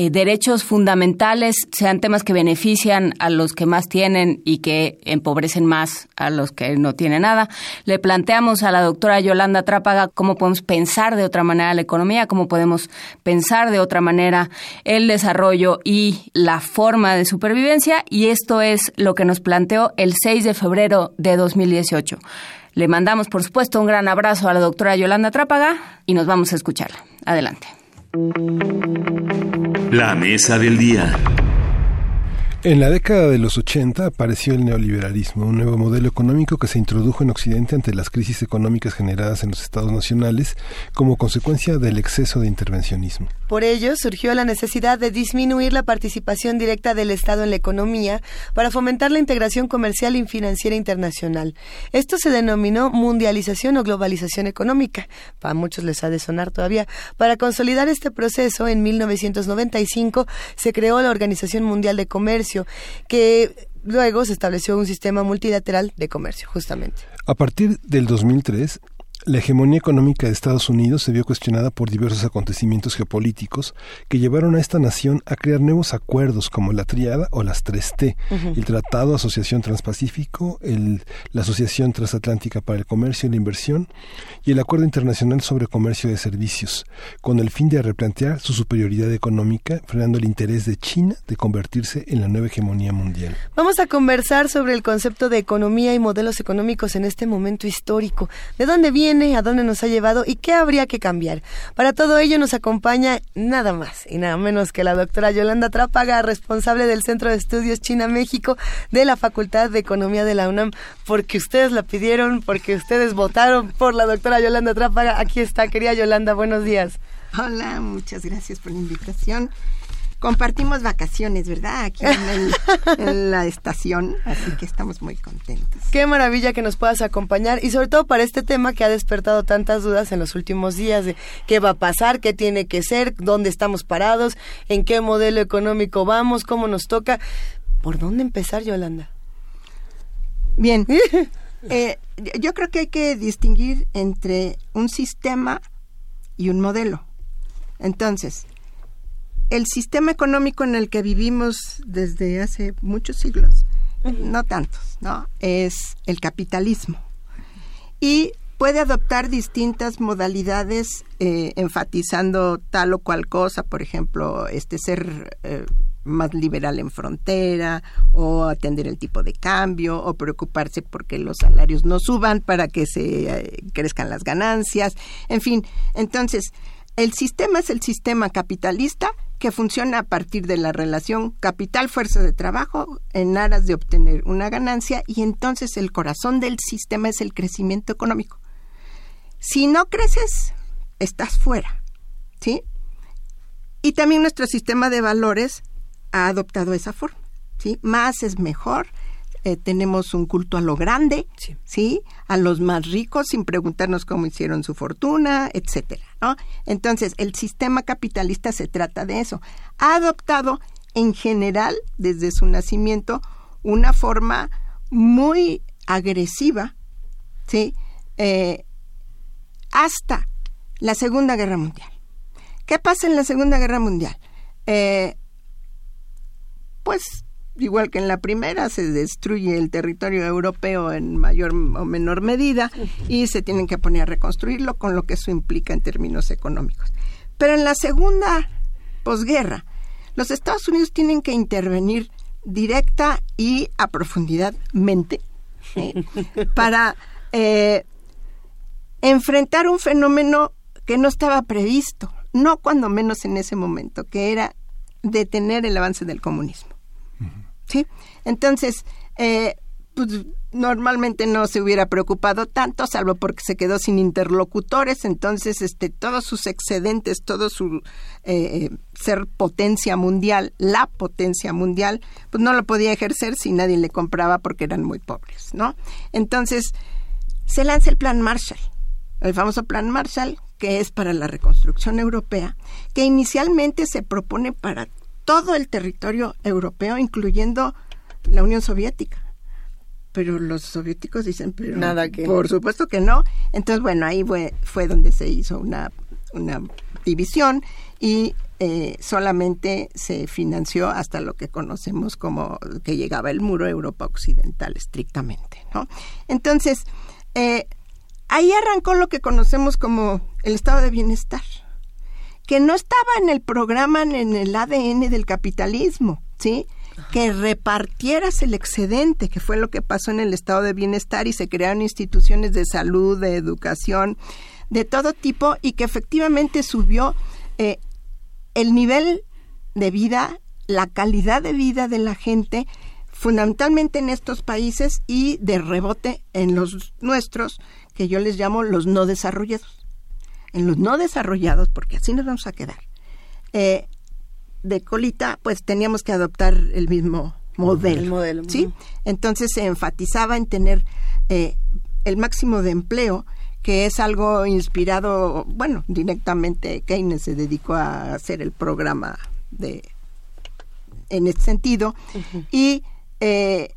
eh, derechos fundamentales sean temas que benefician a los que más tienen y que empobrecen más a los que no tienen nada. Le planteamos a la doctora Yolanda Trápaga cómo podemos pensar de otra manera la economía, cómo podemos pensar de otra manera el desarrollo y la forma de supervivencia y esto es lo que nos planteó el 6 de febrero de 2018. Le mandamos, por supuesto, un gran abrazo a la doctora Yolanda Trápaga y nos vamos a escucharla. Adelante. La mesa del día. En la década de los 80 apareció el neoliberalismo, un nuevo modelo económico que se introdujo en Occidente ante las crisis económicas generadas en los estados nacionales como consecuencia del exceso de intervencionismo. Por ello, surgió la necesidad de disminuir la participación directa del Estado en la economía para fomentar la integración comercial y financiera internacional. Esto se denominó mundialización o globalización económica. Para muchos les ha de sonar todavía. Para consolidar este proceso, en 1995 se creó la Organización Mundial de Comercio que luego se estableció un sistema multilateral de comercio, justamente. A partir del 2003, la hegemonía económica de Estados Unidos se vio cuestionada por diversos acontecimientos geopolíticos que llevaron a esta nación a crear nuevos acuerdos como la Triada o las 3T, el Tratado de Asociación Transpacífico, el, la Asociación Transatlántica para el Comercio y la Inversión y el Acuerdo Internacional sobre Comercio de Servicios, con el fin de replantear su superioridad económica, frenando el interés de China de convertirse en la nueva hegemonía mundial. Vamos a conversar sobre el concepto de economía y modelos económicos en este momento histórico. ¿De dónde viene? A dónde nos ha llevado y qué habría que cambiar. Para todo ello nos acompaña nada más y nada menos que la doctora Yolanda Trápaga, responsable del Centro de Estudios China-México de la Facultad de Economía de la UNAM, porque ustedes la pidieron, porque ustedes votaron por la doctora Yolanda Trápaga. Aquí está, querida Yolanda, buenos días. Hola, muchas gracias por la invitación compartimos vacaciones, ¿verdad? Aquí [laughs] en, la estación, así que estamos muy contentos. Qué maravilla que nos puedas acompañar y sobre todo para este tema que ha despertado tantas dudas en los últimos días de qué va a pasar, qué tiene que ser, dónde estamos parados, en qué modelo económico vamos, cómo nos toca. ¿Por dónde empezar, Yolanda? Bien, [laughs] eh, yo creo que hay que distinguir entre un sistema y un modelo. Entonces, el sistema económico en el que vivimos desde hace muchos siglos, no tantos, ¿no? Es el capitalismo. Y puede adoptar distintas modalidades eh, enfatizando tal o cual cosa, por ejemplo, este ser eh, más liberal en frontera o atender el tipo de cambio o preocuparse porque los salarios no suban para que se eh, crezcan las ganancias, en fin, entonces el sistema es el sistema capitalista que funciona a partir de la relación capital-fuerza de trabajo en aras de obtener una ganancia y entonces el corazón del sistema es el crecimiento económico. Si no creces, estás fuera, ¿sí? Y también nuestro sistema de valores ha adoptado esa forma, ¿sí? Más es mejor, eh, tenemos un culto a lo grande, sí. A los más ricos sin preguntarnos cómo hicieron su fortuna, etcétera, ¿no? Entonces, el sistema capitalista se trata de eso. Ha adoptado en general, desde su nacimiento, una forma muy agresiva, ¿sí? Eh, hasta la Segunda Guerra Mundial, ¿Qué pasa en la Segunda Guerra Mundial? Eh, pues igual que en la primera, se destruye el territorio europeo en mayor o menor medida y se tienen que poner a reconstruirlo con lo que eso implica en términos económicos. Pero en la segunda posguerra, los Estados Unidos tienen que intervenir directa y a profundidad mente [laughs] para eh, enfrentar un fenómeno que no estaba previsto, no cuando menos en ese momento, que era detener el avance del comunismo. ¿Sí? Entonces, eh, pues, normalmente no se hubiera preocupado tanto, salvo porque se quedó sin interlocutores, entonces este, todos sus excedentes, todo su eh, ser potencia mundial, la potencia mundial, pues no lo podía ejercer si nadie le compraba porque eran muy pobres, ¿no? Entonces, se lanza el Plan Marshall, el famoso Plan Marshall, que es para la reconstrucción europea, que inicialmente se propone para todo el territorio europeo, incluyendo la Unión Soviética. Pero los soviéticos dicen, pero Nada que... por supuesto que no. Entonces, bueno, ahí fue, fue donde se hizo una, una división y eh, solamente se financió hasta lo que conocemos como que llegaba el muro Europa Occidental estrictamente, ¿no? Entonces, eh, ahí arrancó lo que conocemos como el estado de bienestar que no estaba en el programa, en el ADN del capitalismo, ¿sí? Que repartieras el excedente, que fue lo que pasó en el estado de bienestar y se crearon instituciones de salud, de educación, de todo tipo y que efectivamente subió eh, el nivel de vida, la calidad de vida de la gente, fundamentalmente en estos países y de rebote en los nuestros, que yo les llamo los no desarrollados en los no desarrollados, porque así nos vamos a quedar, eh, de colita, pues teníamos que adoptar el mismo modelo. El modelo. ¿sí? Entonces se enfatizaba en tener eh, el máximo de empleo, que es algo inspirado, bueno, directamente Keynes se dedicó a hacer el programa de en este sentido. Y eh,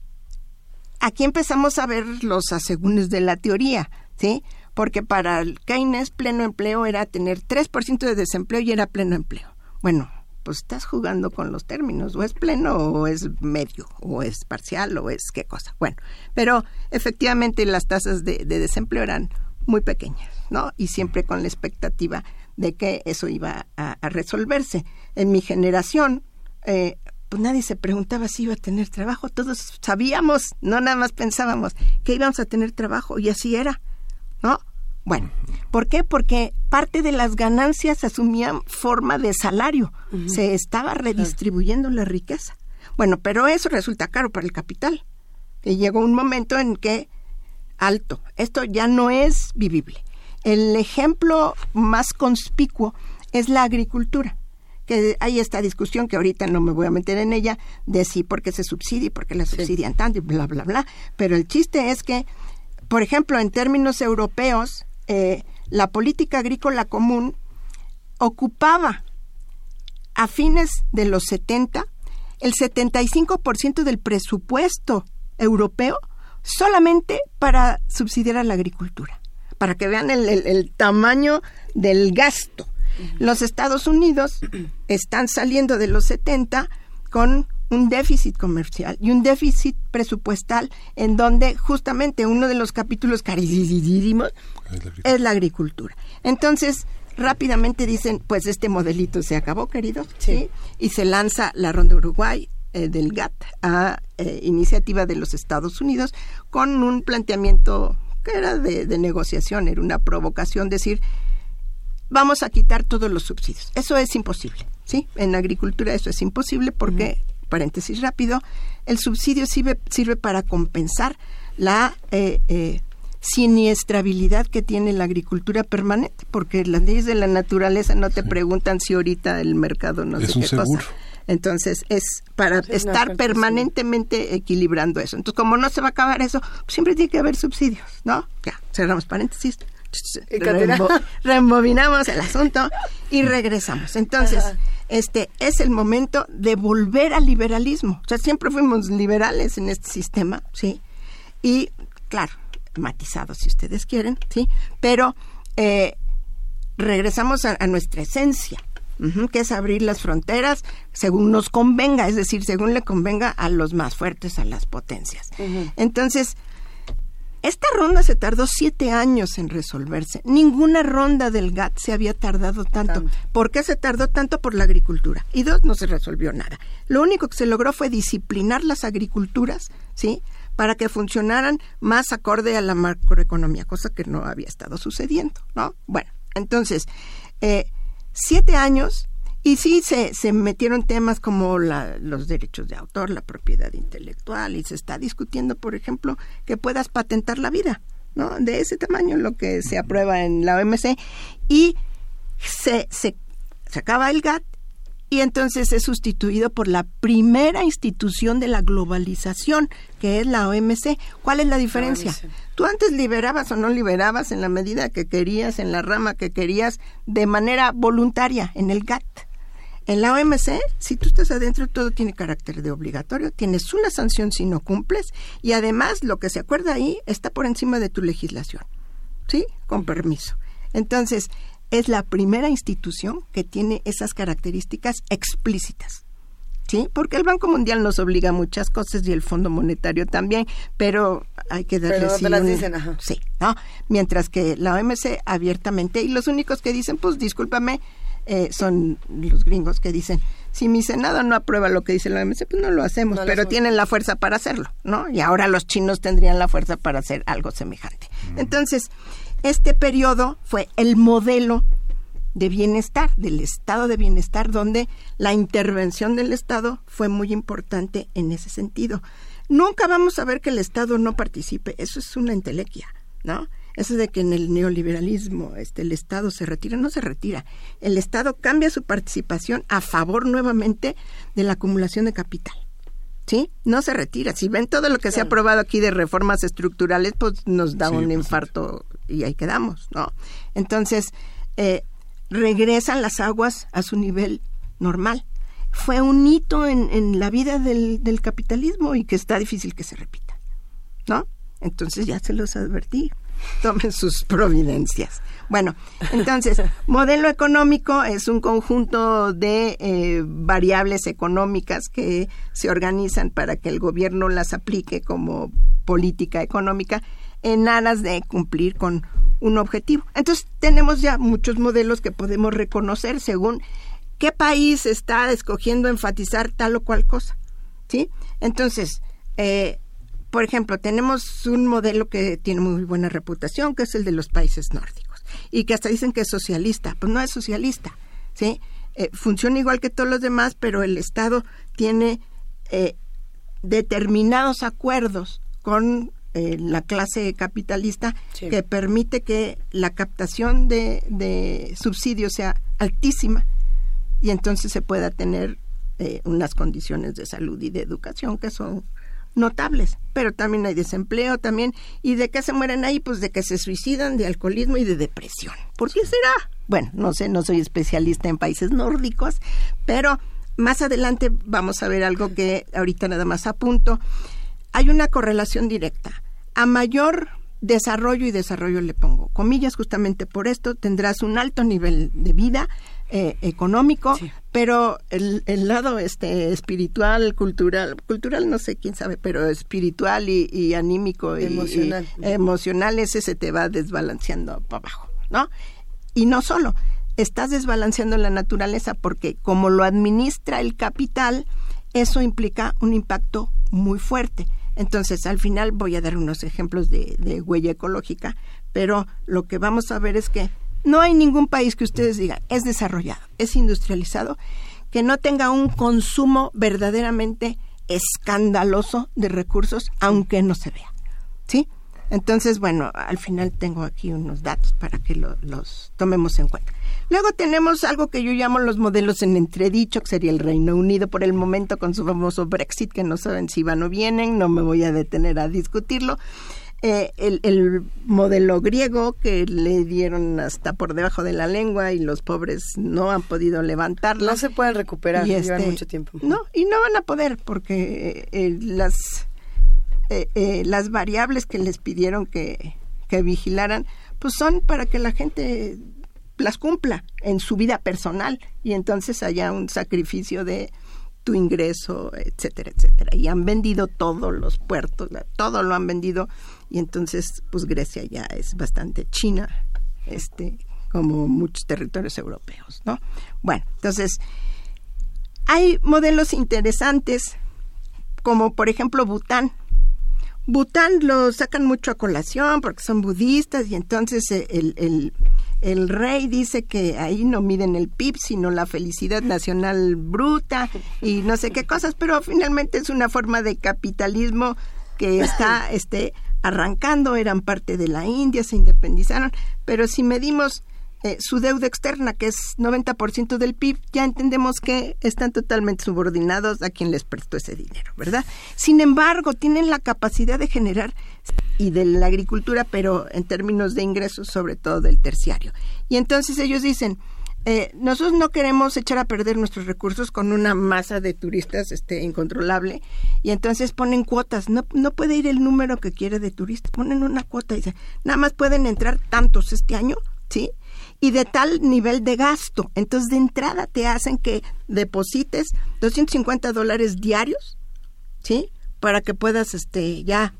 aquí empezamos a ver los asegúnes de la teoría, ¿sí? Porque para Keynes pleno empleo era tener 3% de desempleo y era pleno empleo. Bueno, pues estás jugando con los términos, o es pleno o es medio, o es parcial o es qué cosa. Bueno, pero efectivamente las tasas de, desempleo eran muy pequeñas, ¿no? Y siempre con la expectativa de que eso iba a, resolverse. En mi generación, eh, pues nadie se preguntaba si iba a tener trabajo, todos sabíamos, no nada más pensábamos que íbamos a tener trabajo y así era. ¿No? Bueno, ¿por qué? Porque parte de las ganancias asumían forma de salario, se estaba redistribuyendo la riqueza. Bueno, pero eso resulta caro para el capital. Y llegó un momento en que, alto, esto ya no es vivible. El ejemplo más conspicuo es la agricultura que hay esta discusión que ahorita no me voy a meter en ella de si porque se subsidia y por qué la subsidian tanto y bla bla bla, pero el chiste es que por ejemplo, en términos europeos, eh, la política agrícola común ocupaba a fines de los 70 el 75% del presupuesto europeo solamente para subsidiar a la agricultura, para que vean el, tamaño del gasto. Los Estados Unidos están saliendo de los 70 con un déficit comercial y un déficit presupuestal en donde justamente uno de los capítulos carísimos es la agricultura. Entonces, rápidamente dicen, pues este modelito se acabó, queridos, sí. Y se lanza la Ronda Uruguay eh, del GATT a eh, iniciativa de los Estados Unidos con un planteamiento que era de, de negociación, era una provocación, decir, vamos a quitar todos los subsidios. Eso es imposible, ¿sí? En agricultura eso es imposible porque paréntesis rápido, el subsidio sirve, sirve para compensar la eh, eh, siniestrabilidad que tiene la agricultura permanente, porque las leyes de la naturaleza no te preguntan si ahorita el mercado no es sé qué cosa. Entonces, es para estar permanentemente equilibrando eso. Entonces, como no se va a acabar eso, pues siempre tiene que haber subsidios, ¿no? Ya, cerramos paréntesis. Removinamos [laughs] el asunto y regresamos. Entonces, este es el momento de volver al liberalismo. O sea, siempre fuimos liberales en este sistema, ¿sí? Y, claro, matizados si ustedes quieren, ¿sí? Pero eh, regresamos a, nuestra esencia, que es abrir las fronteras según nos convenga, es decir, según le convenga a los más fuertes, a las potencias. Entonces, esta ronda se tardó siete años en resolverse. Ninguna ronda del GATT se había tardado tanto. ¿Por qué se tardó tanto? Por la agricultura. Y dos, no se resolvió nada. Lo único que se logró fue disciplinar las agriculturas, ¿sí? Para que funcionaran más acorde a la macroeconomía, cosa que no había estado sucediendo, ¿no? Bueno, entonces, eh, siete años y sí se, se metieron temas como la, los derechos de autor, la propiedad intelectual, y se está discutiendo, por ejemplo, que puedas patentar la vida, ¿no? De ese tamaño, lo que se aprueba en la OMC. Y se, se, se acaba el GATT y entonces es sustituido por la primera institución de la globalización, que es la OMC. ¿Cuál es la diferencia? Tú antes liberabas o no liberabas en la medida que querías, en la rama que querías, de manera voluntaria, en el GATT. En la OMC, si tú estás adentro, todo tiene carácter de obligatorio, tienes una sanción si no cumples y además lo que se acuerda ahí está por encima de tu legislación. ¿Sí? Con permiso. Entonces, es la primera institución que tiene esas características explícitas. ¿Sí? Porque el Banco Mundial nos obliga a muchas cosas y el Fondo Monetario también, pero hay que darle pero las dicen, ajá. Sí, ¿no? Mientras que la OMC abiertamente y los únicos que dicen, pues discúlpame, eh, son los gringos que dicen, si mi Senado no aprueba lo que dice la OMC, pues no lo hacemos, pero tienen la fuerza para hacerlo, ¿no? Y ahora los chinos tendrían la fuerza para hacer algo semejante. Entonces, este periodo fue el modelo de bienestar, del estado de bienestar, donde la intervención del Estado fue muy importante en ese sentido. Nunca vamos a ver que el Estado no participe, eso es una entelequia, ¿no? Eso de que en el neoliberalismo este, el Estado se retira, no se retira. El Estado cambia su participación a favor nuevamente de la acumulación de capital. ¿sí? No se retira. Si ven todo lo que se ha aprobado aquí de reformas estructurales, pues nos da un infarto y ahí quedamos, ¿no? Entonces, eh, regresan las aguas a su nivel normal. Fue un hito en, en la vida del, del, capitalismo y que está difícil que se repita, ¿no? Entonces ya se los advertí. [laughs] Tomen sus providencias. Bueno, entonces, [laughs] modelo económico es un conjunto de eh, variables económicas que se organizan para que el gobierno las aplique como política económica en aras de cumplir con un objetivo. Entonces, tenemos ya muchos modelos que podemos reconocer según qué país está escogiendo enfatizar tal o cual cosa. ¿Sí? Entonces, eh, por ejemplo, tenemos un modelo que tiene muy buena reputación, que es el de los países nórdicos y que hasta dicen que es socialista. Pues no es socialista, ¿sí? Eh, funciona igual que todos los demás, pero el Estado tiene eh, determinados acuerdos con eh, la clase capitalista que permite que la captación de, de, subsidios sea altísima y entonces se pueda tener unas condiciones de salud y de educación que son notables, pero también hay desempleo también. ¿Y de qué se mueren ahí? Pues de que se suicidan, de alcoholismo y de depresión. ¿Por qué será? Bueno, no sé, no soy especialista en países nórdicos, pero más adelante vamos a ver algo que ahorita nada más apunto. Hay una correlación directa. A mayor desarrollo y desarrollo le pongo comillas justamente por esto, tendrás un alto nivel de vida, eh, económico, pero el, el, lado este espiritual, cultural, cultural no sé quién sabe, pero espiritual y, anímico y emocional. emocional, ese se te va desbalanceando para abajo, ¿no? Y no solo, estás desbalanceando la naturaleza porque como lo administra el capital, eso implica un impacto muy fuerte. Entonces, al final voy a dar unos ejemplos de, de huella ecológica, pero lo que vamos a ver es que no hay ningún país que ustedes digan es desarrollado, es industrializado, que no tenga un consumo verdaderamente escandaloso de recursos, aunque no se vea. ¿Sí? Entonces, bueno, al final tengo aquí unos datos para que los tomemos en cuenta. Luego tenemos algo que yo llamo los modelos en entredicho, que sería el Reino Unido por el momento con su famoso Brexit, que no saben si van o vienen, no me voy a detener a discutirlo. Eh, el, modelo griego que le dieron hasta por debajo de la lengua y los pobres no han podido levantarlo. No se pueden recuperar, y llevan este, mucho tiempo. No, y no van a poder porque eh, las, eh, las variables que les pidieron que, que vigilaran, pues son para que la gente las cumpla en su vida personal y entonces haya un sacrificio de tu ingreso, etcétera, etcétera. Y han vendido todos los puertos, todo lo han vendido y entonces pues Grecia ya es bastante China, este, como muchos territorios europeos, ¿no? Bueno, entonces hay modelos interesantes como por ejemplo Bután. Bután lo sacan mucho a colación porque son budistas y entonces el, el, el rey dice que ahí no miden el PIB, sino la felicidad nacional bruta y no sé qué cosas, pero finalmente es una forma de capitalismo que está [laughs] este, arrancando, eran parte de la India, se independizaron, pero si medimos eh, su deuda externa, que es 90% del PIB, ya entendemos que están totalmente subordinados a quien les prestó ese dinero, ¿verdad? Sin embargo, tienen la capacidad de generar y de la agricultura, pero en términos de ingresos, sobre todo del terciario. Y entonces ellos dicen, eh, nosotros no queremos echar a perder nuestros recursos con una masa de turistas este, incontrolable y entonces ponen cuotas. No, no puede ir el número que quiere de turistas, ponen una cuota y dicen, nada más pueden entrar tantos este año, ¿sí? Y de tal nivel de gasto. Entonces, de entrada te hacen que deposites 250 dólares diarios, ¿sí? Para que puedas, este, ya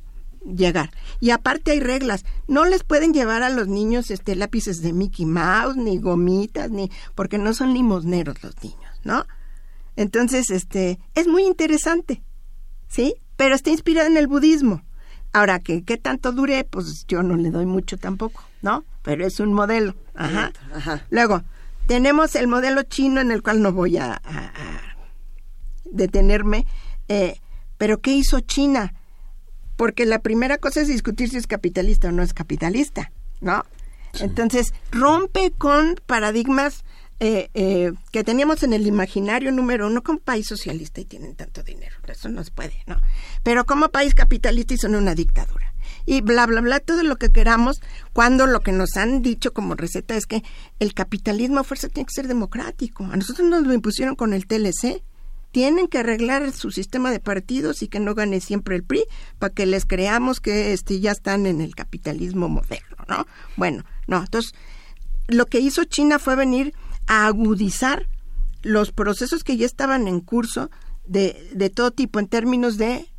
llegar. Y aparte hay reglas. No les pueden llevar a los niños, este, lápices de Mickey Mouse, ni gomitas, ni, porque no son limosneros los niños, ¿no? Entonces, este, es muy interesante, ¿sí? Pero está inspirado en el budismo. Ahora, que qué tanto dure, pues yo no le doy mucho tampoco, ¿no? pero es un modelo. Ajá. Luego, tenemos el modelo chino en el cual no voy a, detenerme, eh, pero ¿qué hizo China? Porque la primera cosa es discutir si es capitalista o no es capitalista, ¿no? Entonces, rompe con paradigmas eh, eh, que teníamos en el imaginario número uno como país socialista y tienen tanto dinero. Eso no se puede, ¿no? Pero como país capitalista y son una dictadura y bla, bla, bla, todo lo que queramos, cuando lo que nos han dicho como receta es que el capitalismo a fuerza tiene que ser democrático. A nosotros nos lo impusieron con el TLC. Tienen que arreglar su sistema de partidos y que no gane siempre el PRI para que les creamos que este, ya están en el capitalismo moderno, ¿no? Bueno, no, entonces lo que hizo China fue venir a agudizar los procesos que ya estaban en curso de, de todo tipo en términos de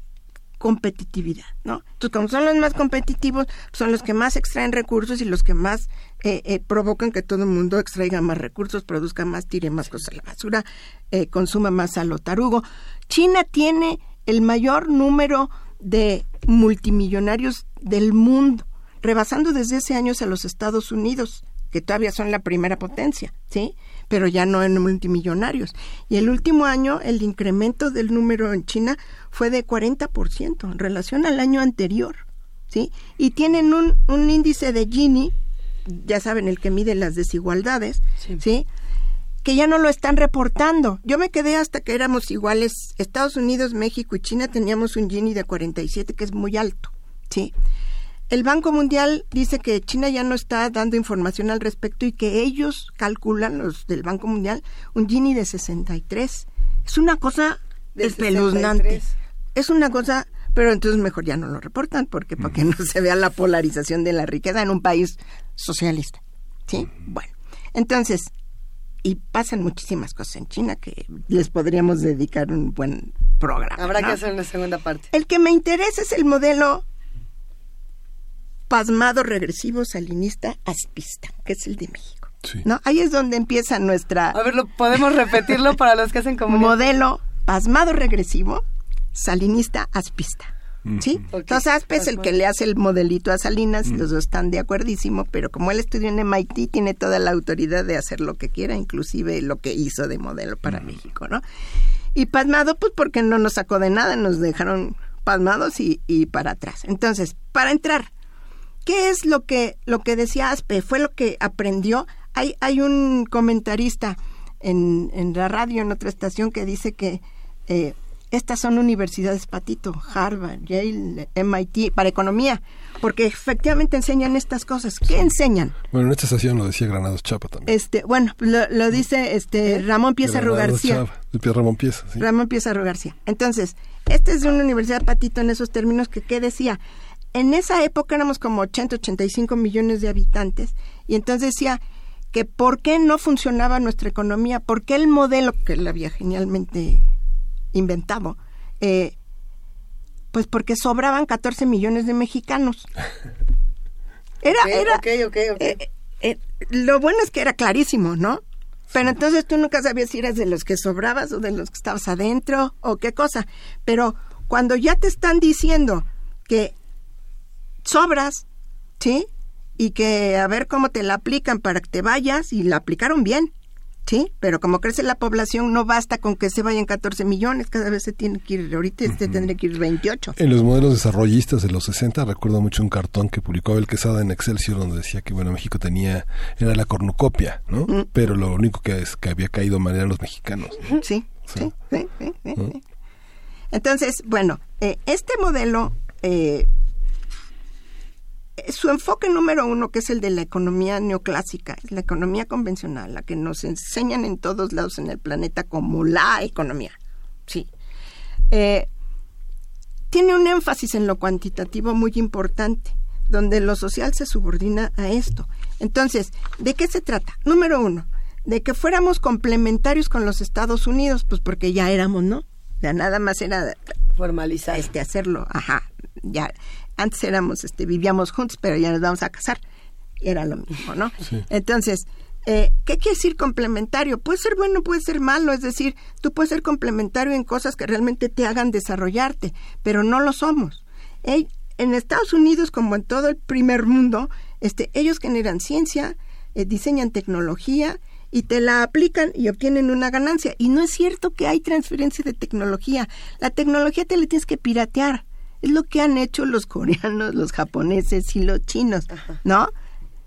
competitividad, ¿no? Entonces, como son los más competitivos, son los que más extraen recursos y los que más eh, eh, provocan que todo el mundo extraiga más recursos, produzca más, tire más cosas a la basura, eh, consuma más a lo tarugo. China tiene el mayor número de multimillonarios del mundo, rebasando desde ese año a los Estados Unidos, que todavía son la primera potencia, ¿sí? pero ya no en multimillonarios. Y el último año el incremento del número en China fue de 40% en relación al año anterior, ¿sí? Y tienen un, un índice de Gini, ya saben, el que mide las desigualdades, ¿sí? que ya no lo están reportando. Yo me quedé hasta que éramos iguales. Estados Unidos, México y China teníamos un Gini de 47 que es muy alto, ¿sí? El Banco Mundial dice que China ya no está dando información al respecto y que ellos calculan, los del Banco Mundial, un Gini de 63. Es una cosa espeluznante. Es una cosa, pero entonces mejor ya no lo reportan, porque para que no se vea la polarización de la riqueza en un país socialista. ¿Sí? Bueno, entonces, y pasan muchísimas cosas en China que les podríamos dedicar un buen programa. Habrá que hacer una segunda parte. El que me interesa es el modelo pasmado regresivo salinista aspista, que es el de México. ¿No? Ahí es donde empieza nuestra... A ver, ¿podemos repetirlo [laughs] para los que hacen como... Modelo pasmado regresivo salinista aspista. ¿Sí? Entonces Aspe es el que le hace el modelito a Salinas, los dos están de acuerdísimo, pero como él estudió en MIT, tiene toda la autoridad de hacer lo que quiera, inclusive lo que hizo de modelo para México, ¿no? Y pasmado, pues porque no nos sacó de nada, nos dejaron pasmados y, y para atrás. Entonces, para entrar ¿Qué es lo que, lo que decía Aspe? ¿Fue lo que aprendió? Hay, hay un comentarista en, en la radio, en otra estación, que dice que eh, estas son universidades patito, Harvard, Yale, MIT, para economía, porque efectivamente enseñan estas cosas. ¿Qué enseñan? Bueno, en esta estación lo decía Granados Chapa también. Este, bueno, lo, dice este Ramón Piezarro García. Ramón Pieza, sí. Ramón. Entonces, esta es de una universidad patito en esos términos que, ¿qué decía? En esa época éramos como 80, 85 millones de habitantes y entonces decía que por qué no funcionaba nuestra economía, por qué el modelo que él había genialmente inventado, eh, pues porque sobraban 14 millones de mexicanos. [laughs] Era, era. Eh, eh, lo bueno es que era clarísimo, ¿no? Pero entonces tú nunca sabías si eras de los que sobrabas o de los que estabas adentro o qué cosa. Pero cuando ya te están diciendo que sobras, ¿sí? Y que a ver cómo te la aplican para que te vayas y la aplicaron bien. Sí, pero como crece la población, no basta con que se vayan 14 millones, cada vez se tiene que ir, ahorita se tendría que ir 28. En los modelos desarrollistas de los 60, recuerdo mucho un cartón que publicó Abel Quesada en Excelsior, donde decía que, bueno, México tenía, era la cornucopia, ¿no? Pero lo único que, es, que había caído mal eran los mexicanos. Sí, sí, sí, sí, Entonces, bueno, eh, este modelo eh, su enfoque número uno, que es el de la economía neoclásica, es la economía convencional, la que nos enseñan en todos lados en el planeta como la economía. Sí. Eh, tiene un énfasis en lo cuantitativo muy importante, donde lo social se subordina a esto. Entonces, ¿de qué se trata? Número uno, de que fuéramos complementarios con los Estados Unidos, pues porque ya éramos, ¿no? Ya nada más era formalizar este hacerlo, ajá, ya antes éramos, este, vivíamos juntos, pero ya nos vamos a casar. Era lo mismo, ¿no? Entonces, eh, ¿qué quiere decir complementario? Puede ser bueno, puede ser malo, es decir, tú puedes ser complementario en cosas que realmente te hagan desarrollarte, pero no lo somos. en Estados Unidos, como en todo el primer mundo, este, ellos generan ciencia, eh, diseñan tecnología y te la aplican y obtienen una ganancia. Y no es cierto que hay transferencia de tecnología. La tecnología te la tienes que piratear. Es lo que han hecho los coreanos, los japoneses y los chinos, ¿no?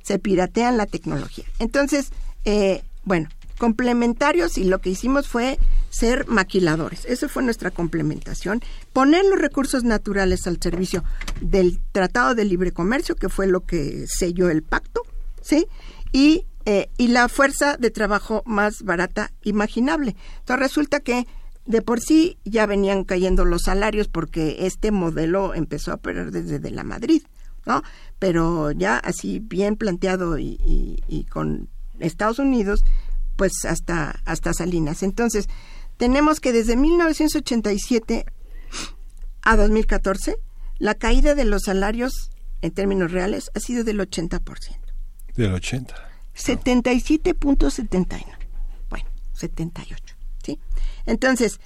Se piratean la tecnología. Entonces, eh, bueno, complementarios y lo que hicimos fue ser maquiladores. Eso fue nuestra complementación. Poner los recursos naturales al servicio del Tratado de Libre Comercio, que fue lo que selló el pacto, ¿sí? Y, eh, y la fuerza de trabajo más barata imaginable. Entonces resulta que de por sí ya venían cayendo los salarios porque este modelo empezó a operar desde de la Madrid, ¿no? Pero ya así bien planteado y, con Estados Unidos, pues hasta, hasta Salinas. Entonces, tenemos que desde 1987 a 2014, la caída de los salarios en términos reales ha sido del 80%. Del 80. 77.79. Bueno, 78. Entonces,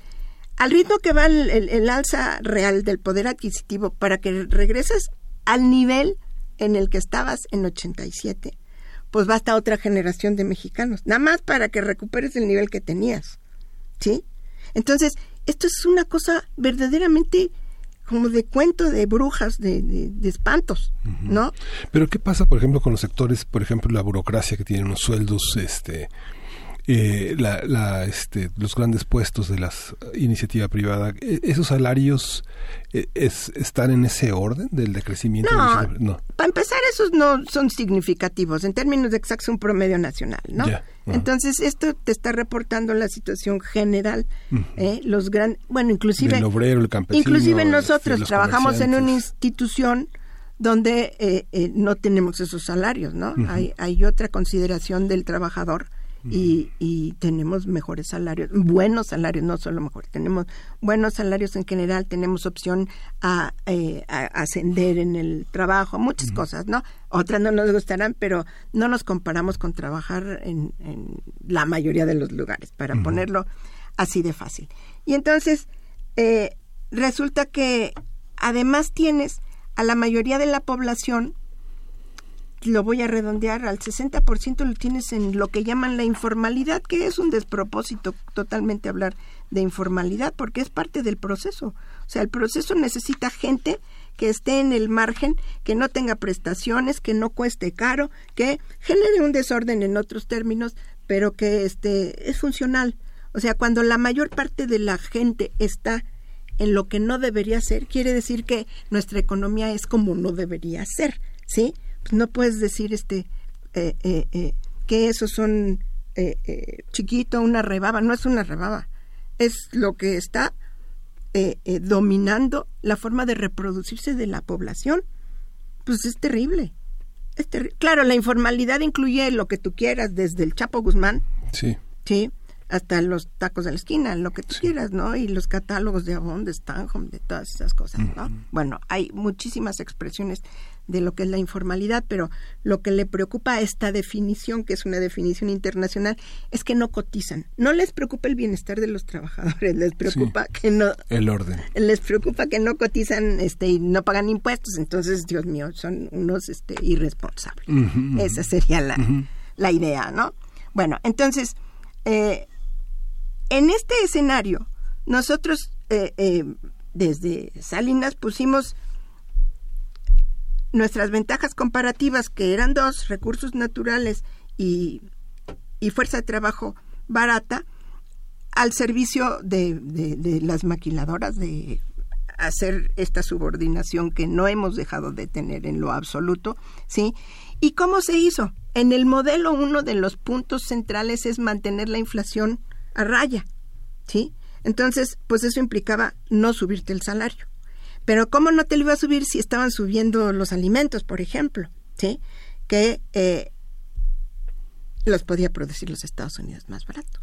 al ritmo que va el, alza real del poder adquisitivo para que regreses al nivel en el que estabas en 87, pues basta otra generación de mexicanos, nada más para que recuperes el nivel que tenías. ¿Sí? Entonces, esto es una cosa verdaderamente como de cuento de brujas, de, espantos, ¿no? Pero ¿qué pasa, por ejemplo, con los sectores, por ejemplo, la burocracia que tiene unos sueldos, este, eh, la, este, los grandes puestos de la iniciativa privada, e, ¿esos salarios eh, es, están en ese orden del decrecimiento? No, para empezar esos no son significativos, en términos de exacto un promedio nacional, ¿no? Entonces esto te está reportando la situación general, ¿eh? los gran, bueno, inclusive... El obrero, el campesino. Inclusive este, nosotros trabajamos en una institución donde eh, no tenemos esos salarios, ¿no? hay, hay otra consideración del trabajador y, tenemos mejores salarios, buenos salarios, no solo mejores, tenemos buenos salarios en general, tenemos opción a, eh, ascender en el trabajo, muchas cosas, ¿no? Otras no nos gustarán, pero no nos comparamos con trabajar en, la mayoría de los lugares, para ponerlo así de fácil. Y entonces, eh, resulta que además tienes a la mayoría de la población lo voy a redondear, al 60% lo tienes en lo que llaman la informalidad, que es un despropósito totalmente hablar de informalidad, porque es parte del proceso. O sea, el proceso necesita gente que esté en el margen, que no tenga prestaciones, que no cueste caro, que genere un desorden en otros términos, pero que este, es funcional. O sea, cuando la mayor parte de la gente está en lo que no debería ser, quiere decir que nuestra economía es como no debería ser, ¿sí? No puedes decir este eh, eh, eh, que esos son chiquito, una rebaba, no es una rebaba, es lo que está dominando la forma de reproducirse de la población. Pues es terrible. claro, la informalidad incluye lo que tú quieras, desde el Chapo Guzmán. Sí. Sí hasta los tacos de la esquina, lo que tú quieras, ¿no? Y los catálogos de Avon, de Stanhome, de todas esas cosas, ¿no? Bueno, hay muchísimas expresiones de lo que es la informalidad, pero lo que le preocupa a esta definición, que es una definición internacional, es que no cotizan. No les preocupa el bienestar de los trabajadores, les preocupa que no el orden. Les preocupa que no cotizan este y no pagan impuestos, entonces, Dios mío, son unos este irresponsables. Esa sería la, la idea, ¿no? Bueno, entonces eh, en este escenario, nosotros eh, eh, desde Salinas pusimos nuestras ventajas comparativas, que eran dos, recursos naturales y, fuerza de trabajo barata, al servicio de, de, las maquiladoras, de hacer esta subordinación que no hemos dejado de tener en lo absoluto, ¿sí? ¿Y cómo se hizo? En el modelo uno de los puntos centrales es mantener la inflación a raya, ¿sí? Entonces, pues eso implicaba no subirte el salario. Pero ¿cómo no te lo iba a subir si estaban subiendo los alimentos, por ejemplo? ¿Sí? Que eh, los podía producir los Estados Unidos más barato.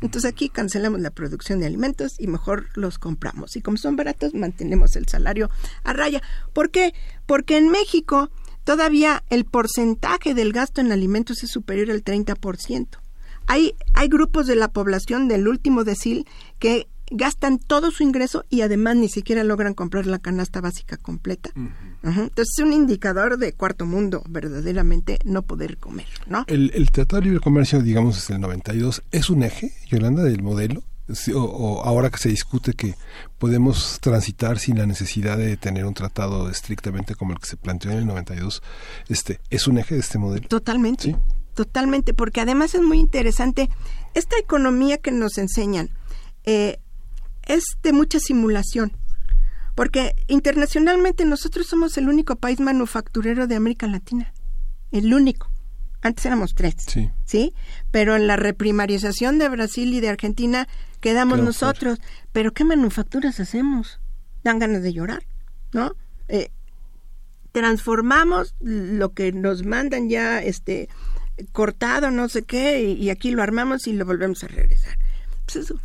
Entonces aquí cancelamos la producción de alimentos y mejor los compramos. Y como son baratos, mantenemos el salario a raya. ¿Por qué? Porque en México todavía el porcentaje del gasto en alimentos es superior al 30%. Hay, hay grupos de la población del último decil que gastan todo su ingreso y además ni siquiera logran comprar la canasta básica completa. Entonces es un indicador de cuarto mundo, verdaderamente no poder comer, ¿no? El, el Tratado de Libre Comercio, digamos, desde el 92, ¿es un eje, Yolanda, del modelo? o, ahora que se discute que podemos transitar sin la necesidad de tener un tratado estrictamente como el que se planteó en el 92, este, ¿es un eje de este modelo? Totalmente. ¿Sí? Totalmente, porque además es muy interesante esta economía que nos enseñan. Eh, es de mucha simulación, porque internacionalmente nosotros somos el único país manufacturero de América Latina, el único. Antes éramos tres, sí. ¿sí? Pero en la reprimarización de Brasil y de Argentina quedamos nosotros. Pero ¿qué manufacturas hacemos? Dan ganas de llorar, ¿no? Eh, transformamos lo que nos mandan ya este cortado, no sé qué, y, aquí lo armamos y lo volvemos a regresar. Pues eso,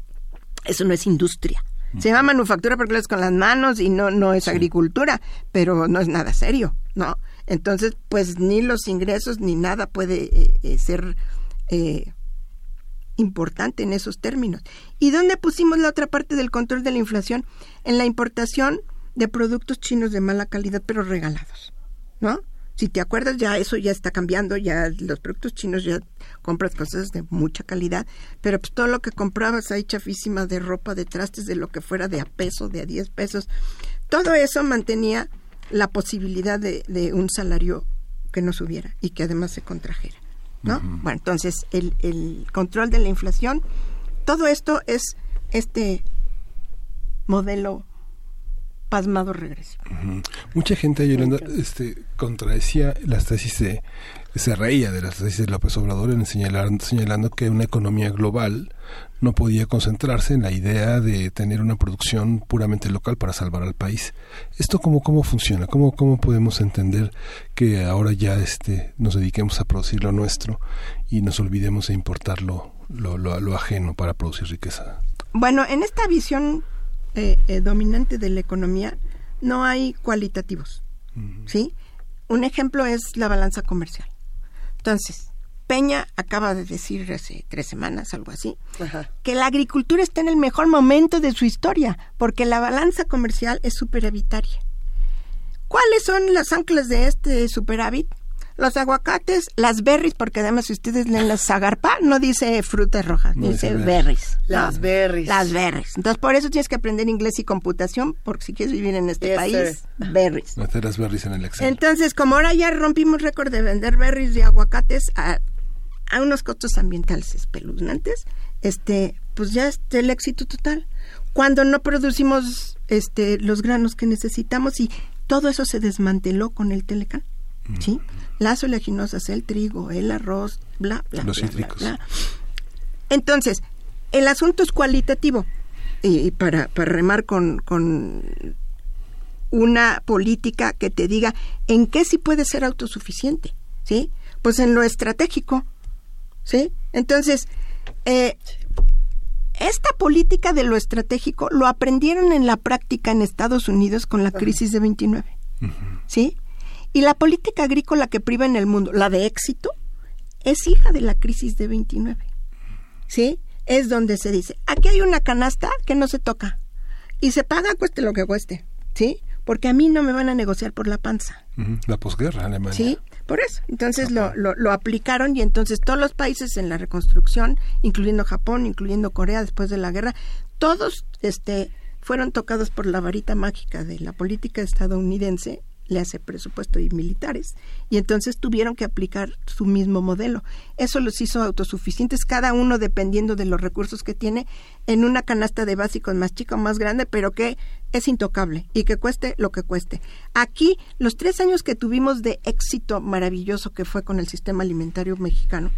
eso no es industria. Se llama manufactura porque lo es con las manos y no, no es agricultura, pero no es nada serio, ¿no? Entonces, pues ni los ingresos ni nada puede eh, eh, ser eh, importante en esos términos. ¿Y dónde pusimos la otra parte del control de la inflación? En la importación de productos chinos de mala calidad, pero regalados, ¿no? Si te acuerdas, ya eso ya está cambiando, ya los productos chinos ya compras cosas de mucha calidad, pero pues todo lo que comprabas ahí chafísima de ropa, de trastes, de lo que fuera de a peso, de a 10 pesos, todo eso mantenía la posibilidad de, un salario que no subiera y que además se contrajera. ¿no? Bueno, entonces el, el control de la inflación, todo esto es este modelo pasmado regreso. Mucha gente, Yolanda, este, contradecía las tesis de, se reía de las tesis de López Obrador en señalar, señalando que una economía global no podía concentrarse en la idea de tener una producción puramente local para salvar al país. ¿Esto cómo, cómo funciona? ¿Cómo, ¿Cómo podemos entender que ahora ya este, nos dediquemos a producir lo nuestro y nos olvidemos de importar lo, lo, lo ajeno para producir riqueza? Bueno, en esta visión eh, eh, dominante de la economía, no hay cualitativos. ¿Sí? Un ejemplo es la balanza comercial. Entonces, Peña acaba de decir hace tres semanas, algo así, que la agricultura está en el mejor momento de su historia, porque la balanza comercial es superavitaria. ¿Cuáles son las anclas de este superávit? Los aguacates, las berries, porque además si ustedes leen la zagarpa, no dice frutas rojas, dice berries. Las berries. Las berries. Entonces, por eso tienes que aprender inglés y computación, porque si quieres vivir en este país, berries. Meter las berries en el Excel. Entonces, como ahora ya rompimos récord de vender berries y aguacates a, a unos costos ambientales espeluznantes, este, pues ya es el éxito total. Cuando no producimos este, los granos que necesitamos y todo eso se desmanteló con el Telecán. ¿sí? Las oleaginosas, el trigo, el arroz, bla, bla. Los cítricos. Entonces, el asunto es cualitativo. Y para, para remar con, con una política que te diga en qué sí puede ser autosuficiente. ¿sí? Pues en lo estratégico, ¿sí? Entonces, eh, esta política de lo estratégico lo aprendieron en la práctica en Estados Unidos con la crisis de 29, ¿sí? Y la política agrícola que priva en el mundo, la de éxito, es hija de la crisis de 29, ¿sí? Es donde se dice, aquí hay una canasta que no se toca y se paga cueste lo que cueste, ¿sí? Porque a mí no me van a negociar por la panza. La posguerra Alemania. Sí, por eso. Entonces lo, lo, aplicaron y entonces todos los países en la reconstrucción, incluyendo Japón, incluyendo Corea después de la guerra, todos este, fueron tocados por la varita mágica de la política estadounidense le hace presupuesto y militares y entonces tuvieron que aplicar su mismo modelo. Eso los hizo autosuficientes, cada uno dependiendo de los recursos que tiene, en una canasta de básicos más chica o más grande, pero que es intocable y que cueste lo que cueste. Aquí, los tres años que tuvimos de éxito maravilloso que fue con el sistema alimentario mexicano,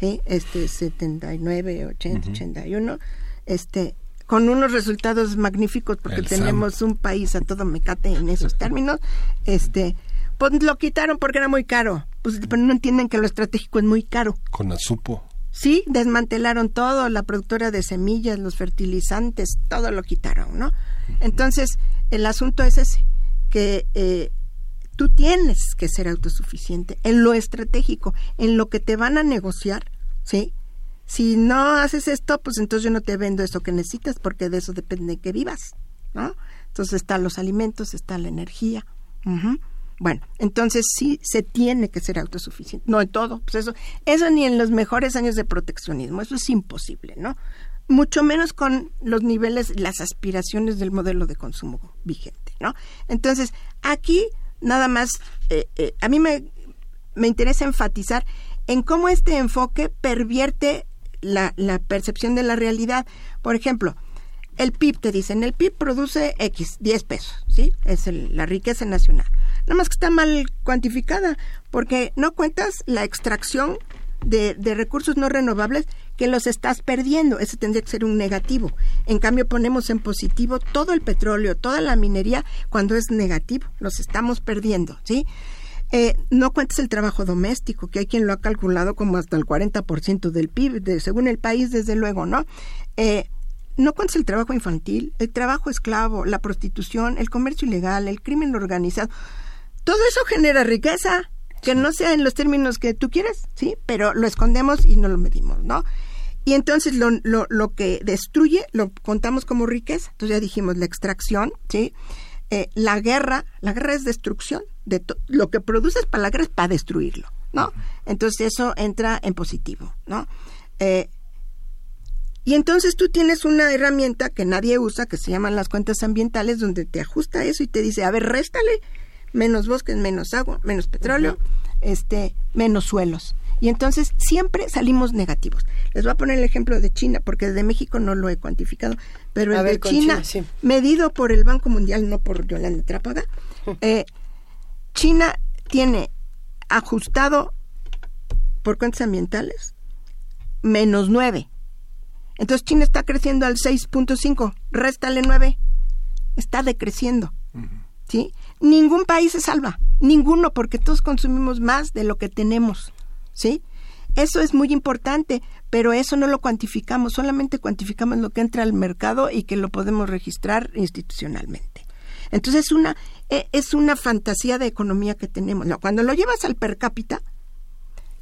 ¿eh? este 79, 80, 81, este con unos resultados magníficos porque tenemos un país a todo mecate en esos términos, este, pues lo quitaron porque era muy caro. Pues pero no entienden que lo estratégico es muy caro. Con la supo. Sí, desmantelaron todo, la productora de semillas, los fertilizantes, todo lo quitaron, ¿no? Entonces, el asunto es ese, que eh, tú tienes que ser autosuficiente en lo estratégico, en lo que te van a negociar, ¿sí? Si no haces esto, pues entonces yo no te vendo eso que necesitas porque de eso depende que vivas, ¿no? Entonces están los alimentos, está la energía. Bueno, entonces sí se tiene que ser autosuficiente, no en todo, pues eso, eso ni en los mejores años de proteccionismo, eso es imposible, ¿no? Mucho menos con los niveles, las aspiraciones del modelo de consumo vigente, ¿no? Entonces, aquí nada más, eh, eh, a mí me, me interesa enfatizar en cómo este enfoque pervierte la, percepción de la realidad. Por ejemplo, el PIB te dicen, el PIB produce X, 10 pesos, ¿sí? Es la riqueza nacional. Nada más que está mal cuantificada, porque no cuentas la extracción de, de, recursos no renovables que los estás perdiendo. Ese tendría que ser un negativo. En cambio, ponemos en positivo todo el petróleo, toda la minería, cuando es negativo. Los estamos perdiendo, ¿sí? Eh, no cuentes el trabajo doméstico, que hay quien lo ha calculado como hasta el 40% del PIB, según el país, desde luego, ¿no? Eh, no cuentes el trabajo infantil, el trabajo esclavo, la prostitución, el comercio ilegal, el crimen organizado. Todo eso genera riqueza, que no sea en los términos que tú quieres, ¿sí? Pero lo escondemos y no lo medimos, ¿no? Y entonces lo, lo, lo que destruye lo contamos como riqueza. Entonces ya dijimos la extracción, ¿sí? Eh, la guerra, la guerra es destrucción, de lo que produces para la guerra es para destruirlo, ¿no? Entonces eso entra en positivo, ¿no? Eh, y entonces tú tienes una herramienta que nadie usa, que se llaman las cuentas ambientales, donde te ajusta eso y te dice, a ver, réstale menos bosques, menos agua, menos petróleo, este, menos suelos. Y entonces siempre salimos negativos. Les voy a poner el ejemplo de China, porque de México no lo he cuantificado, pero el de China, medido por el Banco Mundial, no por Yolanda Trápaga, [laughs] eh, China tiene ajustado por cuentas ambientales menos 9. Entonces China está creciendo al 6.5, réstale 9, está decreciendo. ¿Sí? Ningún país se salva, ninguno, porque todos consumimos más de lo que tenemos. ¿Sí? Eso es muy importante, pero eso no lo cuantificamos, solamente cuantificamos lo que entra al mercado y que lo podemos registrar institucionalmente. Entonces es una, e, es una fantasía de economía que tenemos. Cuando lo llevas al per cápita,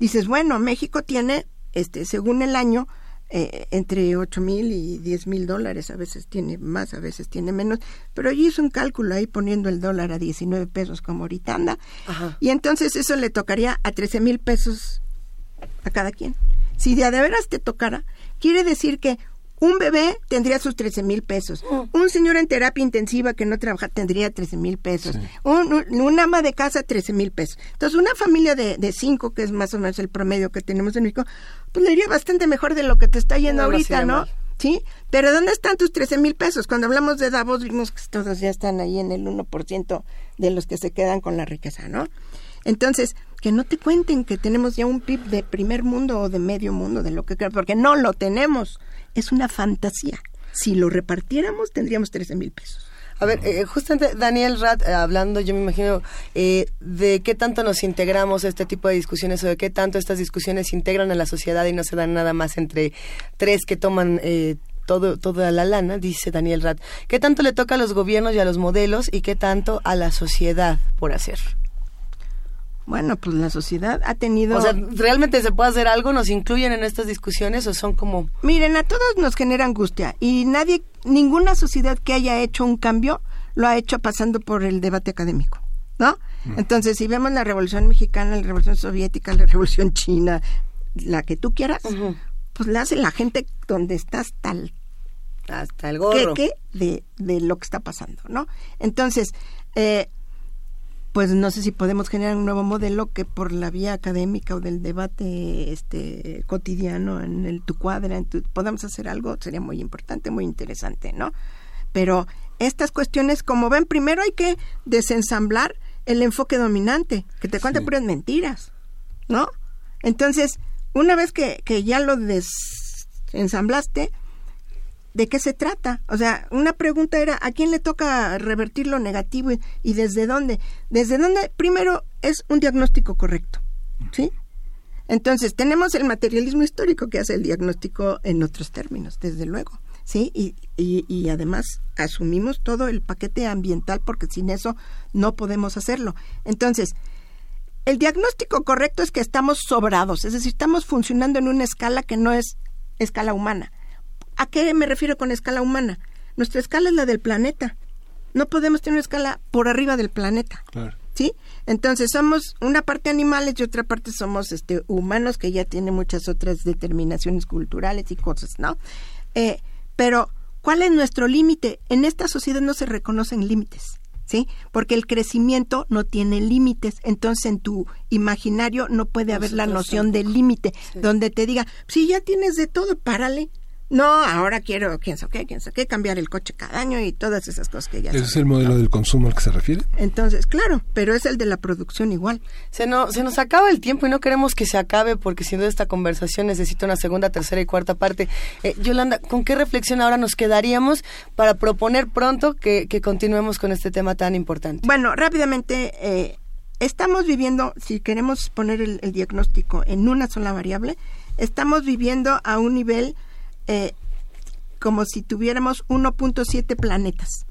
dices, bueno, México tiene, este, según el año, eh, entre 8 mil y 10 mil dólares, a veces tiene más, a veces tiene menos, pero allí hizo un cálculo ahí poniendo el dólar a 19 pesos como ahorita anda, y entonces eso le tocaría a 13 mil pesos a cada quien. Si de a de veras te tocara, quiere decir que un bebé tendría sus 13 mil pesos. Mm. Un señor en terapia intensiva que no trabaja tendría 13 mil pesos. Un, ama de casa, 13 mil pesos. Entonces, una familia de, de, cinco, que es más o menos el promedio que tenemos en México, pues le iría bastante mejor de lo que te está yendo ahorita, ¿no? ¿Sí? Pero ¿dónde están tus 13 mil pesos? Cuando hablamos de Davos vimos que todos ya están ahí en el 1% de los que se quedan con la riqueza, ¿no? Entonces, que no te cuenten que tenemos ya un PIB de primer mundo o de medio mundo, de lo que crean, porque no lo tenemos. Es una fantasía. Si lo repartiéramos, tendríamos 13 mil pesos. A ver, eh, justamente Daniel Rat, eh, hablando, yo me imagino, eh, de qué tanto nos integramos a este tipo de discusiones o de qué tanto estas discusiones integran a la sociedad y no se dan nada más entre tres que toman todo, toda la lana, dice Daniel Rat. ¿Qué tanto le toca a los gobiernos y a los modelos y qué tanto a la sociedad por hacer? Bueno, pues la sociedad ha tenido... O sea, ¿realmente se puede hacer algo? ¿Nos incluyen en estas discusiones o son como...? Miren, a todos nos genera angustia y nadie, ninguna sociedad que haya hecho un cambio lo ha hecho pasando por el debate académico, ¿no? Mm. Entonces, si vemos la Revolución Mexicana, la Revolución Soviética, la Revolución China, la que tú quieras, pues la hace la gente donde está hasta el... Hasta el gorro. de, de lo que está pasando, ¿no? Entonces, eh, pues no sé si podemos generar un nuevo modelo que por la vía académica o del debate este cotidiano en el tu cuadra podamos hacer algo sería muy importante muy interesante no pero estas cuestiones como ven primero hay que desensamblar el enfoque dominante que te cuenta puras mentiras no entonces una vez que, que ya lo desensamblaste de qué se trata. O sea, una pregunta era, ¿a quién le toca revertir lo negativo y, desde dónde? Desde dónde, primero, es un diagnóstico correcto. ¿Sí? Entonces, tenemos el materialismo histórico que hace el diagnóstico en otros términos, desde luego. ¿Sí? Y, y, y además asumimos todo el paquete ambiental porque sin eso no podemos hacerlo. Entonces, el diagnóstico correcto es que estamos sobrados, es decir, estamos funcionando en una escala que no es escala humana. ¿A qué me refiero con escala humana? Nuestra escala es la del planeta. No podemos tener una escala por arriba del planeta. ¿Sí? Entonces somos una parte animales y otra parte somos este humanos que ya tienen muchas otras determinaciones culturales y cosas, ¿no? Eh, pero ¿cuál es nuestro límite? En esta sociedad no se reconocen límites. ¿Sí? Porque el crecimiento no tiene límites, entonces en tu imaginario no puede haber la noción de límite, donde te diga, si ya tienes de todo, párale, no, ahora quiero, quién sabe qué, quién sabe qué, cambiar el coche cada año y todas esas cosas que ya ¿Ese es el modelo del consumo al que se refiere? Entonces, claro, pero es el de la producción igual. Se, no, se nos acaba el tiempo y no queremos que se acabe porque sin duda esta conversación necesita una segunda, tercera y cuarta parte. Eh, Yolanda, ¿con qué reflexión ahora nos quedaríamos para proponer pronto que, continuemos con este tema tan importante? Bueno, rápidamente, eh, estamos viviendo, si queremos poner el diagnóstico en una sola variable, estamos viviendo a un nivel eh, como si tuviéramos 1.7 planetas.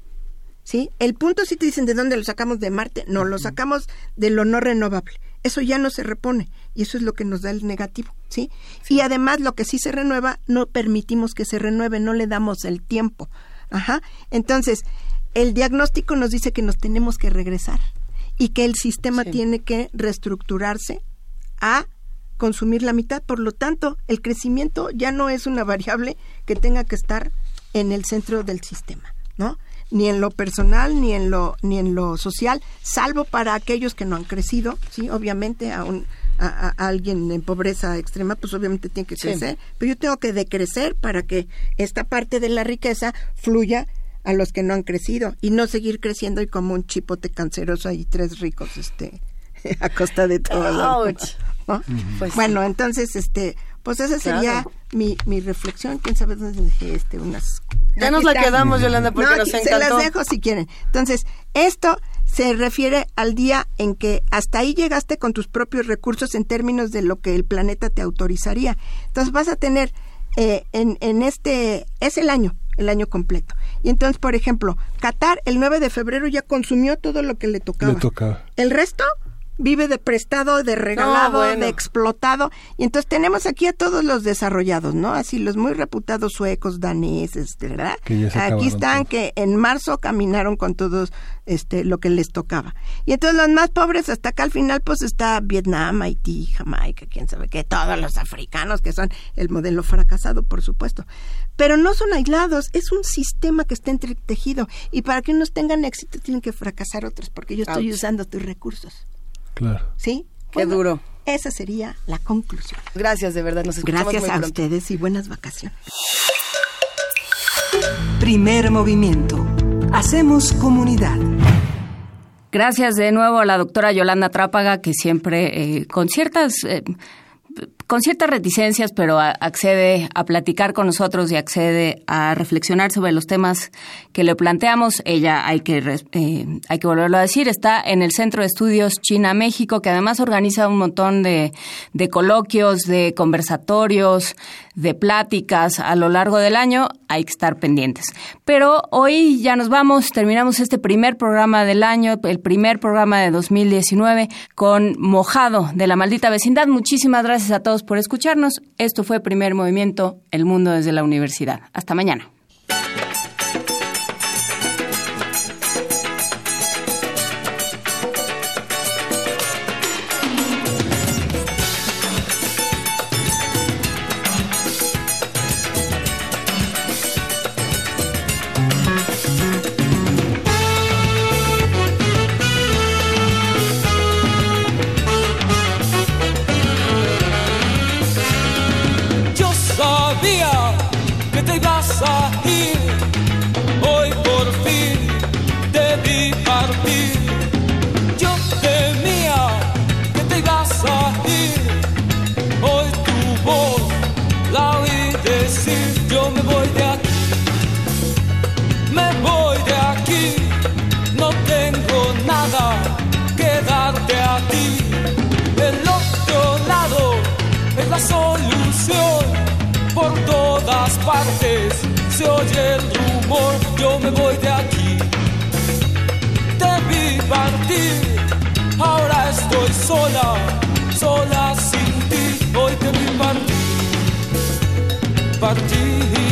¿Sí? El punto si te dicen de dónde lo sacamos de Marte, no, lo sacamos de lo no renovable. Eso ya no se repone y eso es lo que nos da el negativo, ¿sí? Y además lo que sí se renueva, no permitimos que se renueve, no le damos el tiempo. Ajá. Entonces, el diagnóstico nos dice que nos tenemos que regresar y que el sistema tiene que reestructurarse a consumir la mitad. Por lo tanto, el crecimiento ya no es una variable que tenga que estar en el centro del sistema, ¿no? Ni en lo personal, ni en lo, ni en lo social, salvo para aquellos que no han crecido, sí, obviamente a un, a, alguien en pobreza extrema, pues obviamente tiene que crecer, pero yo tengo que decrecer para que esta parte de la riqueza fluya a los que no han crecido y no seguir creciendo y como un chipote canceroso hay tres ricos este [laughs] a costa de todo. Pues bueno, entonces, este, pues esa sería mi, mi reflexión. ¿Quién sabe dónde dejé este, unas... Ya nos la quedamos, Yolanda, porque nos encantó. Se las dejo si quieren. Entonces, esto se refiere al día en que hasta ahí llegaste con tus propios recursos en términos de lo que el planeta te autorizaría. Entonces vas a tener eh, en, en este, es el año, el año completo. Y entonces, por ejemplo, Qatar el 9 de febrero ya consumió todo lo que le tocaba. Le tocaba. El resto vive de prestado, de regalado, de explotado. Y entonces tenemos aquí a todos los desarrollados, ¿no? Así los muy reputados suecos, daneses, ¿verdad? aquí están que en marzo caminaron con todos este lo que les tocaba. Y entonces los más pobres hasta acá al final pues está Vietnam, Haití, Jamaica, quién sabe qué, todos los africanos que son el modelo fracasado, por supuesto. Pero no son aislados, es un sistema que está entretejido y para que unos tengan éxito tienen que fracasar otros porque yo estoy usando tus recursos. Claro. ¿Sí? Qué duro. Esa sería la conclusión. Gracias, de verdad. Nos escuchamos Gracias a ustedes y buenas vacaciones. Primer movimiento. Hacemos comunidad. Gracias de nuevo a la doctora Yolanda Trápaga, que siempre eh, con ciertas... Eh, con ciertas reticencias, pero accede a platicar con nosotros y accede a reflexionar sobre los temas que le planteamos. Ella, hay que, eh, hay que volverlo a decir, está en el Centro de Estudios China-México, que además organiza un montón de, de coloquios, de conversatorios, de pláticas a lo largo del año. Hay que estar pendientes. Pero hoy ya nos vamos, terminamos este primer programa del año, el primer programa de 2019 con Mojado de la maldita vecindad. Muchísimas gracias a todos por escucharnos. Esto fue Primer Movimiento, El Mundo desde la Universidad. Hasta mañana. te vas a. se oye el rumor, yo me voy de aquí. Te vi partir, ahora estoy sola, sola sin ti, hoy te vi partir. Partir,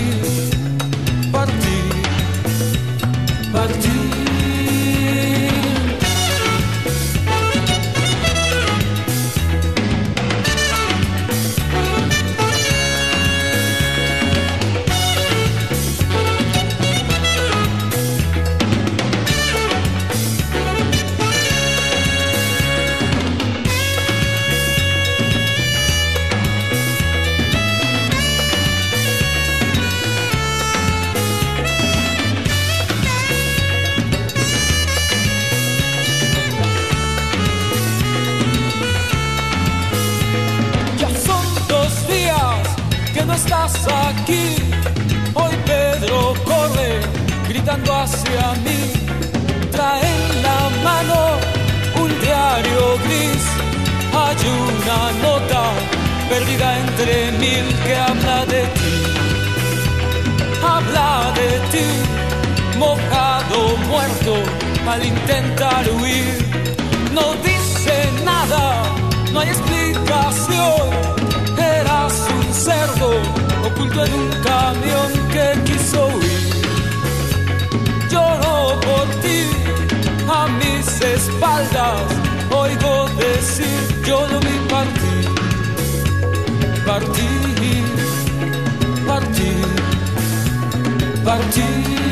hacia mí. Trae en la mano un diario gris. Hay una nota perdida entre mil que habla de ti. Habla de ti, mojado, muerto al intentar huir. No dice nada, no hay explicación. Eras un cerdo oculto en un camión que quiso huir. Por ti, a mis espaldas oigo decir, yo lo vi partir, partir, partir, partir.